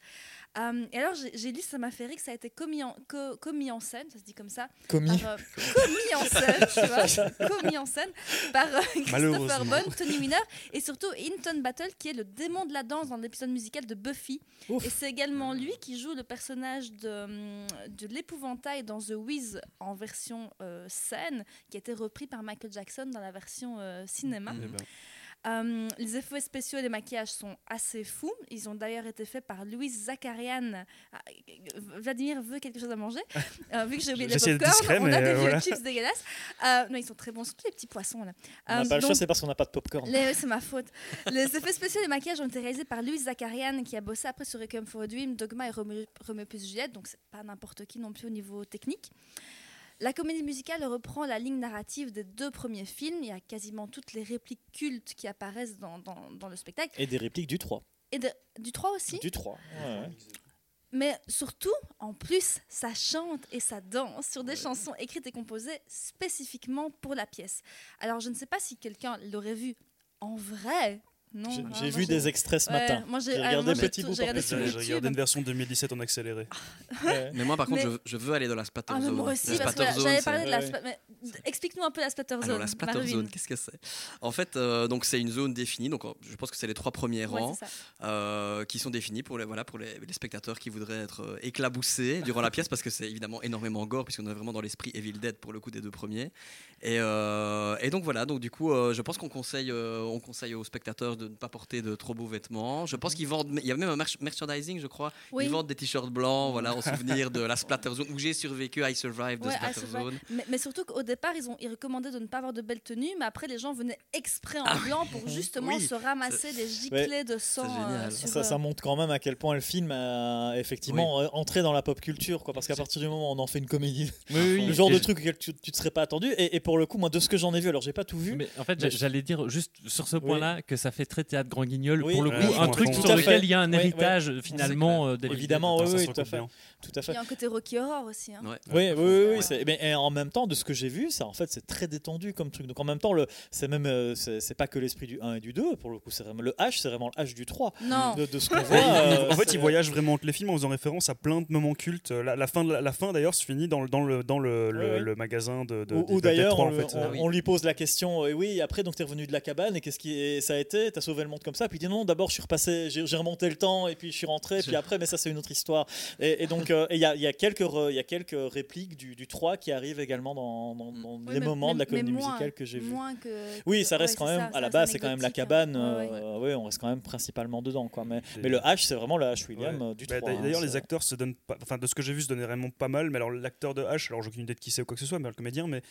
Speaker 1: Euh, et alors j'ai lu, ça m'a fait rire que ça a été commis en, co- commis en scène, ça se dit comme ça,
Speaker 3: Commis.
Speaker 1: par, euh, commis en scène, tu vois, (laughs) commis en scène par euh, Christopher. Bond, Tony Winner et surtout Hinton Battle qui est le démon de la danse dans l'épisode musical de Buffy.
Speaker 3: Ouf.
Speaker 1: Et c'est également lui qui joue le personnage de, hum, de l'épouvantail dans The Wiz en version euh, scène, qui a été repris par Michael Jackson dans la version euh, cinéma.
Speaker 4: Eh ben,
Speaker 1: Euh, les effets spéciaux et les maquillages sont assez fous. Ils ont d'ailleurs été faits par Louise Zakarian. Ah, Vladimir veut quelque chose à manger. (laughs) Euh, vu que j'ai oublié les popcorn,
Speaker 4: discret,
Speaker 1: on a des
Speaker 4: euh,
Speaker 1: vieux
Speaker 4: voilà.
Speaker 1: chips dégueulasses. Euh, non, ils sont très bons, surtout les petits poissons. Là.
Speaker 3: On n'a
Speaker 1: Euh,
Speaker 3: pas le choix, c'est parce qu'on n'a pas de popcorn.
Speaker 1: c'est ma faute. Les effets spéciaux et les maquillages ont été réalisés par Louise Zakarian, qui a bossé après sur Requiem for a Dream, Dogma et Romeo, Romeo plus Juliette, donc c'est pas n'importe qui non plus au niveau technique. La comédie musicale reprend la ligne narrative des deux premiers films. Il y a quasiment toutes les répliques cultes qui apparaissent dans, dans- dans le spectacle.
Speaker 3: Et des répliques du 3.
Speaker 1: Et de- du 3 aussi.
Speaker 3: Du 3. ouais, ouais.
Speaker 1: Mais surtout, en plus, ça chante et ça danse sur des chansons écrites et composées spécifiquement pour la pièce. Alors, je ne sais pas si quelqu'un l'aurait vu en vrai. Non.
Speaker 3: J'ai
Speaker 1: moi,
Speaker 3: vu des extraits ce
Speaker 1: Ouais,
Speaker 3: matin.
Speaker 1: moi, j'ai
Speaker 3: J'ai
Speaker 1: ah,
Speaker 3: regardé petit bout par petit
Speaker 4: J'ai regardé une version 2017 en accéléré. (laughs)
Speaker 3: Ouais.
Speaker 5: Mais moi, par contre,
Speaker 1: Mais-
Speaker 5: je, je veux aller dans la splatter
Speaker 1: Ah,
Speaker 5: zone.
Speaker 1: moi aussi,
Speaker 5: La
Speaker 1: parce que
Speaker 5: splatter
Speaker 1: voilà, j'avais
Speaker 5: zone,
Speaker 1: parlé de la.
Speaker 3: Ouais.
Speaker 1: Explique-nous un peu la splatter zone.
Speaker 5: Alors la splatter
Speaker 1: Marvin.
Speaker 5: zone, qu'est-ce que c'est? En fait, euh, donc c'est une zone définie. Donc je pense que c'est les trois premiers
Speaker 1: Ouais,
Speaker 5: rangs euh, qui sont définis pour les voilà pour les, les spectateurs qui voudraient être euh, éclaboussés durant la pièce parce que c'est évidemment énormément gore puisqu'on est vraiment dans l'esprit Evil Dead pour le coup des deux premiers. Et, euh, et donc voilà. Donc du coup, euh, je pense qu'on conseille euh, on conseille aux spectateurs de ne pas porter de trop beaux vêtements. Je pense qu'ils vendent. Il y a même un merch- merchandising, je crois.
Speaker 1: Oui.
Speaker 5: Ils vendent des t-shirts blancs, voilà, en souvenir de la splatter zone où j'ai survécu, I survived de
Speaker 1: Ouais, I
Speaker 5: splatter
Speaker 1: survived.
Speaker 5: zone.
Speaker 1: Mais, mais surtout qu'au départ, ils ont ils recommandaient de ne pas avoir de belles tenues, mais après, les gens venaient exprès en blanc pour justement
Speaker 5: Ah Oui.
Speaker 1: se ramasser des giclées de sang. euh, sur,
Speaker 3: Ça, ça montre quand même à quel point le film a effectivement entré dans la pop culture. Quoi, parce qu'à partir du moment où on en fait une comédie, le genre
Speaker 2: Et
Speaker 3: de
Speaker 2: je-
Speaker 3: truc auquel tu, tu te serais pas attendu. Et, et pour le coup, moi, de ce que j'en ai vu, alors j'ai pas tout vu.
Speaker 2: Mais en fait, j'allais dire juste sur ce point-là que ça fait théâtre grand guignol.
Speaker 3: Oui,
Speaker 2: pour le
Speaker 4: oui,
Speaker 2: coup, un truc
Speaker 4: tout
Speaker 2: sur
Speaker 3: à
Speaker 2: lequel
Speaker 3: fait.
Speaker 2: il y a un
Speaker 3: oui.
Speaker 2: héritage finalement euh,
Speaker 3: Évidemment, oui, tout à fait. Tout à fait.
Speaker 1: Il y a un côté Rocky Horror aussi. hein.
Speaker 5: Ouais.
Speaker 3: Oui, oui, oui, mais et en même temps, de ce que j'ai vu, ça, en fait, c'est très détendu comme truc. Donc en même temps, le, c'est même, euh, c'est pas que l'esprit du 1 et du 2, pour le coup, c'est vraiment le H, c'est vraiment le H du 3.
Speaker 1: Non.
Speaker 3: De, de ce qu'on (laughs) voit. euh,
Speaker 4: en fait,
Speaker 3: c'est-
Speaker 4: il voyage vraiment entre les films en faisant référence à plein de moments cultes. La, la fin, de la, la fin d'ailleurs, se finit dans, le- dans, le, dans le, le, magasin de. de
Speaker 3: Ou, d'ailleurs,
Speaker 4: Dead 3,
Speaker 3: on,
Speaker 4: en fait.
Speaker 3: on-
Speaker 5: Ah
Speaker 3: on lui pose la question et oui, après, donc tu es revenu de la cabane et qu'est-ce qui et ça a été sauvé le monde comme ça Puis il dit non, d'abord, je suis repassé, j'ai j'ai remonté le temps et puis je suis rentré, puis après, mais ça, c'est une autre histoire. Et, et donc, euh, il y, a, il y, a quelques re- il y a quelques répliques du, du 3 qui arrivent également dans, dans- dans
Speaker 1: Oui,
Speaker 3: les
Speaker 1: mais-
Speaker 3: moments de la comédie
Speaker 1: moins-
Speaker 3: musicale que j'ai vu.
Speaker 1: Moins que.
Speaker 3: Oui, ça reste
Speaker 1: ouais,
Speaker 3: quand même,
Speaker 1: ça,
Speaker 3: à la base, c'est quand même la
Speaker 1: anecdotique,
Speaker 3: cabane.
Speaker 1: hein. Ouais, ouais.
Speaker 3: ouais, on reste quand même principalement dedans. Quoi. Mais, mais le H, c'est vraiment le H William
Speaker 4: Ouais.
Speaker 3: euh, du
Speaker 4: Bah,
Speaker 3: 3. hein,
Speaker 4: D'ailleurs, les acteurs se donnent pas. Enfin, de ce que j'ai vu, se donnaient vraiment pas mal. Mais alors, l'acteur de H, alors j'ai aucune idée de qui c'est ou quoi que ce soit, mais le comédien, mais.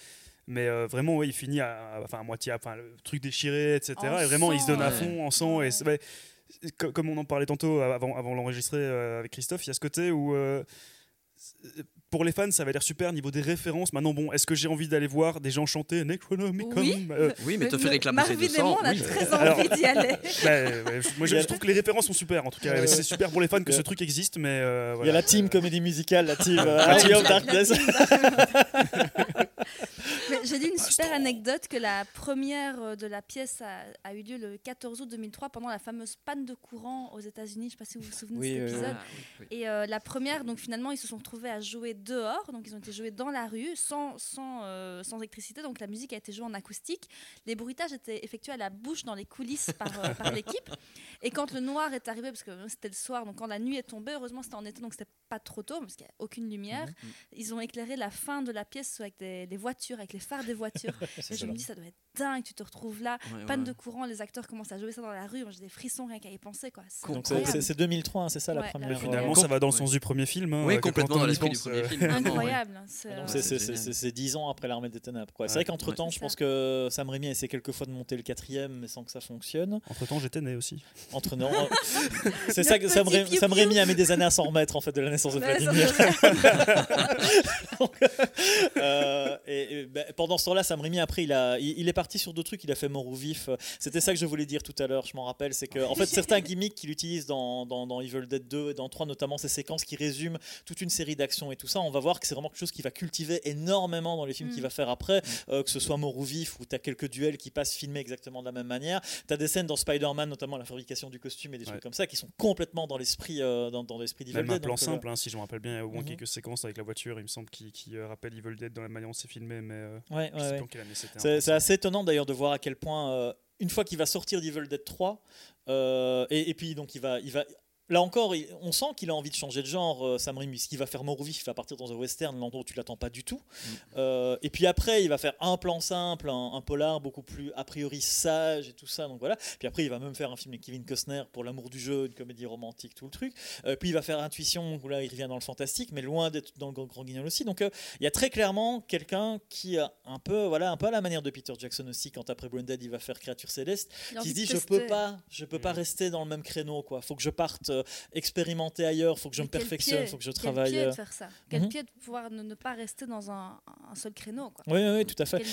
Speaker 4: Mais euh, vraiment, ouais, il finit à, à- enfin, à moitié, enfin, le truc déchiré, etc.
Speaker 1: En
Speaker 4: et vraiment, il se donne à
Speaker 5: sang,
Speaker 4: fond en sang.
Speaker 1: ouais.
Speaker 4: Et comme on en parlait tantôt avant, avant l'enregistrer euh, avec Christophe, il y a ce côté où. euh, pour les fans, ça avait l'air super niveau des références. Maintenant, bon, est-ce que j'ai envie d'aller voir des gens chanter Necronomicon
Speaker 1: Oui.
Speaker 4: Euh,
Speaker 5: Oui, mais te faire
Speaker 1: Marvin
Speaker 5: de
Speaker 1: et
Speaker 5: sang.
Speaker 1: moi, on a
Speaker 5: oui.
Speaker 1: très
Speaker 4: Alors-
Speaker 1: envie d'y aller. (laughs)
Speaker 4: bah, moi, je, je trouve que les références sont super. En tout cas, c'est super pour les fans que ce truc existe, mais euh,
Speaker 3: Il y a la team comédie musicale, la team (laughs) euh,
Speaker 1: Ouais,
Speaker 3: Army of
Speaker 1: la- la
Speaker 3: Darkness. (laughs)
Speaker 1: J'ai lu une super anecdote que la première euh, de la pièce a, a eu lieu le 14 août 2003 pendant la fameuse panne de courant aux États-Unis. Je ne sais pas si vous vous souvenez
Speaker 3: Oui,
Speaker 1: de cet épisode.
Speaker 5: Ah, oui, oui.
Speaker 1: Et euh, la première, donc finalement, ils se sont retrouvés à jouer dehors, donc ils ont été joués dans la rue, sans, sans, euh, sans électricité, donc la musique a été jouée en acoustique. Les bruitages étaient effectués à la bouche dans les coulisses par, euh, par (laughs) l'équipe. Et quand le noir est arrivé, parce que c'était le soir, donc quand la nuit est tombée, heureusement c'était en été, donc c'était pas trop tôt, parce qu'il n'y a aucune lumière, ils ont éclairé la fin de la pièce avec des, des voitures, avec les phares par des voitures. (laughs)
Speaker 3: C'est
Speaker 1: Et je me dis, ça doit être dingue, tu te retrouves là,
Speaker 5: Ouais,
Speaker 1: panne
Speaker 5: ouais.
Speaker 1: de courant, les acteurs commencent à jouer ça dans la rue, j'ai des frissons rien qu'à y penser. Quoi. C'est
Speaker 3: Donc c'est-
Speaker 1: incroyable.
Speaker 3: c'est c'est 2003, hein, c'est ça la
Speaker 1: Ouais, la
Speaker 3: première. euh,
Speaker 4: Finalement, ça va dans le
Speaker 5: Ouais.
Speaker 4: sens du premier film. hein,
Speaker 5: Oui, complètement dans l'esprit du
Speaker 4: pense,
Speaker 5: premier
Speaker 4: euh,
Speaker 5: film.
Speaker 1: Incroyable. c'est, euh,
Speaker 3: c'est- c'est-
Speaker 5: génial.
Speaker 3: c'est c'est 10 ans après l'armée des ténèbres. quoi. C'est vrai qu'entre temps, je pense
Speaker 1: ça.
Speaker 3: que Sam Raimi essaie quelquefois de monter le quatrième, mais sans que ça fonctionne.
Speaker 4: Entre temps, j'étais né aussi.
Speaker 3: Entre non, (laughs) c'est ça que Sam, Raimi- a mis des années à s'en remettre en fait de la naissance de Vladimir.
Speaker 1: c'est- (laughs)
Speaker 3: Pendant ce temps-là, Sam Raimi après, il a, il, il est parti sur d'autres trucs. Il a fait Mort ou Vif. C'était ça que je voulais dire tout à l'heure. Je m'en rappelle, c'est que en fait certains (laughs) gimmicks qu'il utilise dans, dans, dans Evil Dead 2 et dans 3 notamment ces séquences qui résument toute une série d'actions et tout ça. On va voir que c'est vraiment quelque chose qui va cultiver énormément dans les films
Speaker 1: Mm.
Speaker 3: qu'il va faire après, euh, que ce soit Mort ou Vif où tu as quelques duels qui passent filmés exactement de la même manière. Tu as des scènes dans Spider-Man, notamment la fabrication du costume et des
Speaker 4: Ouais.
Speaker 3: trucs comme ça qui sont complètement dans l'esprit euh, dans, dans l'esprit d'Evil
Speaker 4: Même un plan
Speaker 3: Donc, euh,
Speaker 4: simple, hein, si je me rappelle bien, il y a au moins
Speaker 3: Mhm.
Speaker 4: quelques séquences avec la voiture, il me semble, qui, qui euh, rappelle Evil Dead dans la manière dont c'est filmé, mais euh,
Speaker 3: ouais, ouais, ouais. C'est
Speaker 4: hein,
Speaker 3: assez étonnant d'ailleurs de voir à quel point, euh, une fois qu'il va sortir d'Evil Dead 3, euh, et, et puis donc il va, il va, là encore, on sent qu'il a envie de changer de genre, euh, Sam Raimi. Ce qu'il va faire mort vif, il va partir dans un western, l'endroit où tu l'attends pas du tout. Euh, et puis après, il va faire un plan simple, un, un polar beaucoup plus a priori sage et tout ça. Donc voilà. Puis après, il va même faire un film avec Kevin Costner pour l'amour du jeu, une comédie romantique, tout le truc. Euh, puis il va faire Intuition, où là, il revient dans le fantastique, mais loin d'être dans le grand, grand guignol aussi. Donc euh, il y a très clairement quelqu'un qui a un peu, voilà, un peu à la manière de Peter Jackson aussi, quand après Branded, il va faire Créature Céleste, qui se dit je peux pas, je peux pas rester dans le même créneau, quoi. Faut que je parte euh, expérimenter ailleurs, faut que je
Speaker 1: Mais
Speaker 3: me
Speaker 1: quel
Speaker 3: perfectionne,
Speaker 1: pied,
Speaker 3: faut que je
Speaker 1: quel
Speaker 3: travaille.
Speaker 1: pied
Speaker 3: euh.
Speaker 1: de faire ça? Quel
Speaker 3: Mhm.
Speaker 1: pied de pouvoir ne, ne pas rester dans un, un seul créneau. Quoi?
Speaker 3: Oui, oui, oui, tout à fait.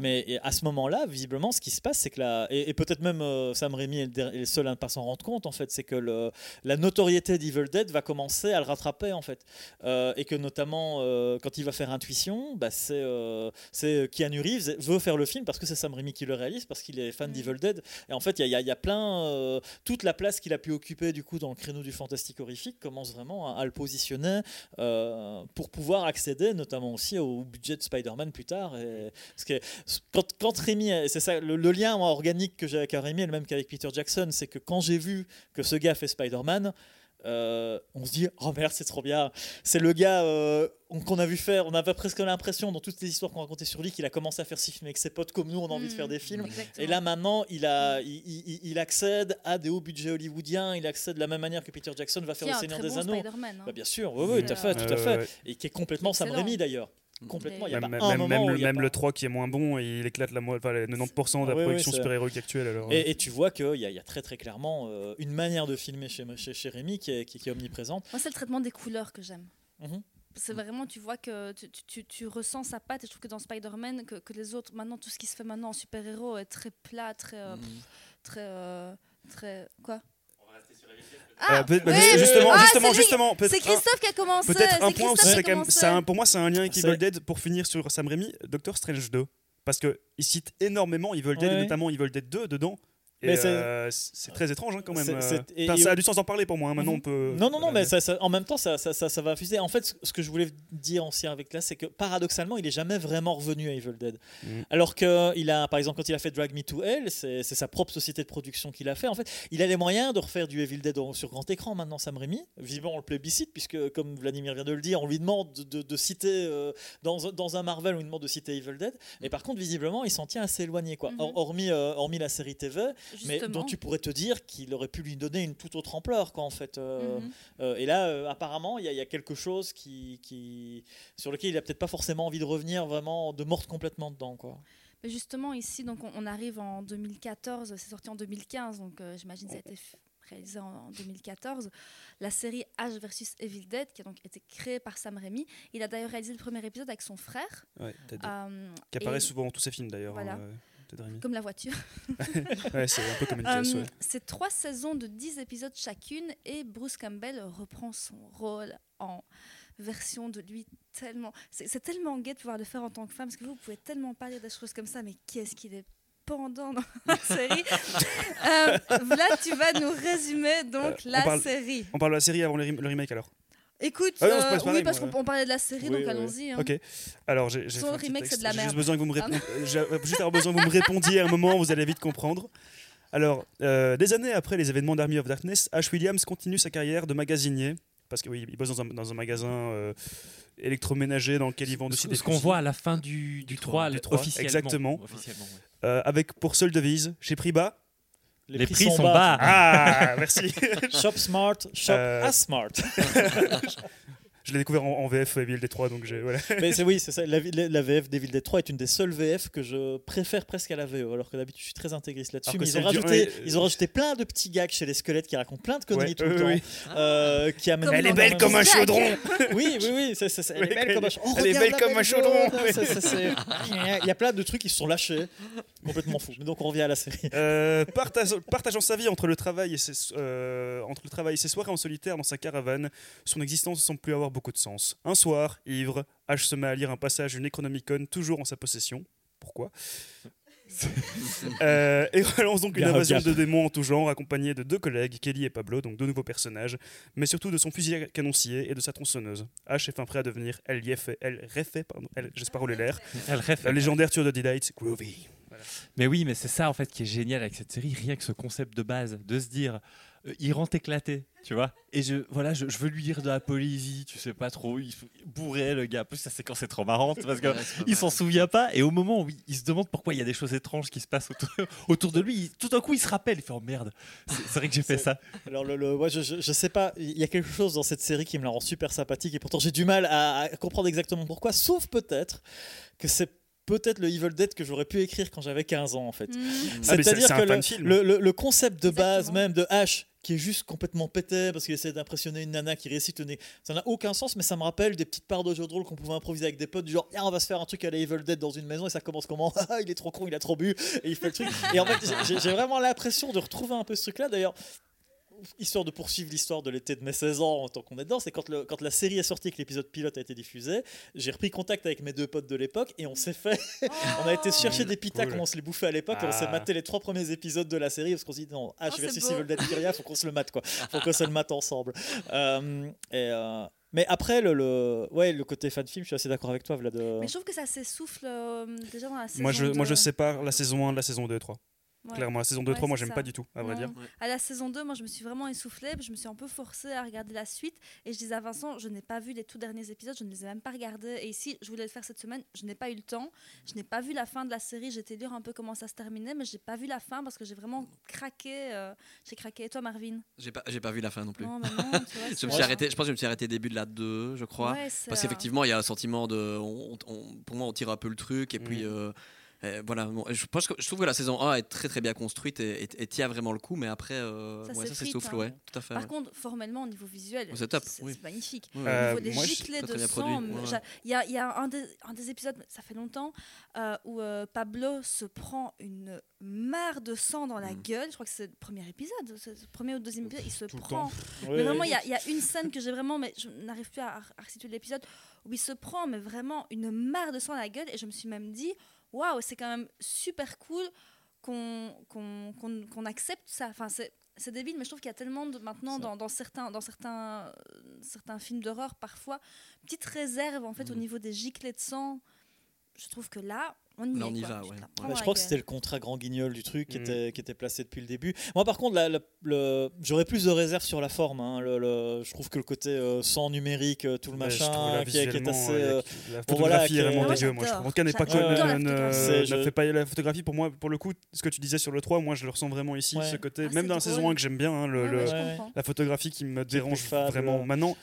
Speaker 3: Mais, à ce moment-là, visiblement, ce qui se passe, c'est que la. Et, et peut-être même euh, Sam Raimi est le, seul à ne pas s'en rendre compte, en fait, c'est que le, la notoriété d'Evil Dead va commencer à le rattraper, en fait. Euh, et que notamment, euh, quand il va faire Intuition, bah, c'est euh, c'est Keanu Reeves veut faire le film parce que c'est Sam Raimi qui le réalise, parce qu'il est fan
Speaker 1: Mm.
Speaker 3: d'Evil Dead. Et en fait, il y, a- il y a- il y a plein. euh, toute la place qu'il a pu occuper, du coup, dans le créneau du fantastique horrifique commence vraiment à, le positionner euh, pour pouvoir accéder notamment aussi au budget de Spider-Man plus tard. Et, parce que quand, Rémi, c'est ça, le, lien organique que j'ai avec Rémi est le même qu'avec Peter Jackson, c'est que quand j'ai vu que ce gars fait Spider-Man, euh, on se dit oh merde c'est trop bien c'est le gars euh, qu'on a vu faire on avait presque l'impression dans toutes les histoires qu'on racontait sur lui qu'il a commencé à faire ses films avec ses potes comme nous on a envie de
Speaker 1: Mm,
Speaker 3: faire des films
Speaker 1: exactement.
Speaker 3: et là maintenant, il, a, il, il- il accède à des hauts budgets hollywoodiens, il accède de la même manière que Peter Jackson va faire Le
Speaker 1: un
Speaker 3: Seigneur
Speaker 1: très
Speaker 3: des
Speaker 1: bon
Speaker 3: Anneaux.
Speaker 1: Hein.
Speaker 3: Bah, bien sûr, oui, oui, tout à fait, tout à
Speaker 4: Euh,
Speaker 3: fait.
Speaker 4: ouais.
Speaker 3: Et qui est complètement Sam. Raimi d'ailleurs. Complètement, il y a
Speaker 4: Même,
Speaker 3: pas
Speaker 4: même-
Speaker 3: un
Speaker 4: même-
Speaker 3: moment où il y a
Speaker 4: même
Speaker 3: pas-
Speaker 4: le 3 qui est moins bon, il éclate la, mo- enfin, les 90% de la
Speaker 3: Ah oui, oui,
Speaker 4: production super-héroïque actuelle. Alors.
Speaker 3: Et, et tu vois qu'il y, y a très très clairement euh, une manière de filmer chez, chez, chez Rémi qui est, qui, qui est omniprésente.
Speaker 1: Moi, c'est le traitement des couleurs que j'aime.
Speaker 3: Mhm.
Speaker 1: C'est vraiment, tu vois que tu, tu- tu- tu ressens sa patte. Et je trouve que dans Spider-Man, que, que les autres, maintenant, tout ce qui se fait maintenant en super-héros est très plat, très. euh,
Speaker 5: Mm.
Speaker 1: très. euh, très. Quoi? Ah,
Speaker 4: peut- bah,
Speaker 1: oui,
Speaker 4: juste- justement,
Speaker 1: ah,
Speaker 4: justement,
Speaker 1: c'est
Speaker 4: justement,
Speaker 1: Christophe qui a commencé.
Speaker 4: Peut-être un point aussi, quand même, pour moi, c'est un lien avec Evil Dead pour finir sur Sam Raimi, Doctor Strange 2. Parce qu'il cite énormément Evil Dead,
Speaker 3: Ouais.
Speaker 4: et notamment Evil Dead 2 dedans. Et
Speaker 3: Mais c'est-
Speaker 4: euh, c'est très étrange hein, quand même.
Speaker 3: C'est-
Speaker 4: euh.
Speaker 3: c'est- et-
Speaker 4: Enfin,
Speaker 3: et-
Speaker 4: ça a du sens d'en parler pour moi. hein, Maintenant, on peut.
Speaker 3: Non, non, non, mais ça, ça- en même temps, ça, ça, ça, ça va infuser. En fait, ce- que je voulais dire aussi avec là, c'est que paradoxalement, il est jamais vraiment revenu à Evil Dead.
Speaker 4: Mhm.
Speaker 3: Alors que il a, par exemple, quand il a fait Drag Me to Hell, c'est c'est sa propre société de production qu'il a fait. En fait, il a les moyens de refaire du Evil Dead en- sur grand écran maintenant, Sam Raimi. Visiblement, on le plébiscite, puisque, comme Vladimir vient de le dire, on lui demande de, de- de citer, euh, dans, un- dans un Marvel, on lui demande de citer Evil Dead. Et par contre, visiblement, il s'en tient assez éloigné, quoi.
Speaker 1: Mhm.
Speaker 3: Hor- hormis, euh, hormis la série TV, mais dont tu pourrais te dire qu'il aurait pu lui donner une toute autre ampleur, quoi, en fait. euh,
Speaker 1: Mhm.
Speaker 3: euh, et là, euh, apparemment, il y, a- il y a quelque chose qui, qui, sur lequel il a peut-être pas forcément envie de revenir vraiment, de mordre complètement dedans, quoi.
Speaker 1: Mais justement, ici, donc, on, on arrive en 2014, c'est sorti en 2015, donc euh, j'imagine que ça a été réalisé en, en 2014. La série H versus Evil Dead, qui a donc été créée par Sam Raimi. Il a d'ailleurs réalisé le premier épisode avec son frère.
Speaker 4: ouais,
Speaker 1: euh,
Speaker 4: qui apparaît souvent dans tous ses films d'ailleurs.
Speaker 1: Voilà.
Speaker 4: hein, euh,
Speaker 1: Comme la voiture. (laughs)
Speaker 4: Ouais, c'est un peu comme une pièce.
Speaker 1: Euh,
Speaker 4: ouais.
Speaker 1: C'est trois saisons de 10 épisodes chacune et Bruce Campbell reprend son rôle en version de lui tellement... C'est tellement gai de pouvoir le faire en tant que femme parce que vous, vous pouvez tellement dire des choses comme ça, mais qu'est-ce qu'il est pendant dans la (laughs) série euh, Vlad, tu vas nous résumer donc
Speaker 4: Euh, on
Speaker 1: la
Speaker 4: parle-
Speaker 1: série.
Speaker 4: On parle de la série avant le remake alors.
Speaker 1: Écoute,
Speaker 4: Ah non,
Speaker 1: euh,
Speaker 4: pareil,
Speaker 1: oui, parce qu'on on parlait de la série,
Speaker 3: Oui,
Speaker 1: donc
Speaker 3: oui,
Speaker 1: allons-y. hein.
Speaker 4: Ok. Alors, j'ai
Speaker 1: Son remake, c'est de la
Speaker 4: J'ai
Speaker 1: merde.
Speaker 4: juste besoin que vous me répondiez. J'ai juste avoir besoin que vous me répondiez à un moment, vous allez vite comprendre. Alors, euh, des années après les événements d'Army of Darkness, Ash Williams continue sa carrière de magasinier parce que oui, il bosse dans un, dans un magasin euh, électroménager dans lequel ils vendent aussi des
Speaker 2: ce qu'on voit à la fin du, du 3,
Speaker 4: du 3,
Speaker 2: officiellement.
Speaker 4: exactement.
Speaker 2: Officiellement, ouais.
Speaker 4: Euh, avec pour seule devise, chez prix
Speaker 2: Les, prix, sont bas.
Speaker 4: Ah, (laughs) merci.
Speaker 3: Shop smart, shop
Speaker 4: Euh,
Speaker 3: as smart. (laughs)
Speaker 4: Je l'ai découvert en, en VF Evil Dead 3, donc j'ai. Voilà.
Speaker 3: Mais c'est oui, (laughs) c'est ça. La, la- la VF Devil Dead 3 est une des seules VF que je préfère presque à la VO, alors que d'habitude je suis très intégriste là-dessus. Ils ont, rajouté, ils ont rajouté plein de petits gags chez les squelettes qui racontent plein de conneries
Speaker 4: Ouais,
Speaker 3: tout le
Speaker 4: oui,
Speaker 3: temps. euh, qui amènent
Speaker 1: Comme
Speaker 4: Elle est belle comme un chaudron. (laughs)
Speaker 3: Oui, oui, oui, c'est- c'est- c'est- elle est belle comme un chaudron. Oh,
Speaker 4: elle est belle comme un (laughs)
Speaker 3: Il y a plein de trucs qui se sont lâchés. Complètement fou. Mais donc on revient à la série.
Speaker 4: Euh, partage- partageant sa vie entre le travail et ses, euh, entre le travail et ses soirées en solitaire dans sa caravane, son existence semble plus avoir beaucoup de sens. Un soir, ivre, Ash se met à lire un passage du Necronomicon toujours en sa possession. Pourquoi? (laughs) Euh, Et relance donc une invasion de démons en tout genre, accompagnée de deux collègues, Kelly et Pablo, donc deux nouveaux personnages, mais surtout de son fusil à canoncier et de sa tronçonneuse. Ash est fin prêt à devenir El Yefe, El Refe, pardon, El, j'espère rouler l'air, la légendaire tueur de Delight, Groovy.
Speaker 2: Mais oui, mais c'est ça en fait qui est génial avec cette série, rien que ce concept de base, de se dire, il rentre éclaté, tu vois. Et je, voilà, je, je veux lui dire de la poésie, tu sais pas trop, il bourré le gars. En plus, sa séquence est trop marrante parce que
Speaker 5: Ouais,
Speaker 2: s'en souvient pas. Et au moment où il, il se demande pourquoi il y a des choses étranges qui se passent autour, (laughs) autour de lui, il- tout d'un coup, il se rappelle, il fait oh merde, c'est vrai que j'ai fait ça.
Speaker 3: Alors, le, le- ouais, je, je, je sais pas, il y a quelque chose dans cette série qui me la rend super sympathique et pourtant j'ai du mal à, à comprendre exactement pourquoi, sauf peut-être que c'est peut-être le Evil Dead que j'aurais pu écrire quand j'avais 15 ans en fait.
Speaker 1: Mmh.
Speaker 4: Ah,
Speaker 3: C'est-à-dire
Speaker 4: c'est
Speaker 3: que le,
Speaker 4: fan-film.
Speaker 3: le, le- le concept de base même de H qui est juste complètement pété parce qu'il essaie d'impressionner une nana qui récite une... Ça n'a aucun sens, mais ça me rappelle des petites parts de jeux de rôle qu'on pouvait improviser avec des potes, du genre, on va se faire un truc à la Evil Dead dans une maison et ça commence comment (laughs) Ah, Il est trop con, il a trop bu et il fait le truc. Et en fait, j'ai vraiment l'impression de retrouver un peu ce truc-là. D'ailleurs, histoire de poursuivre l'histoire de l'été de mes 16 ans en tant qu'on est dedans, c'est quand, le- quand la série est sortie et que l'épisode pilote a été diffusé, j'ai repris contact avec mes deux potes de l'époque et on s'est fait (laughs) on a été chercher des pitas
Speaker 4: Cool.
Speaker 3: comme on se les bouffait à l'époque et on s'est
Speaker 4: Ah.
Speaker 3: maté les trois premiers épisodes de la série parce qu'on s'est dit non, H
Speaker 1: Oh, c'est
Speaker 3: versus. Evil Dead Kyria, faut qu'on se le mate quoi. (laughs) Faut qu'on se le mate ensemble. Euh, et, euh, mais après, le, le, ouais, le côté fan film, je suis assez d'accord avec toi, Vlad. euh,
Speaker 1: Mais je trouve que ça s'essouffle euh, déjà dans la saison.
Speaker 4: Moi je, moi, je
Speaker 1: 2.
Speaker 4: sépare la saison 1 de la saison 2 et 3.
Speaker 1: Ouais.
Speaker 4: Clairement, la saison 2 et
Speaker 1: Ouais,
Speaker 4: 3, moi j'aime pas du tout, à vrai
Speaker 1: Non.
Speaker 4: dire.
Speaker 1: À la saison 2, moi je me suis vraiment essoufflée, je me suis un peu forcée à regarder la suite. Et je disais à Vincent, je n'ai pas vu les tout derniers épisodes, je ne les ai même pas regardés. Et ici, je voulais le faire cette semaine, je n'ai pas eu le temps. Je n'ai pas vu la fin de la série, j'étais lire un peu comment ça se terminait, mais j'ai pas vu la fin parce que j'ai vraiment craqué. euh, j'ai craqué. Et toi, Marvin?
Speaker 5: J'ai pas, j'ai pas vu la fin non plus.
Speaker 1: Non, mais non, tu vois, (laughs)
Speaker 5: Je me suis arrêté, je pense que je me suis arrêté début de la 2, je crois.
Speaker 1: Ouais,
Speaker 5: Parce qu'effectivement, il y a un sentiment de. on- on- pour moi, on tire un peu le truc. Et puis,
Speaker 4: Mhm.
Speaker 5: euh, euh, voilà. Bon, je, pense que, je trouve que la saison 1 est très très bien construite et, et- et tient vraiment le coup. Mais après, euh,
Speaker 1: Ça
Speaker 5: ouais, ça
Speaker 1: s'effrite,
Speaker 5: s'essouffle,
Speaker 1: hein.
Speaker 5: ouais, tout à fait.
Speaker 1: Par
Speaker 5: ouais.
Speaker 1: contre, formellement, au niveau visuel,
Speaker 5: C'est oui.
Speaker 1: magnifique.
Speaker 5: Ouais,
Speaker 1: Au
Speaker 5: ouais.
Speaker 1: Niveau des giclées de sang, il y a, il y a un, des, un des épisodes, ça fait longtemps, euh, où euh, Pablo se prend une mare de sang dans la
Speaker 5: Mm.
Speaker 1: gueule. Je crois que c'est le premier épisode, le premier ou le deuxième épisode. Il se
Speaker 4: Tout
Speaker 1: prend. Mais vraiment, il y, a- il y a une scène que j'ai vraiment, mais je n'arrive plus à, à restituer l'épisode, où il se prend, mais vraiment une mare de sang dans la gueule. Et je me suis même dit, waouh, c'est quand même super cool qu'on accepte ça. Enfin, c'est débile, mais je trouve qu'il y a tellement de, maintenant dans, dans certains, dans certains, euh, certains films d'horreur, parfois, petite réserve en fait au
Speaker 5: Mhm.
Speaker 1: niveau des giclées de sang. Je trouve que là, on y
Speaker 5: Là,
Speaker 1: est.
Speaker 5: on y
Speaker 1: quoi.
Speaker 5: va, ouais.
Speaker 3: je crois que c'était le contrat grand guignol du truc qui,
Speaker 4: Mm.
Speaker 3: était, qui était placé depuis le début. Moi, par contre, la- la- le- j'aurais plus de réserve sur la forme. hein. Le- le- je trouve que le côté euh, sang numérique, euh, tout le
Speaker 4: Ouais,
Speaker 3: machin,
Speaker 4: là,
Speaker 3: qui, est- qui est
Speaker 4: visuellement,
Speaker 3: assez. euh,
Speaker 4: la
Speaker 3: bon, voilà,
Speaker 4: photographie est vraiment dégueu. Moi, je
Speaker 1: j'adore.
Speaker 4: trouve. En tout cas, n'est pas
Speaker 3: la
Speaker 4: ne, fait pas la photographie. Pour moi, pour le coup, ce que tu disais sur le 3, moi, je le ressens vraiment ici. Ce côté,
Speaker 1: Ah,
Speaker 4: même dans la saison 1 que j'aime bien, hein, la photographie qui me dérange vraiment. Maintenant,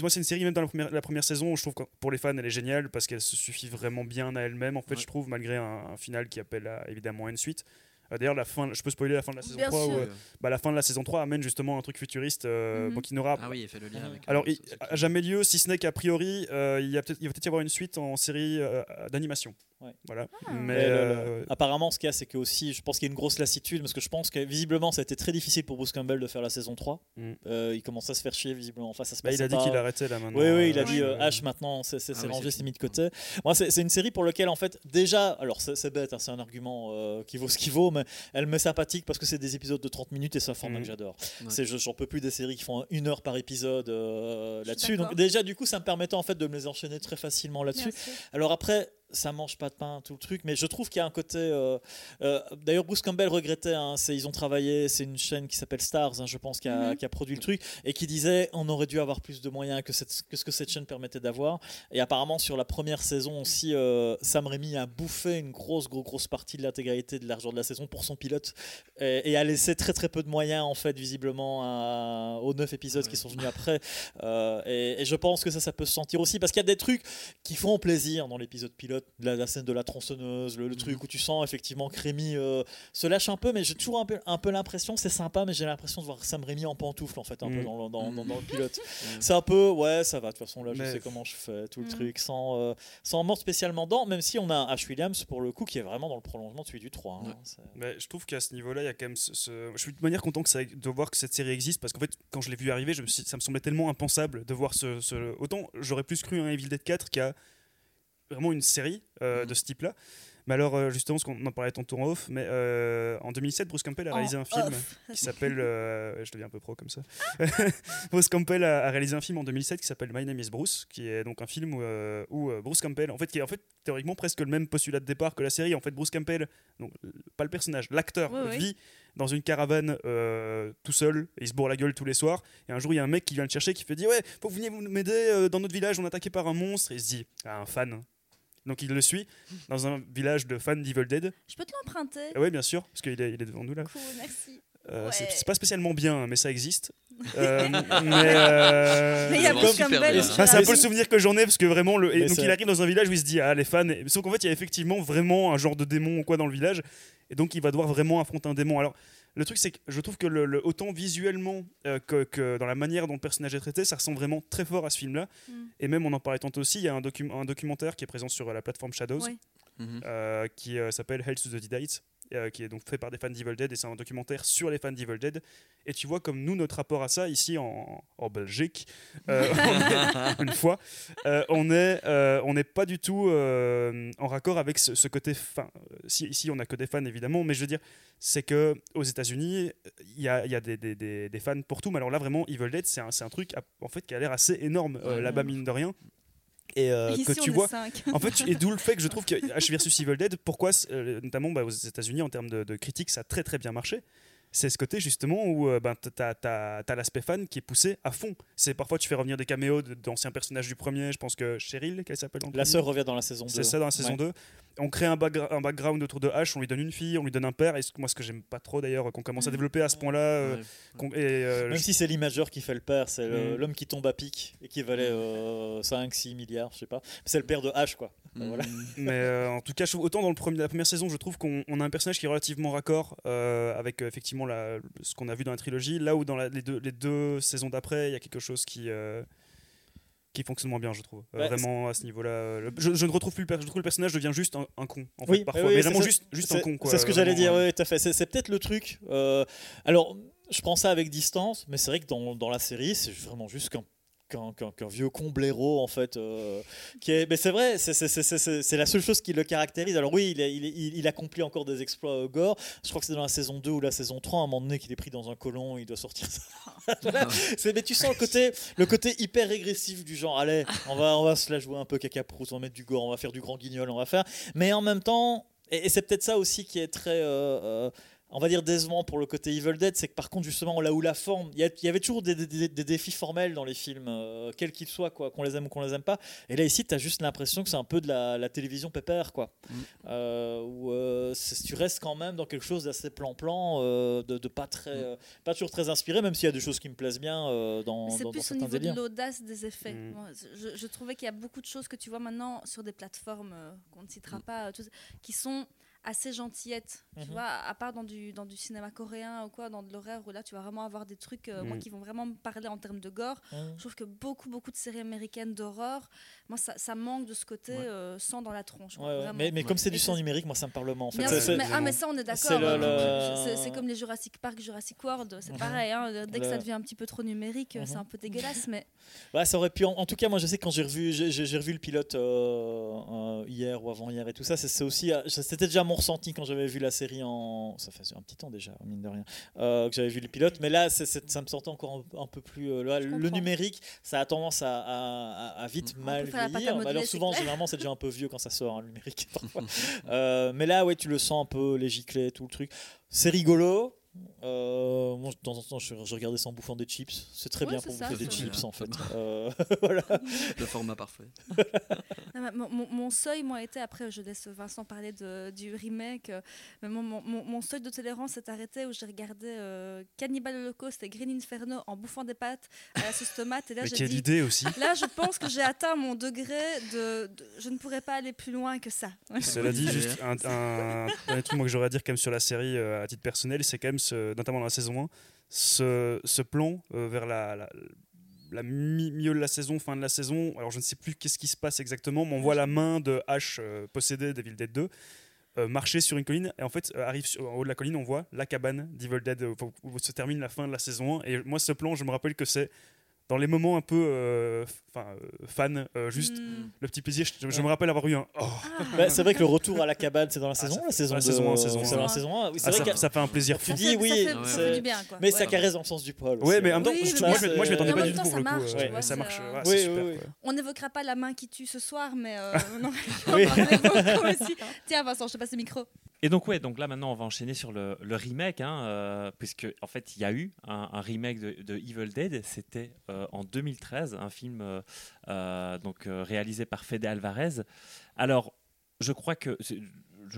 Speaker 4: moi, c'est une série, même dans la première, la première saison, où je trouve que pour les fans, elle est géniale parce qu'elle se suffit vraiment bien à elle-même. En fait,
Speaker 5: Ouais.
Speaker 4: je trouve, malgré un, un final qui appelle à, évidemment à une suite. Euh, D'ailleurs, la fin, je peux spoiler la fin de la saison
Speaker 1: Bien
Speaker 4: 3 où, euh, bah, la fin de la saison 3 amène justement un truc futuriste euh,
Speaker 1: Mhm.
Speaker 4: bon, qui n'aura
Speaker 5: Ah oui, il fait le lien avec.
Speaker 4: alors,
Speaker 5: euh,
Speaker 4: il- jamais lieu, si ce n'est qu'a priori, euh, il, y a peut-être- il va peut-être y avoir une suite en série euh, d'animation.
Speaker 3: Ouais.
Speaker 4: Voilà.
Speaker 1: Ah.
Speaker 4: Mais
Speaker 3: Mais le-
Speaker 4: euh,
Speaker 3: Apparemment, ce qu'il y a, c'est que aussi, je pense qu'il y a une grosse lassitude, parce que je pense que visiblement, ça a été très difficile pour Bruce Campbell de faire la saison 3.
Speaker 4: Mm.
Speaker 3: Euh, il commence à se faire chier, visiblement. Enfin, ça se
Speaker 4: bah, il a dit qu'il arrêtait là maintenant.
Speaker 3: Oui, oui, il a dit euh, H maintenant, c'est
Speaker 5: Ah
Speaker 3: rangé,
Speaker 5: c'est
Speaker 3: mis de côté. Moi, c'est c'est une série pour laquelle, en fait, déjà, alors c'est bête, hein, c'est un argument euh, qui vaut ce qu'il vaut, mais elle m'est sympathique parce que c'est des épisodes de 30 minutes et c'est un format
Speaker 4: Mhm.
Speaker 3: que j'adore.
Speaker 5: Ouais.
Speaker 3: J'en peux plus des séries qui font une heure par épisode euh, là-dessus. Donc, déjà, du coup, ça me permettait en fait de me les enchaîner très facilement là-dessus. Alors après, ça mange pas de pain, tout le truc. Mais je trouve qu'il y a un côté. euh, euh, D'ailleurs, Bruce Campbell regrettait. hein, ils ont travaillé. C'est une chaîne qui s'appelle Stars, hein, je pense, qui a,
Speaker 1: Mhm.
Speaker 3: qui a produit le truc et qui disait on aurait dû avoir plus de moyens que, cette- que ce que cette chaîne permettait d'avoir. Et apparemment, sur la première saison aussi, euh, Sam Raimi a bouffé une grosse, grosse, grosse partie de l'intégralité de l'argent de la saison pour son pilote et, et a laissé très, très peu de moyens, en fait, visiblement, à- aux neuf épisodes qui sont venus après. Euh, et, et je pense que ça, ça peut se sentir aussi parce qu'il y a des trucs qui font plaisir dans l'épisode pilote, la, la scène de la tronçonneuse, le, le truc où tu sens effectivement que Rémi euh, se lâche un peu, mais j'ai toujours un peu, un peu l'impression, c'est sympa, mais j'ai l'impression de voir Sam Raimi en pantoufle en fait, un peu
Speaker 4: Mm.
Speaker 3: dans, le- dans, dans- dans le pilote. (laughs) C'est un peu, ouais, ça va, de toute façon là, je
Speaker 4: Mais-
Speaker 3: sais comment je fais, tout le
Speaker 1: Mm.
Speaker 3: truc, sans, euh, sans mordre spécialement dedans, même si on a un Ash Williams pour le coup qui est vraiment dans le prolongement de celui du 3. hein.
Speaker 5: Ouais.
Speaker 4: Mais je trouve qu'à ce niveau-là, il y a quand même ce, ce- Je suis de manière content que ça, de voir que cette série existe parce qu'en fait, quand je l'ai vu arriver, je me suis- ça me semblait tellement impensable de voir ce. ce- Autant j'aurais plus cru un Evil Dead 4 qui a vraiment une série euh,
Speaker 5: Mhm.
Speaker 4: de ce type-là. Mais alors, euh, justement, parce qu'on en parlait tantôt en off, mais euh, en 2007, Bruce Campbell a réalisé
Speaker 1: En
Speaker 4: un film
Speaker 1: off.
Speaker 4: qui s'appelle. euh, je deviens un peu pro comme ça. (laughs) Bruce Campbell a, a réalisé un film en 2007 qui s'appelle My Name is Bruce, qui est donc un film où, euh, où, Bruce Campbell, en fait, qui est en fait théoriquement presque le même postulat de départ que la série. En fait, Bruce Campbell, donc pas le personnage, l'acteur,
Speaker 1: Oui, oui.
Speaker 4: vit dans une caravane tout seul et il se bourre la gueule tous les soirs. Et un jour, il y a un mec qui vient le chercher qui fait dire Ouais, faut que vous veniez m'aider dans notre village, on est attaqué par un monstre. Et il se dit Ah, un fan. Donc il le suit dans un village de fans d'Evil Dead.
Speaker 1: Je peux te l'emprunter
Speaker 4: Ah ouais, bien sûr, parce qu'il est, il est devant nous là.
Speaker 1: Cool, merci.
Speaker 4: Euh, c'est-
Speaker 1: Ouais.
Speaker 4: C'est pas spécialement bien, hein, mais ça existe. (laughs) Euh, mais euh,
Speaker 1: Mais il y a Campbell.
Speaker 5: bien.
Speaker 1: sur
Speaker 4: ah, c'est un peu le souvenir que j'en ai parce que vraiment le et donc il arrive dans un village où il se dit ah les fans sauf qu'en fait il y a effectivement vraiment un genre de démon ou quoi dans le village et donc il va devoir vraiment affronter un démon alors le truc c'est que je trouve que le, le- autant visuellement euh, que, que dans la manière dont le personnage est traité ça ressemble vraiment très fort à ce film là
Speaker 1: Mm.
Speaker 4: et même on en parlait tantôt aussi il y a un, docu- un documentaire qui est présent sur euh, la plateforme Shadows.
Speaker 5: Mhm.
Speaker 4: euh, qui euh, s'appelle Hell to the Deadites, euh, qui est donc fait par des fans d'Evil Dead et c'est un documentaire sur les fans d'Evil Dead. Et tu vois comme nous notre rapport à ça ici en, en Belgique, euh, (laughs) une fois, euh, on est euh, on n'est pas du tout en raccord avec ce, ce côté. Fin, si, ici on a que des fans évidemment, mais je veux dire c'est que aux États-Unis il y a, y a des, des, des- des fans pour tout. Mais alors là vraiment Evil Dead c'est un, un truc à- en fait qui a l'air assez énorme là-bas mine de rien. Et euh, que tu vois, en fait, et d'où le fait que je trouve que (laughs) H versus Evil Dead, pourquoi, euh, notamment bah, aux États-Unis, en termes de, de critiques, ça a très très bien marché. C'est ce côté justement où euh, ben, t'as as, l'aspect fan qui est poussé à fond. C'est parfois tu fais revenir des caméos d'anciens personnages du premier. Je pense que Cheryl, qu'elle s'appelle
Speaker 3: La sœur revient dans la saison 2.
Speaker 4: C'est ça dans la saison
Speaker 3: Ouais.
Speaker 4: 2. On crée un, backgra- un background autour de H, on lui donne une fille, on lui donne un père. Et ce- moi, ce que j'aime pas trop d'ailleurs, qu'on commence à
Speaker 1: Mhm.
Speaker 4: développer à ce point-là. euh,
Speaker 5: Ouais.
Speaker 4: euh,
Speaker 3: Même si c'est l'imageur qui fait le père, c'est le-
Speaker 4: Mm.
Speaker 3: l'homme qui tombe à pic et qui valait 5-6 milliards, je sais pas. C'est le père de H, quoi. Voilà.
Speaker 4: Mais euh, en tout cas, je autant dans le premier, la première saison, je trouve qu'on on a un personnage qui est relativement raccord euh, avec euh, effectivement la, ce qu'on a vu dans la trilogie. Là où dans la- les, deux, les deux saisons d'après, il y a quelque chose qui, euh, qui fonctionne moins bien, je trouve. Euh,
Speaker 3: Ouais,
Speaker 4: vraiment à ce niveau-là. euh, je, je ne retrouve plus le, je trouve le personnage devient juste un, un con, en fait,
Speaker 3: Oui,
Speaker 4: parfois.
Speaker 3: oui,
Speaker 4: mais
Speaker 3: c'est
Speaker 4: vraiment
Speaker 3: ça.
Speaker 4: juste, juste un con.
Speaker 3: C'est ce que j'allais dire, oui, tout à fait. C'est c'est peut-être le truc. euh, alors, je prends ça avec distance, mais c'est vrai que dans, dans la série, c'est vraiment juste qu'un qu'un vieux blaireau en fait euh, qui est mais c'est vrai c'est- la seule chose qui le caractérise. Alors oui il, est- il, est- il, il accomplit encore des exploits au gore. Je crois que c'est dans la saison 2 ou la saison 3 à un moment donné qu'il est pris dans un colon il doit sortir ça. (laughs) Mais tu sens le côté le côté hyper régressif du genre allez on va on va se la jouer un peu caca prout on va mettre du gore on va faire du grand guignol on va faire. Mais en même temps et, et c'est peut-être ça aussi qui est très euh, euh, on va dire décevant pour le côté Evil Dead, c'est que par contre justement là où la forme, il y, avait toujours des, des- des- des défis formels dans les films, euh, quels qu'ils soient, quoi, qu'on les aime ou qu'on les aime pas. Et là ici, tu as juste l'impression que c'est un peu de la, la télévision pépère, quoi,
Speaker 5: Mm.
Speaker 3: Euh, où euh, c'est- tu restes quand même dans quelque chose d'assez plan-plan, euh, de, de pas très, euh, pas toujours très inspiré, même s'il y a des choses qui me plaisent bien euh, dans,
Speaker 1: Mais C'est
Speaker 3: dans
Speaker 1: plus au niveau
Speaker 3: délires.
Speaker 1: de l'audace des effets.
Speaker 4: Mm.
Speaker 1: Moi, je, je trouvais qu'il y a beaucoup de choses que tu vois maintenant sur des plateformes euh, qu'on ne citera pas, qui sont assez gentillettes. Tu
Speaker 3: Mhm.
Speaker 1: vois, à part dans du, dans du cinéma coréen ou quoi, dans de l'horreur, où là tu vas vraiment avoir des trucs euh, moi,
Speaker 4: Mm.
Speaker 1: qui vont vraiment me parler en termes de gore.
Speaker 3: Mm.
Speaker 1: Je trouve que beaucoup, beaucoup de séries américaines d'horreur, moi ça, ça manque de ce côté
Speaker 5: Ouais.
Speaker 1: euh, sang dans la tronche.
Speaker 3: Ouais,
Speaker 1: quoi,
Speaker 3: ouais.
Speaker 1: vraiment.
Speaker 3: Mais, mais comme c'est du sang numérique, moi ça me parle moins en fait.
Speaker 1: Bien
Speaker 3: C'est-
Speaker 1: sûr,
Speaker 3: c'est-
Speaker 1: mais, ah, mais ça, on est d'accord.
Speaker 3: le-
Speaker 1: hein.
Speaker 3: le-
Speaker 1: C'est- comme les Jurassic Park, Jurassic World, c'est pareil. hein. Dès que
Speaker 3: Le-
Speaker 1: ça devient un petit peu trop numérique,
Speaker 3: Mhm.
Speaker 1: c'est un peu dégueulasse. Mais
Speaker 3: Ouais, ça aurait pu. En, en tout cas, moi, je sais que quand j'ai revu, j'ai, revu le pilote euh, euh, hier ou avant-hier et tout ça, c'est, aussi, c'était déjà mon ressenti quand j'avais vu la série en. Ça fait un petit temps déjà, mine de rien, euh, que j'avais vu les pilotes. Mais là, ça me sortait encore un, un peu plus. euh, là, le
Speaker 1: comprends.
Speaker 3: numérique, ça a tendance à, à- à- à vite mal
Speaker 1: peut faire la pâte à
Speaker 3: vieillir.
Speaker 1: modeler,
Speaker 3: Alors souvent, généralement, c'est déjà un peu vieux quand ça sort, hein, le numérique. (laughs) (laughs) Euh, mais là, ouais, tu le sens un peu, les giclées, tout le truc. C'est rigolo. Euh, moi, de temps en temps, je, je regardais ça en bouffant des chips. C'est très
Speaker 1: Ouais,
Speaker 3: bien pour
Speaker 1: ça,
Speaker 3: bouffer des chips,
Speaker 5: bien.
Speaker 3: en fait. (laughs) Euh, (laughs) voilà.
Speaker 5: Le format parfait. (laughs)
Speaker 1: Mon, mon- mon seuil, moi, était, après, je laisse Vincent parler de, du remake, euh, mais mon, mon- mon- mon seuil de tolérance s'est arrêté où j'ai regardé euh, Cannibal Holocaust et Green Inferno en bouffant des pâtes à la sauce tomate. Et là,
Speaker 4: Mais quelle
Speaker 1: dit,
Speaker 4: idée aussi.
Speaker 1: là, je pense que j'ai atteint mon degré de, de- Je ne pourrais pas aller plus loin que ça.
Speaker 4: Cela dit, juste un, un, dernier truc moi, que j'aurais à dire quand même sur la série euh, à titre personnel, c'est quand même, notamment dans la saison 1, ce, plan euh, vers la, mi- milieu de la saison, fin de la saison. Alors je ne sais plus qu'est-ce qui se passe exactement, mais on voit la main de H euh, possédée d'Evil Dead 2 euh, marcher sur une colline et en fait euh, arrive en haut de la colline on voit la cabane d'Evil Dead où, où se termine la fin de la saison 1 et moi ce plan je me rappelle que c'est dans les moments un peu euh, enfin euh, fan euh, juste
Speaker 1: Hmm.
Speaker 4: le petit plaisir je, je me rappelle avoir eu un oh
Speaker 1: Ah. (laughs)
Speaker 3: Bah, c'est vrai que le retour à la cabane, c'est dans la
Speaker 4: Ah,
Speaker 3: saison,
Speaker 4: ça
Speaker 3: la saison,
Speaker 4: la
Speaker 3: de-
Speaker 4: saison un, saison
Speaker 3: c'est
Speaker 1: un.
Speaker 3: dans la saison 1. Oui, c'est
Speaker 4: Ah,
Speaker 3: vrai
Speaker 4: ça,
Speaker 3: que-
Speaker 4: ça fait un plaisir
Speaker 3: Tu dis oui,
Speaker 1: ça fait-
Speaker 5: ouais.
Speaker 1: ça
Speaker 3: c'est-
Speaker 1: fait du bien, quoi.
Speaker 3: mais
Speaker 1: Ouais.
Speaker 3: ça caresse dans le sens du poil.
Speaker 4: Ouais,
Speaker 3: aussi,
Speaker 4: mais en
Speaker 3: hein.
Speaker 4: même temps,
Speaker 1: Oui,
Speaker 4: je- moi, je, moi, je m'y attendais
Speaker 3: c'est-
Speaker 4: pas du tout pour le
Speaker 1: ça
Speaker 4: coup.
Speaker 1: marche,
Speaker 4: ça
Speaker 3: Oui, oui, oui.
Speaker 1: On n'évoquera pas la main qui tue ce soir, mais euh, on (laughs)
Speaker 3: Oui. (laughs)
Speaker 1: aussi. Tiens, Vincent, je te passe le micro.
Speaker 2: Et donc ouais, donc là maintenant on va enchaîner sur le, le remake, hein, euh, puisque en fait il y a eu un, un remake de, de Evil Dead. C'était euh, en 2013, un film euh, donc euh, réalisé par Fede Alvarez. Alors je crois que je,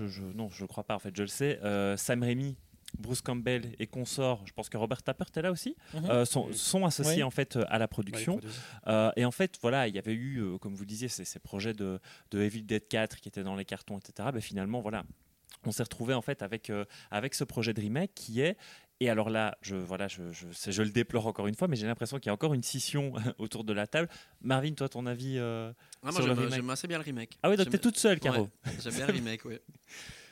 Speaker 2: je- non, je crois pas en fait, je le sais. euh, Sam Raimi. Bruce Campbell et consorts, je pense que Robert Tappert est là aussi,
Speaker 3: Mhm.
Speaker 2: euh, sont, sont associés
Speaker 3: Oui.
Speaker 2: en fait à la production. Euh, et en fait, voilà, il y avait eu, euh, comme vous disiez, ces, ces projets de, de Evil Dead 4 qui étaient dans les cartons, etc. Ben, finalement, voilà, on s'est retrouvé en fait avec, euh, avec ce projet de remake qui est. Et alors là, je, voilà, je, je, je le déplore encore une fois, mais j'ai l'impression qu'il y a encore une scission (laughs) autour de la table. Marvin, toi, ton avis euh,
Speaker 5: Ah, moi,
Speaker 2: Sur le
Speaker 5: j'aime
Speaker 2: remake.
Speaker 5: j'aime assez bien le remake.
Speaker 2: Ah oui, donc t'es toute seule, Caro.
Speaker 5: Ouais, (laughs) J'aime bien le remake, oui. (laughs)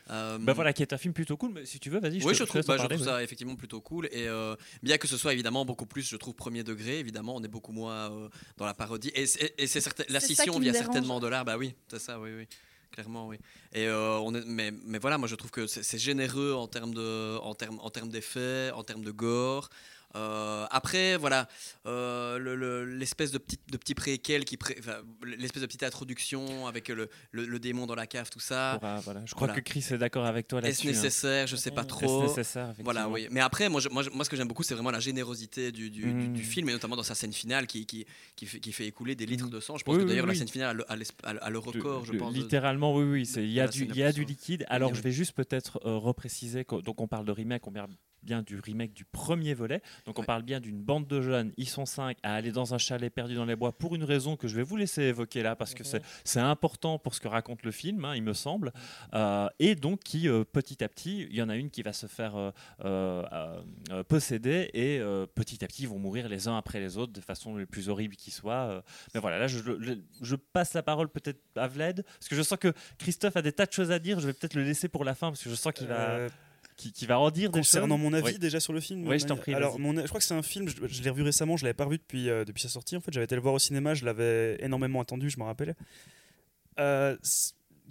Speaker 5: Euh,
Speaker 2: Ben voilà, qui est un film plutôt cool, mais si tu veux, vas-y.
Speaker 5: oui,
Speaker 2: te-
Speaker 5: je
Speaker 2: te
Speaker 5: trouve, bah, je
Speaker 2: parler,
Speaker 5: trouve
Speaker 2: ouais.
Speaker 5: ça effectivement plutôt cool. Et euh, bien que ce soit évidemment beaucoup plus, je trouve, premier degré, évidemment, on est beaucoup moins euh, dans la parodie. Et c'est et c'est la scission vient
Speaker 1: dérange.
Speaker 5: certainement de là. Bah oui, c'est ça, oui, oui. Clairement, oui. Et euh, on est, mais, mais voilà, moi je trouve que c'est généreux en termes de, en termes, en termes d'effets, en termes de gore. Euh, après, voilà, euh, le- le- l'espèce de petit, de petit préquel qui, pré- enfin, l'espèce de petite introduction avec le, démon dans la cave, tout ça.
Speaker 2: Euh, voilà. Je crois
Speaker 5: Voilà.
Speaker 2: que Chris est d'accord avec toi
Speaker 5: Est-ce
Speaker 2: là-dessus. hein.
Speaker 5: nécessaire? Je sais pas
Speaker 3: Est-ce
Speaker 5: trop.
Speaker 2: Est-ce nécessaire
Speaker 5: Voilà, oui. Mais après, moi, je- moi, je- moi ce que j'aime beaucoup, c'est vraiment la générosité du, du, du- du film, et notamment dans sa scène finale qui, qui, qui, fait, qui fait écouler des litres de sang. Je pense
Speaker 2: Oui,
Speaker 5: que d'ailleurs,
Speaker 2: oui.
Speaker 5: la scène finale a le, a l'esp- a le- a le
Speaker 2: De-
Speaker 5: record, je pense. de-
Speaker 2: Littéralement, oui, oui. Il y a du, y a liquide. Alors, je vais juste peut-être repréciser. donc, on parle de remake, on parle bien du remake du premier volet. Donc, on parle bien d'une bande de jeunes. Ils sont cinq à aller dans un chalet perdu dans les bois pour une raison que je vais vous laisser évoquer là parce que
Speaker 3: Mhm.
Speaker 2: c'est important pour ce que raconte le film, hein, il me semble. Euh, et donc, qui euh, petit à petit, il y en a une qui va se faire euh, posséder et petit à petit, ils vont mourir les uns après les autres de façon les plus horrible qui soit. euh. Mais voilà, là, je, je- je passe la parole peut-être à Vlad, parce que je sens que Christophe a des tas de choses à dire. Je vais peut-être le laisser pour la fin, parce que je sens qu'il va, Qu'il, qu'il va en dire des choses.
Speaker 4: Concernant mon avis déjà sur le film,
Speaker 2: Oui, je t'en prie,
Speaker 4: Alors, mon, je crois que c'est un film, je, je l'ai revu récemment, je l'avais pas revu depuis, euh, depuis sa sortie. En fait, j'avais été le voir au cinéma, je l'avais énormément attendu, je me rappelle. Euh,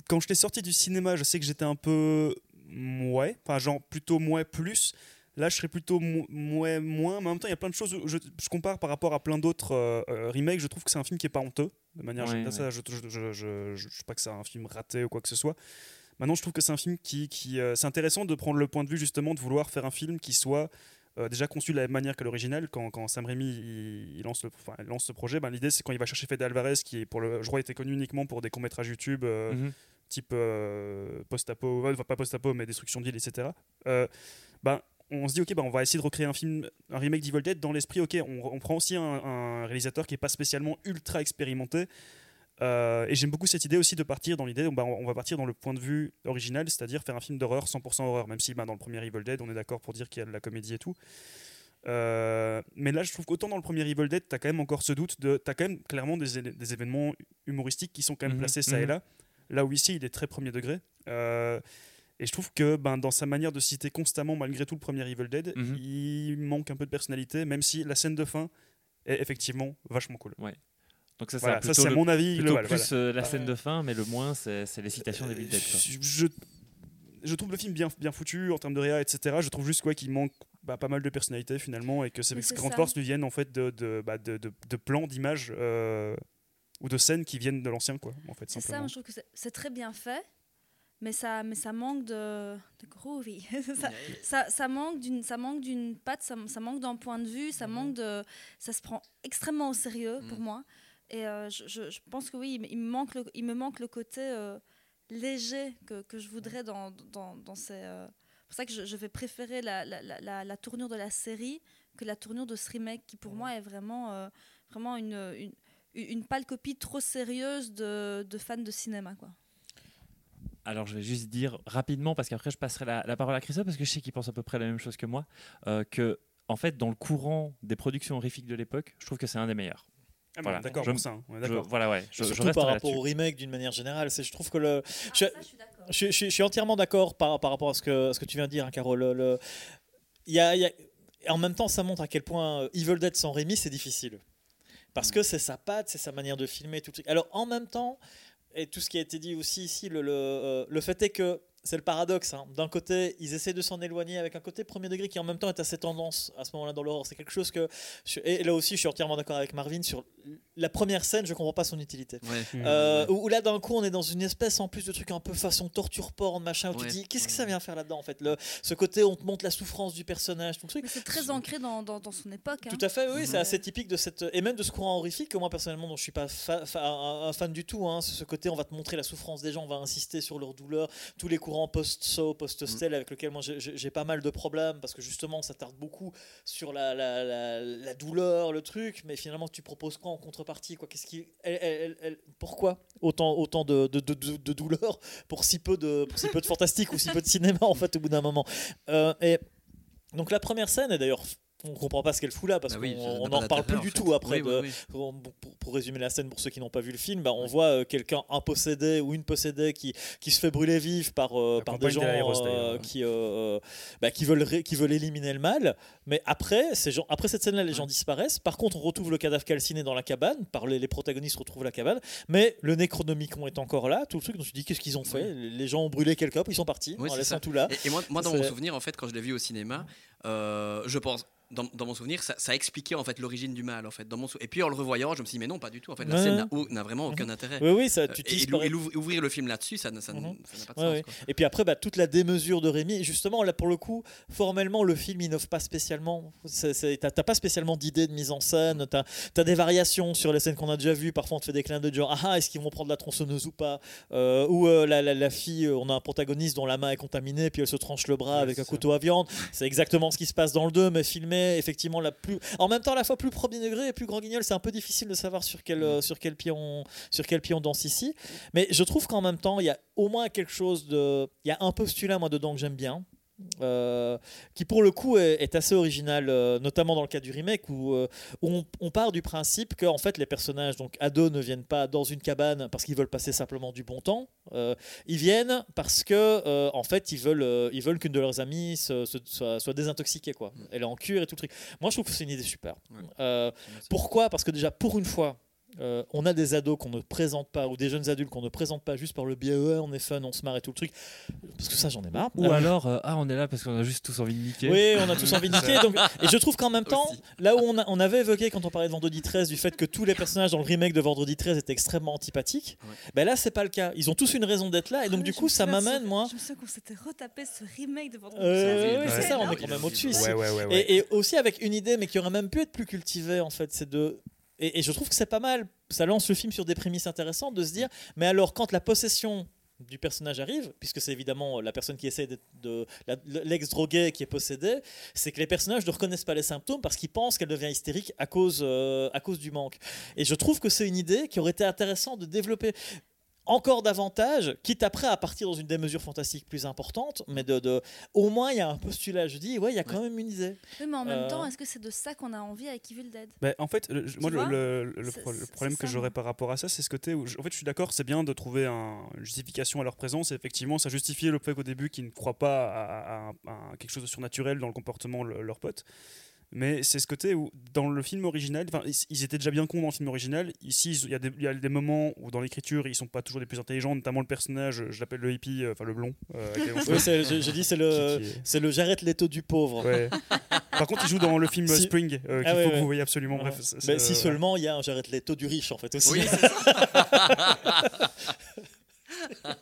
Speaker 4: quand je l'ai sorti du cinéma, je sais que j'étais un peu mouais, enfin, genre plutôt mouais plus. Là, je serais plutôt mou- mouais moins, mais en même temps, il y a plein de choses. où Je, je compare par rapport à plein d'autres euh, remakes, je trouve que c'est un film qui est pas honteux. De manière
Speaker 2: Ouais,
Speaker 4: générale, ça, je, je, je, je, je- je sais pas que c'est un film raté ou quoi que ce soit. Maintenant, je trouve que c'est un film qui. qui euh, c'est intéressant de prendre le point de vue justement de vouloir faire un film qui soit euh, déjà conçu de la même manière que l'original. Quand, quand Sam Raimi il, il lance, le, enfin, il lance ce projet, ben, l'idée c'est quand il va chercher Fede Alvarez, qui pour le, je crois était connu uniquement pour des courts-métrages YouTube euh,
Speaker 2: Mhm.
Speaker 4: type post-apo, enfin, pas post-apo, mais destruction d'île, etc. Ben, on se dit, ok, ben, on va essayer de recréer un film, un remake d'Evil Dead dans l'esprit, ok, on, on prend aussi un, un réalisateur qui n'est pas spécialement ultra expérimenté. Euh, et j'aime beaucoup cette idée aussi de partir dans l'idée, ben, on va partir dans le point de vue original, c'est-à-dire faire un film d'horreur 100% horreur, même si ben, dans le premier Evil Dead, on est d'accord pour dire qu'il y a de la comédie et tout. Euh, mais là, je trouve qu'autant dans le premier Evil Dead, tu as quand même encore ce doute de. Tu as quand même clairement des événements humoristiques qui sont quand même
Speaker 2: Mhm,
Speaker 4: placés ça et
Speaker 2: mhm.
Speaker 4: là. Là où ici, il est très premier degré. Euh, et je trouve que ben, dans sa manière de citer constamment, malgré tout, le premier Evil Dead,
Speaker 2: Mhm.
Speaker 4: il manque un peu de personnalité, même si la scène de fin est effectivement vachement cool.
Speaker 2: Donc, ça, c'est
Speaker 4: Voilà, ça, c'est mon avis
Speaker 2: plutôt
Speaker 4: global.
Speaker 2: plus
Speaker 4: voilà.
Speaker 2: euh, la scène de fin, mais le moins, c'est, c'est les citations des.
Speaker 4: Euh, je, je trouve le film bien, bien foutu en termes de réa, etc. Je trouve juste quoi qu'il manque bah, pas mal de personnalité finalement et que ces grandes forces lui viennent en fait de, de, bah, de, de- de plans, d'images euh, ou de scènes qui viennent de l'ancien, quoi. En fait,
Speaker 1: C'est ça, je trouve que c'est- très bien fait, mais ça, mais ça manque de, de groovy. (laughs) ça, ça, ça manque d'une, ça manque d'une patte, ça, ça manque d'un point de vue, ça manque de, ça se prend extrêmement au sérieux pour
Speaker 5: Mhm.
Speaker 1: moi. Et euh, je, je- je pense que oui, il me- manque le, il me manque le côté euh, léger que, que je voudrais dans, dans, dans ces. euh, c'est pour ça que je, je vais préférer la, la, la, tournure de la série que la tournure de ce remake, qui pour moi est vraiment, vraiment une, une, une pâle copie trop sérieuse de, de fans de cinéma. Quoi.
Speaker 2: Alors, je vais juste dire rapidement, parce qu'après, je passerai la, la parole à Christophe, parce que je sais qu'il pense à peu près la même chose que moi, que, en fait, dans le courant des productions horrifiques de l'époque, je trouve que c'est un des meilleurs.
Speaker 4: Ah,
Speaker 2: Voilà.
Speaker 4: D'accord
Speaker 2: Je-
Speaker 4: pour ça. hein,
Speaker 2: Je-
Speaker 4: d'accord.
Speaker 2: voilà, ouais. Je, je
Speaker 3: Surtout
Speaker 2: reste
Speaker 3: par rapport au remake d'une manière générale. C'est, je trouve que le, je,
Speaker 1: Ah, je suis
Speaker 3: je, je- je suis entièrement d'accord par, par rapport à ce que, ce que tu viens de dire, hein, Carole. Le- le- il y a, il y a- en même temps, ça montre à quel point euh, Evil Dead sans Rémi, c'est difficile. Parce que c'est sa patte, c'est sa manière de filmer, tout le truc. Alors, en même temps, et tout ce qui a été dit aussi ici, le, le, euh, le fait est que c'est le paradoxe. hein. D'un côté, ils essaient de s'en éloigner avec un côté premier degré qui en même temps est assez tendance à ce moment-là dans l'horreur. C'est quelque chose que. je- et là aussi, je suis entièrement d'accord avec Marvin sur la première scène, je comprends pas son utilité.
Speaker 5: Ouais.
Speaker 4: Mm.
Speaker 3: Euh, où, où là d'un coup on est dans une espèce en plus de truc un peu façon torture porn machin où tu
Speaker 5: Ouais.
Speaker 3: te dis qu'est-ce que ça vient faire là-dedans en fait? Le, ce côté on te montre la souffrance du personnage tout le truc
Speaker 1: Mais c'est très ancré dans, dans, dans son époque. hein.
Speaker 3: tout à fait oui c'est assez typique de cette et même de ce courant horrifique que moi personnellement dont je suis pas fa- fa- un, un fan du tout hein, ce côté on va te montrer la souffrance des gens on va insister sur leur douleur tous les courants post-so post-stel avec lesquels moi j'ai- pas mal de problèmes parce que justement ça tarde beaucoup sur la, la, la, la douleur le truc mais finalement tu proposes quoi en contrepartie quoi. Qu'est-ce qui elle- elle- pourquoi autant autant de, de- de douleur pour si peu de pour si peu de fantastique ou si peu de cinéma en fait au bout d'un moment. Euh, et donc la première scène est d'ailleurs on comprend pas ce qu'elle fout là parce
Speaker 5: Bah oui,
Speaker 3: qu'on n'en reparle plus du
Speaker 5: fait.
Speaker 3: tout après
Speaker 5: Oui, oui,
Speaker 3: de-
Speaker 5: oui.
Speaker 3: pour, pour- pour résumer la scène pour ceux qui n'ont pas vu le film, bah, on voit euh, quelqu'un un possédé ou une possédée qui, qui se fait brûler vif par, euh, par des gens euh, qui, euh, bah, qui, veulent ré- qui veulent éliminer le mal. Mais après, ces gens, après cette scène-là, les gens disparaissent. Par contre, on retrouve le cadavre calciné dans la cabane. Par les, les protagonistes retrouvent la cabane. Mais le Necronomicon est encore là. Tout le truc. Donc tu te dis qu'est-ce qu'ils ont fait? Les gens ont brûlé quelqu'un, puis ils sont partis
Speaker 5: Oui,
Speaker 3: en laissant
Speaker 5: ça.
Speaker 3: tout là.
Speaker 5: Et, et moi, moi, dans mon souvenir, en fait, quand je l'ai vu au cinéma, euh, je pense, dans, dans mon souvenir, ça, ça expliquait en fait l'origine du mal, en fait. Dans mon sou- Et puis en le revoyant, je me suis dit, mais non, pas du tout. En fait, la
Speaker 3: Ouais,
Speaker 5: scène
Speaker 3: ouais.
Speaker 5: n'a vraiment aucun intérêt.
Speaker 3: Oui, oui, ça,
Speaker 5: Euh,
Speaker 3: tu
Speaker 5: et, et ouvrir le film là-dessus, ça
Speaker 3: Mhm.
Speaker 5: n'a pas de
Speaker 3: Ouais,
Speaker 5: sens. quoi.
Speaker 3: Et puis après, bah, toute la démesure de Rémi. Justement, là, pour le coup, formellement, le film innove pas spécialement. T'as pas spécialement d'idée de mise en scène. T'as as des variations sur les scènes qu'on a déjà vues. Parfois, on te fait des clins de genre, ah, est-ce qu'ils vont prendre la tronçonneuse ou pas? Euh, Ou euh, la, la- la fille, on a un protagoniste dont la main est contaminée, puis elle se tranche le bras avec un couteau à viande. C'est exactement ce qui se passe dans le 2, mais filmé effectivement la plus. En même temps, à la fois plus premier degré et plus grand guignol. C'est un peu difficile de savoir sur quel, euh, sur quel pied on, sur quel pied on danse ici. Mais je trouve qu'en même temps, il y a au moins quelque chose de. Il y a un postulat, moi, dedans que j'aime bien. Euh, qui pour le coup est, est assez original, euh, notamment dans le cas du remake où, euh, où on, on part du principe que en fait les personnages donc ados ne viennent pas dans une cabane parce qu'ils veulent passer simplement du bon temps. Ils viennent parce que en fait ils veulent ils veulent qu'une de leurs amies se- se- soit, soit désintoxiquée quoi. Elle est en cure et tout le truc. Moi je trouve que c'est une idée super.
Speaker 5: Ouais.
Speaker 3: Pourquoi? Parce que déjà, pour une fois, euh, on a des ados qu'on ne présente pas, ou des jeunes adultes qu'on ne présente pas juste par le biais, ouais, on est fun, on se marre et tout le truc. Parce que ça, j'en ai marre.
Speaker 2: Ou
Speaker 3: Euh,
Speaker 2: alors, euh, ah, on est là parce qu'on a juste tous envie de niquer.
Speaker 3: oui, on a tous envie de niquer. donc- et je trouve qu'en même temps,
Speaker 5: Aussi.
Speaker 3: là où on, a- on avait évoqué quand on parlait de Vendredi 13 du fait que tous les personnages dans le remake de Vendredi 13 étaient extrêmement antipathiques,
Speaker 5: Ouais.
Speaker 3: ben là c'est pas le cas. Ils ont tous une raison d'être là et donc
Speaker 1: Ah,
Speaker 3: du coup ça m'amène moi.
Speaker 1: Je me souviens qu'on s'était retapé ce remake de Vendredi
Speaker 3: Euh,
Speaker 1: 13.
Speaker 3: oui, c'est ça, on est quand même au-dessus ici.
Speaker 4: Ouais, ouais, ouais. ouais.
Speaker 3: Et, et aussi avec une idée, mais qui aurait même pu être plus cultivée en fait, c'est de. Et, je trouve que c'est pas mal. Ça lance le film sur des prémices intéressantes de se dire, mais alors quand la possession du personnage arrive, puisque c'est évidemment la personne qui essaie de l'ex-drogué qui est possédé, c'est que les personnages ne reconnaissent pas les symptômes parce qu'ils pensent qu'elle devient hystérique à cause, euh, à cause du manque. Et je trouve que c'est une idée qui aurait été intéressante de développer encore davantage, quitte après à partir dans une démesure fantastique plus importante, mais de, de au moins il y a un postulat. Je dis, ouais, il y a quand même une idée.
Speaker 1: Oui, mais en même
Speaker 3: Euh,
Speaker 1: temps, est-ce que c'est de ça qu'on a envie avec Evil Dead?
Speaker 4: Bah, en fait, le- moi, le, problème que j'aurais par rapport à ça, c'est ce côté où, je- en fait, je suis d'accord, c'est bien de trouver un- une justification à leur présence. Et effectivement, ça justifie le fait qu'au début, qu'ils ne croient pas à, à- à- à quelque chose de surnaturel dans le comportement de leur pote. Mais c'est ce côté où, dans le film original, enfin, ils- ils étaient déjà bien cons dans le film original. Ici, il y, a des- il y a des moments où, dans l'écriture, ils sont pas toujours les plus intelligents, notamment le personnage, je l'appelle le hippie, euh, enfin le blond. euh, (laughs)
Speaker 3: Oui, je dis c'est le, c'est le Jared Leto du pauvre.
Speaker 4: Ouais. Par contre, il joue dans le film (laughs)
Speaker 3: Si-
Speaker 4: Spring, euh, qu'il
Speaker 3: Ah ouais,
Speaker 4: faut que
Speaker 3: ouais.
Speaker 4: vous voyez absolument. Bref, c'est-
Speaker 3: Mais si
Speaker 4: euh,
Speaker 3: seulement il y a un Jared Leto du riche en fait aussi.
Speaker 5: Oui, c'est (laughs) ça.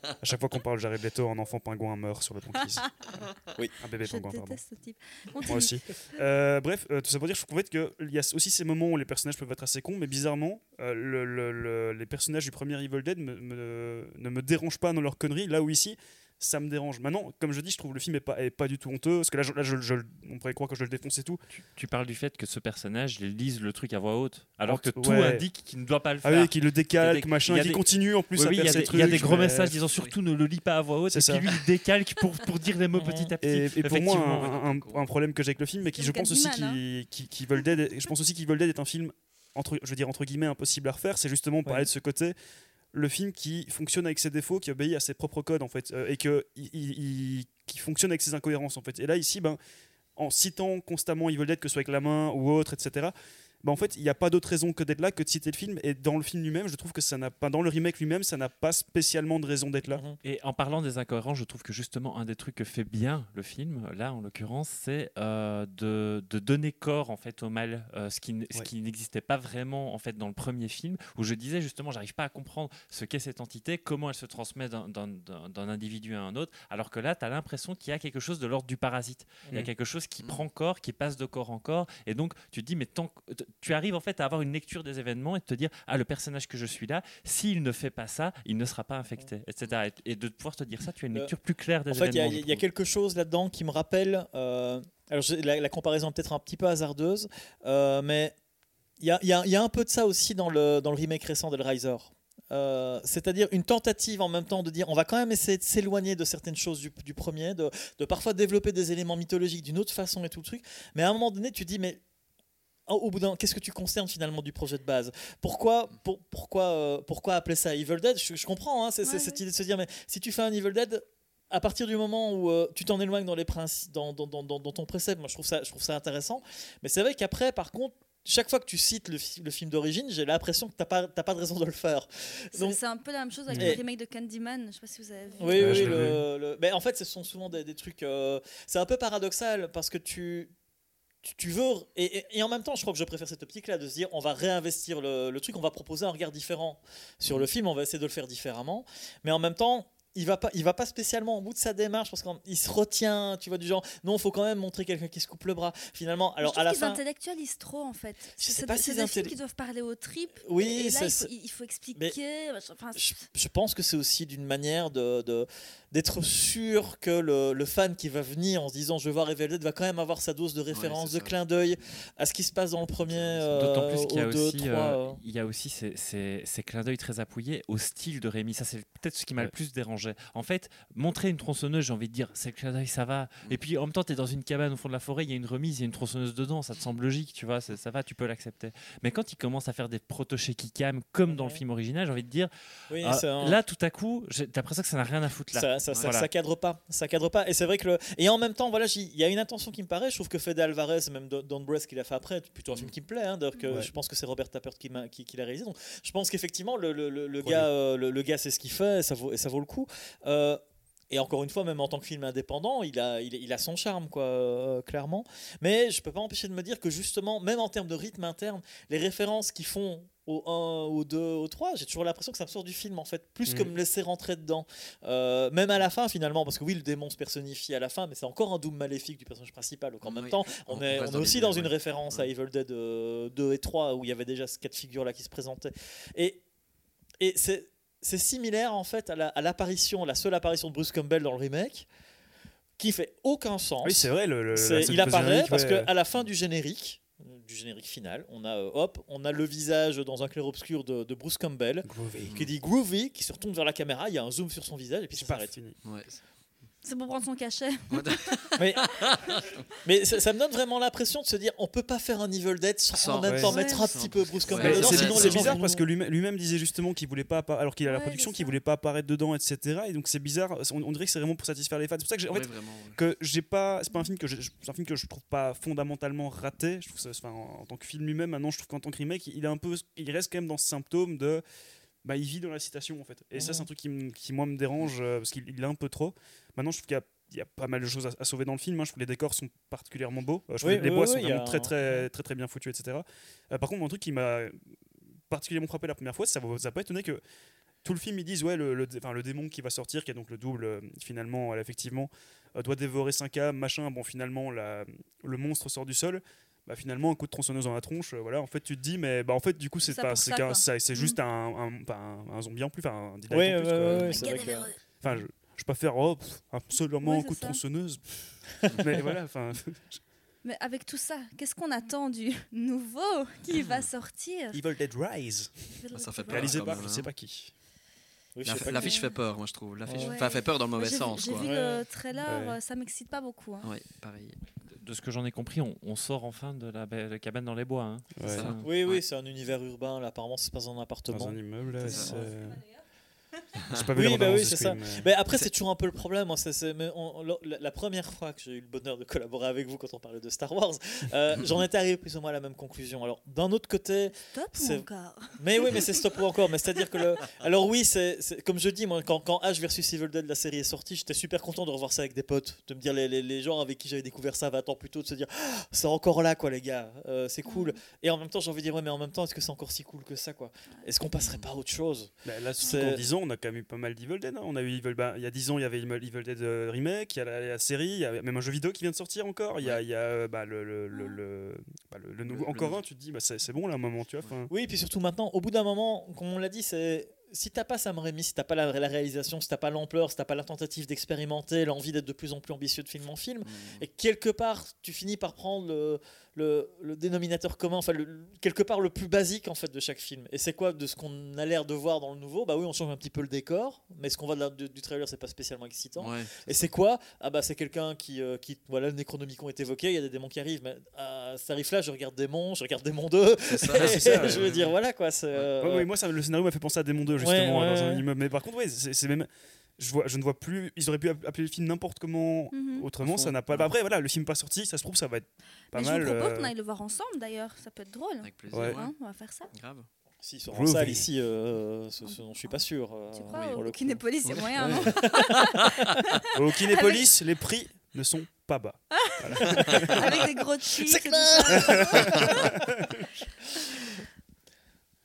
Speaker 4: À chaque fois qu'on parle Jared Leto, un enfant pingouin meurt sur le banquise. (laughs)
Speaker 3: Oui.
Speaker 4: Un bébé
Speaker 1: Je
Speaker 4: pingouin, pardon.
Speaker 1: déteste ce type.
Speaker 4: Moi aussi. Euh, bref, euh, tout ça pour dire, je trouve en fait qu'il y a aussi ces moments où les personnages peuvent être assez cons, mais bizarrement, euh, le- le- le- les personnages du premier Evil Dead me- me- ne me dérangent pas dans leur conneries, là où ici, ça me dérange. Maintenant, comme je dis, je trouve le film est pas, est pas du tout honteux, parce que là, je- là je- je- on pourrait croire que je le défonce et tout.
Speaker 2: Tu, tu parles du fait que ce personnage lise le truc à voix haute, alors que
Speaker 4: Ouais.
Speaker 2: tout indique qu'il ne doit pas le
Speaker 4: Ah
Speaker 2: faire.
Speaker 4: oui, qui le décalque,
Speaker 2: des-
Speaker 4: machin,
Speaker 2: il y a
Speaker 4: qui
Speaker 2: des-
Speaker 4: continue en plus
Speaker 2: Oui,
Speaker 4: à
Speaker 2: oui,
Speaker 4: faire
Speaker 2: y a
Speaker 4: ses
Speaker 2: des,
Speaker 4: trucs.
Speaker 2: il y a des gros
Speaker 4: mais-
Speaker 2: messages disant surtout ne le lis pas à voix haute, et
Speaker 4: ça.
Speaker 2: puis lui il décalque pour, pour dire les mots petit à petit.
Speaker 4: Et, et pour moi, un, un- un problème que j'ai avec le film, mais qui je
Speaker 1: Comme
Speaker 4: pense aussi qui, Dead est- je pense aussi qu'Evil Dead est un film entre, je veux dire entre guillemets impossible à refaire. C'est justement parler de ce côté, le film qui fonctionne avec ses défauts, qui obéit à ses propres codes en fait, euh, et que il- qui fonctionne avec ses incohérences en fait. Et là ici, ben, en citant constamment Evil Dead, que ce soit avec la main ou autre, etc. Ben, en fait, il n'y a pas d'autre raison que d'être là que de citer le film. Et dans le film lui-même, je trouve que ça n'a pas, dans le remake lui-même, ça n'a pas spécialement de raison d'être là.
Speaker 3: Mhm.
Speaker 2: Et en parlant des incohérences, je trouve que justement un des trucs que fait bien le film, là en l'occurrence, c'est euh, de, de donner corps en fait au mal, euh, ce qui, n- ce
Speaker 4: Ouais.
Speaker 2: qui n'existait pas vraiment en fait dans le premier film, où je disais justement, j'arrive pas à comprendre ce qu'est cette entité, comment elle se transmet d'un- individu à un autre, alors que là, tu as l'impression qu'il y a quelque chose de l'ordre du parasite. Il y a
Speaker 3: Mhm.
Speaker 2: quelque chose qui
Speaker 5: Mhm.
Speaker 2: prend corps, qui passe de corps en corps, et donc tu te dis, mais tant que- tu arrives en fait à avoir une lecture des événements et de te dire, ah le personnage que je suis là, s'il ne fait pas ça, il ne sera pas infecté, etc. Et, de pouvoir te dire ça, tu as une
Speaker 3: Euh,
Speaker 2: lecture plus claire des
Speaker 3: En fait, il y a-
Speaker 2: événements.
Speaker 3: il y, a quelque chose là-dedans qui me rappelle. euh, alors, la, la comparaison est peut-être un petit peu hasardeuse, euh, mais il y y a un peu de ça aussi dans le, dans le remake récent d'Hellraiser. Euh, C'est-à-dire une tentative en même temps de dire on va quand même essayer de s'éloigner de certaines choses du, du premier, de, de parfois développer des éléments mythologiques d'une autre façon et tout le truc. Mais à un moment donné, tu dis mais au bout d'un qu'est-ce que tu concernes finalement du projet de base? Pourquoi, pour- pourquoi, euh, pourquoi appeler ça Evil Dead? Je, je comprends, hein, c'est c'est
Speaker 1: Ouais,
Speaker 3: cette idée de se dire mais si tu fais un Evil Dead, à partir du moment où euh, tu t'en éloignes dans, les principes, dans, dans, dans, dans- dans ton précepte, moi je trouve ça, je trouve ça intéressant. Mais c'est vrai qu'après, par contre, chaque fois que tu cites le, fi- le film d'origine, j'ai l'impression que tu n'as pas, t'as pas de raison de le faire.
Speaker 1: C'est
Speaker 3: Donc-
Speaker 1: c'est un peu la même chose avec
Speaker 3: Et-
Speaker 1: le remake de Candyman. Je sais pas si vous avez vu.
Speaker 3: Oui, oui,
Speaker 4: je
Speaker 3: oui,
Speaker 4: l'ai
Speaker 3: le- le- Mais en fait, ce sont souvent des, des trucs. euh, C'est un peu paradoxal parce que tu. Tu- veux, et, et- et en même temps, je crois que je préfère cette optique-là de se dire on va réinvestir le, le truc, on va proposer un regard différent sur le film, on va essayer de le faire différemment, mais en même temps, il va pas, il va pas spécialement au bout de sa démarche parce qu'il se retient, tu vois, du genre non, il faut quand même montrer quelqu'un qui se coupe le bras. Finalement, alors à la
Speaker 1: qu'ils
Speaker 3: fin,
Speaker 1: intellectualisent trop en fait.
Speaker 3: Je sais
Speaker 1: C'est
Speaker 3: pas
Speaker 1: c'est
Speaker 3: s'ils
Speaker 1: des films qui doivent parler aux tripes.
Speaker 3: Oui,
Speaker 1: et, et là,
Speaker 3: c'est-
Speaker 1: il faut,
Speaker 3: c'est-
Speaker 1: il faut expliquer. enfin,
Speaker 3: je, je pense que c'est aussi d'une manière de, de- d'être sûr que le, le fan qui va venir en se disant je vais voir Evil Dead va quand même avoir sa dose de référence, de
Speaker 5: ça.
Speaker 3: clin d'œil à ce qui se passe dans le premier.
Speaker 2: D'autant
Speaker 3: euh,
Speaker 2: plus qu'il y euh,
Speaker 3: euh.
Speaker 2: il y a aussi ces, ces- ces clins d'œil très appuyés au style de Rémi. Ça, c'est peut-être ce qui m'a le plus dérangé. En fait, montrer une tronçonneuse, j'ai envie de dire, c'est le clin d'œil, ça va. Et puis en même temps, tu es dans une cabane au fond de la forêt, il y a une remise, il y a une tronçonneuse dedans, ça te semble logique, tu vois, ça, ça va, tu peux l'accepter. Mais quand il commence à faire des proto shaky cam comme dans le
Speaker 3: Ouais.
Speaker 2: film original, j'ai envie de dire,
Speaker 3: Oui,
Speaker 2: ah,
Speaker 3: un-
Speaker 2: là, tout à coup, j'ai l'impression que ça n'a rien à foutre là.
Speaker 3: ça, ça, ça-
Speaker 2: Voilà.
Speaker 3: ça cadre pas, ça cadre pas. Et c'est vrai que le... et en même temps, voilà, j'y- il y a une intention qui me paraît. Je trouve que Fede Alvarez, même Don- Breath qu'il a fait après, plutôt un film qui me plaît. hein, d'ailleurs que
Speaker 4: Ouais.
Speaker 3: je pense que c'est Robert Tappert qui, m'a- qui, qui l'a réalisé. Donc, je pense qu'effectivement, le, le, le- gars, euh, le, le gars, c'est ce qu'il fait, et ça vaut, et ça vaut le coup. Euh, et encore une fois, même en tant que film indépendant, il a, il, il a son charme, quoi, euh, clairement. Mais je peux pas empêcher de me dire que justement, même en termes de rythme interne, les références qu'ils font au 1, au 2, au 3, j'ai toujours l'impression que ça me sort du film en fait, plus
Speaker 4: Mhm.
Speaker 3: que me laisser rentrer dedans. Euh, même à la fin finalement, parce que oui, le démon se personnifie à la fin, mais c'est encore un doom maléfique du personnage principal. Donc en même temps, on,
Speaker 5: On-
Speaker 3: est,
Speaker 5: on
Speaker 3: est aussi dans une
Speaker 5: ouais.
Speaker 3: référence à. Evil Dead euh, 2 et 3, où il y avait déjà ce cas de figure là qui se présentait. Et, et c'est. C'est similaire en fait à la- à l'apparition, la seule apparition de Bruce Campbell dans le remake, qui fait aucun sens.
Speaker 4: Oui, c'est vrai. Le, le-
Speaker 3: il apparaît parce
Speaker 4: ouais.
Speaker 3: qu'à la fin du générique, du générique final, on a euh, hop, on a le visage dans un clair-obscur de, de Bruce Campbell
Speaker 4: Groovy.
Speaker 3: qui dit groovy, qui se retourne vers la caméra, il y a un zoom sur son visage et puis
Speaker 4: C'est
Speaker 3: ça s'arrête.
Speaker 5: Ouais.
Speaker 1: C'est pour prendre son cachet. (laughs)
Speaker 3: Mais, (laughs) mais ça, ça me donne vraiment l'impression de se dire on peut pas faire un Evil Dead sans,
Speaker 5: Sans-
Speaker 3: en même temps
Speaker 1: ouais.
Speaker 3: mettre un petit peu Bruce Campbell
Speaker 5: c'est-
Speaker 4: bizarre parce que lui- lui-même disait justement qu'il voulait pas, alors qu'il a la
Speaker 1: Ouais,
Speaker 4: production, qu'il voulait pas apparaître dedans, etc. Et donc c'est bizarre. On, on dirait que c'est vraiment pour satisfaire les fans. C'est pour ça que j'ai, en
Speaker 5: Ouais,
Speaker 4: fait,
Speaker 5: vraiment, ouais.
Speaker 4: que j'ai pas, c'est pas un film que je, c'est un film que je trouve pas fondamentalement raté. Je trouve ça, enfin, en, en tant que film lui-même, maintenant, je trouve qu'en tant que remake, il est un peu, il reste quand même dans ce symptôme de, bah, il vit dans la citation en fait. Et ça, c'est un truc qui, qui, moi me dérange euh, parce qu'il il est un peu trop. Maintenant, je trouve qu'il y a il y a pas mal de choses à, sauver dans le film. hein. Je trouve que les décors sont particulièrement beaux. Euh, je trouve
Speaker 3: Oui,
Speaker 4: que les
Speaker 3: oui,
Speaker 4: bois
Speaker 3: oui,
Speaker 4: sont vraiment
Speaker 3: a
Speaker 4: très,
Speaker 3: un-
Speaker 4: très, très, très bien foutus, etc. Euh, par contre, un truc qui m'a particulièrement frappé la première fois, ça vous a pas étonné que tout le film ils disent ouais le, le, enfin, le démon qui va sortir qui est donc le double euh, finalement elle, effectivement euh, doit dévorer 5 âmes machin bon finalement la, le monstre sort du sol bah finalement un coup de tronçonneuse dans la tronche euh, voilà en fait tu te dis mais bah en fait du coup c'est pas c'est
Speaker 1: Mhm.
Speaker 4: juste un, un, enfin, un, un zombie en plus enfin un en plus
Speaker 3: ouais,
Speaker 4: quoi.
Speaker 3: ouais, ouais, c'est vrai que-
Speaker 4: enfin je, je peux faire oh, pff, absolument
Speaker 1: c'est
Speaker 4: coup de
Speaker 1: ça.
Speaker 4: tronçonneuse mais voilà enfin (laughs)
Speaker 1: Mais avec tout ça, qu'est-ce qu'on attend du nouveau qui va sortir?
Speaker 4: Evil Dead Rise
Speaker 5: Bah, ça fait peur.
Speaker 4: réalisé par je
Speaker 5: hein.
Speaker 4: sais pas qui
Speaker 3: Oui, pas
Speaker 5: L'affiche fait peur, moi je trouve. L'affiche
Speaker 1: Ouais.
Speaker 5: enfin, fait peur dans le mauvais sens.
Speaker 1: j'ai
Speaker 5: Quoi.
Speaker 1: vu le trailer,
Speaker 4: Ouais.
Speaker 1: euh, ça m'excite pas beaucoup. hein.
Speaker 5: Ouais, pareil.
Speaker 2: De ce que j'en ai compris, on, on sort enfin de la, be- la cabane dans les bois. hein.
Speaker 4: Ouais.
Speaker 5: Ça.
Speaker 2: Ça.
Speaker 3: Oui, oui,
Speaker 5: Ouais.
Speaker 3: c'est un univers urbain. Là, apparemment, passe dans un
Speaker 4: dans
Speaker 3: appartement.
Speaker 4: un immeuble là, pas vu
Speaker 3: Oui, bah oui, c'est ça.
Speaker 4: mais-
Speaker 3: Mais après,
Speaker 5: C'est-
Speaker 3: toujours un peu le problème. mais on- on- la, la première fois que j'ai eu le bonheur de collaborer avec vous quand on parlait de Star Wars, euh, (laughs) j'en étais arrivé plus ou moins à la même conclusion. Alors, d'un autre côté,
Speaker 1: Top ou
Speaker 3: C'est-
Speaker 1: encore? (laughs)
Speaker 3: Mais oui, mais c'est stop ou encore. Mais c'est-à-dire que le. Alors oui, c'est comme je dis, moi, quand, quand Ash versus Evil Dead, la série est sortie, j'étais super content de revoir ça avec des potes, de me dire les, les, les gens avec qui j'avais découvert ça 20 ans plus tôt, de se dire Ah, c'est encore là, quoi, les gars, euh, c'est cool. Et en même temps, j'ai envie de dire ouais, mais en même temps, est-ce que c'est encore si cool que ça, quoi? Est-ce qu'on passerait pas à autre chose?
Speaker 4: Bah, là,
Speaker 3: C'est-
Speaker 4: qu'en 10 ans, on a quand même eu pas mal d'Evil Dead. hein. On a eu Evil, bah, il y a 10 ans, il y avait Evil Dead euh, Remake, il y a la, la série, il y a même un jeu vidéo qui vient de sortir encore. Il y a, il y a, bah, le, le, le, le, bah, le- le nouveau. Encore un, tu te dis, bah, c'est bon là, un moment, tu vois.
Speaker 3: Oui, et puis surtout maintenant, au bout d'un moment, comme on l'a dit, c'est si t'as pas Sam Raimi, si t'as pas la, la réalisation, si t'as pas l'ampleur, si t'as pas la tentative d'expérimenter, l'envie d'être de plus en plus ambitieux de film en film,
Speaker 5: Mm.
Speaker 3: et quelque part tu finis par prendre le, le, le dénominateur commun, enfin le- quelque part le plus basique en fait de chaque film. Et c'est quoi de ce qu'on a l'air de voir dans le nouveau? Bah oui, on change un petit peu le décor, mais ce qu'on voit de la- de- du trailer c'est pas spécialement excitant.
Speaker 5: Ouais.
Speaker 3: Et c'est quoi? Ah bah c'est quelqu'un qui, euh, qui voilà, le Necronomicon est évoqué, il y a des démons qui arrivent, mais à ce tarif-là, je regarde Démons, je regarde Démon 2.
Speaker 5: C'est ça, (laughs)
Speaker 3: Et je
Speaker 4: ouais.
Speaker 3: veux dire, voilà quoi. c'est, euh,
Speaker 4: ouais, ouais, moi, ça, le scénario m'a fait penser à Demon 2, justement,
Speaker 3: Ouais, ouais,
Speaker 4: dans un
Speaker 3: ouais.
Speaker 4: immeuble. Mais par contre, c'est c'est même. Je, vois, je ne vois plus. Ils auraient pu app- appeler le film n'importe comment.
Speaker 1: Mhm.
Speaker 4: Autrement, ça n'a pas. bah, après, voilà, le film pas sorti, ça se trouve, ça va être pas
Speaker 1: Mais
Speaker 4: mal.
Speaker 1: je vous propose
Speaker 4: euh,
Speaker 1: qu'on aille le voir ensemble d'ailleurs, ça peut être drôle.
Speaker 5: Avec plaisir.
Speaker 4: Ouais.
Speaker 5: ouais.
Speaker 1: Hein, on va faire ça.
Speaker 5: Grave.
Speaker 3: S'ils sont en salle ici, euh, ce, ce dont je suis pas sûr. euh,
Speaker 1: Tu crois
Speaker 3: oui, (laughs)
Speaker 1: au. Kinépolis, il y a moyen, non
Speaker 4: Au Kinépolis, les prix ne sont pas bas. (laughs)
Speaker 1: Avec des gros cheats.
Speaker 3: C'est
Speaker 1: ça. (laughs)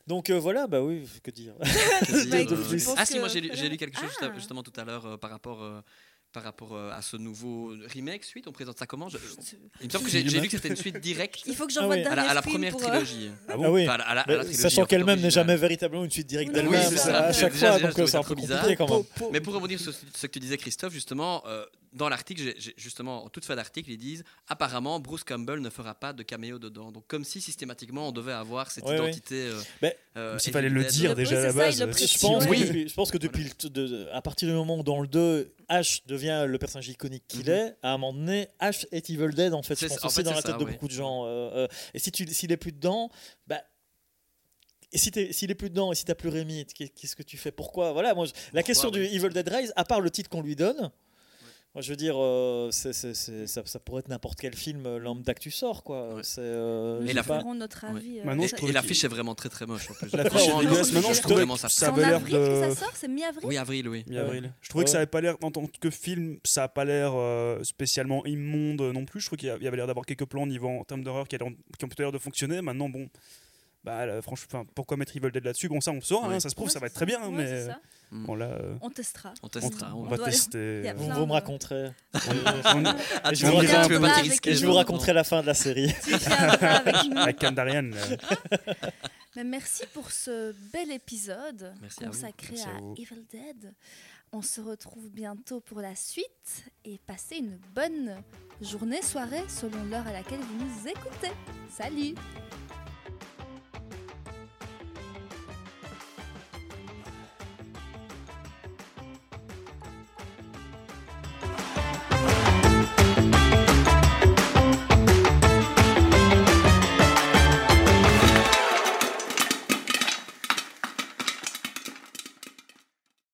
Speaker 3: Donc euh, voilà, bah oui, que dire.
Speaker 1: Bah,
Speaker 5: euh, Ah si, moi j'ai lu, quelque chose juste-
Speaker 1: Ah.
Speaker 5: justement tout à l'heure euh, par rapport, euh, par rapport euh, à ce nouveau remake, suite. On présente ça comment Je- Il me semble que j'ai lu que c'était une suite directe
Speaker 1: Il faut que
Speaker 3: Ah
Speaker 1: j'envoie
Speaker 3: oui.
Speaker 1: le
Speaker 5: à la, à la
Speaker 1: film
Speaker 5: première
Speaker 1: pour, euh,
Speaker 5: trilogie.
Speaker 4: Ah
Speaker 3: Ah oui.
Speaker 5: Enfin, à la- à la- à
Speaker 3: Mais
Speaker 5: la trilogie,
Speaker 3: sachant qu'elle-même n'est jamais véritablement une suite directe
Speaker 1: Oui,
Speaker 3: d'elle-même
Speaker 1: oui, c'est ça.
Speaker 3: à chaque
Speaker 5: Déjà,
Speaker 3: fois,
Speaker 5: déjà,
Speaker 3: donc euh, c'est un peu
Speaker 5: bizarre.
Speaker 3: compliqué quand même.
Speaker 5: Mais pour rebondir sur ce, ce que tu disais, Christophe, justement, euh, dans l'article, justement, en toute fin d'article, ils disent apparemment Bruce Campbell ne fera pas de caméo dedans. Donc, comme si systématiquement on devait avoir cette
Speaker 3: Ouais, ouais.
Speaker 5: identité. euh,
Speaker 3: Mais-
Speaker 5: euh,
Speaker 4: S'il fallait le dire déjà à la
Speaker 1: ça,
Speaker 4: base.
Speaker 3: Je pense,
Speaker 5: Oui.
Speaker 3: que depuis, je pense que depuis le de- à partir du moment où dans le 2, Ash devient le personnage iconique qu'il
Speaker 5: Mhm.
Speaker 3: est, à un moment donné, Ash est Evil Dead en fait. Je
Speaker 5: C'est-
Speaker 3: pense dans la tête
Speaker 5: ça,
Speaker 3: de
Speaker 5: ouais.
Speaker 3: beaucoup de gens. euh, euh, et si tu s'il est plus dedans, bah. Et si s'il est plus dedans et si t'as plus Rémi, qu'est- qu'est-ce que tu fais? Pourquoi? Voilà, moi, je- la question
Speaker 5: ouais.
Speaker 3: du Evil Dead Rise, à part le titre qu'on lui donne, moi je veux dire, euh, c'est- c'est- c'est- ça, ça pourrait être n'importe quel film euh, lambda que tu sors, quoi.
Speaker 5: Ouais.
Speaker 3: C'est, euh,
Speaker 5: Et la
Speaker 3: pas.
Speaker 1: notre avis. euh,
Speaker 4: Maintenant,
Speaker 5: Et,
Speaker 4: je
Speaker 1: ça-
Speaker 4: trouve
Speaker 5: et l'affiche est vraiment très très moche en plus.
Speaker 4: L'affiche est dégueulasse. Maintenant,
Speaker 5: je trouve
Speaker 4: trouvais
Speaker 5: ça.
Speaker 4: Ça avait l'air
Speaker 1: avril que
Speaker 4: de.
Speaker 1: ça sort, c'est mi-avril
Speaker 5: Oui, avril, oui.
Speaker 4: Mi-avril. Je trouvais que
Speaker 3: Ouais.
Speaker 4: ça avait pas l'air, en tant que film, ça a pas l'air euh, spécialement immonde non plus. Je trouve qu'il y avait l'air d'avoir quelques plans au niveau en termes d'horreur qui ont peut-être l'air de fonctionner. Maintenant, bon, bah, là, franchement, pourquoi mettre Evil Dead là-dessus? Bon, ça, on saura,
Speaker 5: Ouais.
Speaker 4: hein, ça se
Speaker 1: Ouais,
Speaker 4: ça va être très bien, hein,
Speaker 1: Ouais,
Speaker 4: mais
Speaker 1: c'est ça.
Speaker 4: bon, là, euh,
Speaker 1: On testera.
Speaker 5: On
Speaker 4: on,
Speaker 5: testera.
Speaker 4: on
Speaker 5: on
Speaker 4: va tester. euh,
Speaker 3: Vous, me raconterez. (laughs)
Speaker 5: Ah,
Speaker 3: je vous
Speaker 5: pas
Speaker 3: Et je raconterai la fin de la série.
Speaker 1: Tu avec nous. (laughs)
Speaker 4: Avec Kandarian. euh, (laughs)
Speaker 1: Mais merci pour ce bel épisode
Speaker 5: Merci
Speaker 1: consacré
Speaker 4: à.
Speaker 1: Evil Dead. On se retrouve bientôt pour la suite et passez une bonne journée, soirée selon l'heure à laquelle vous nous écoutez. Salut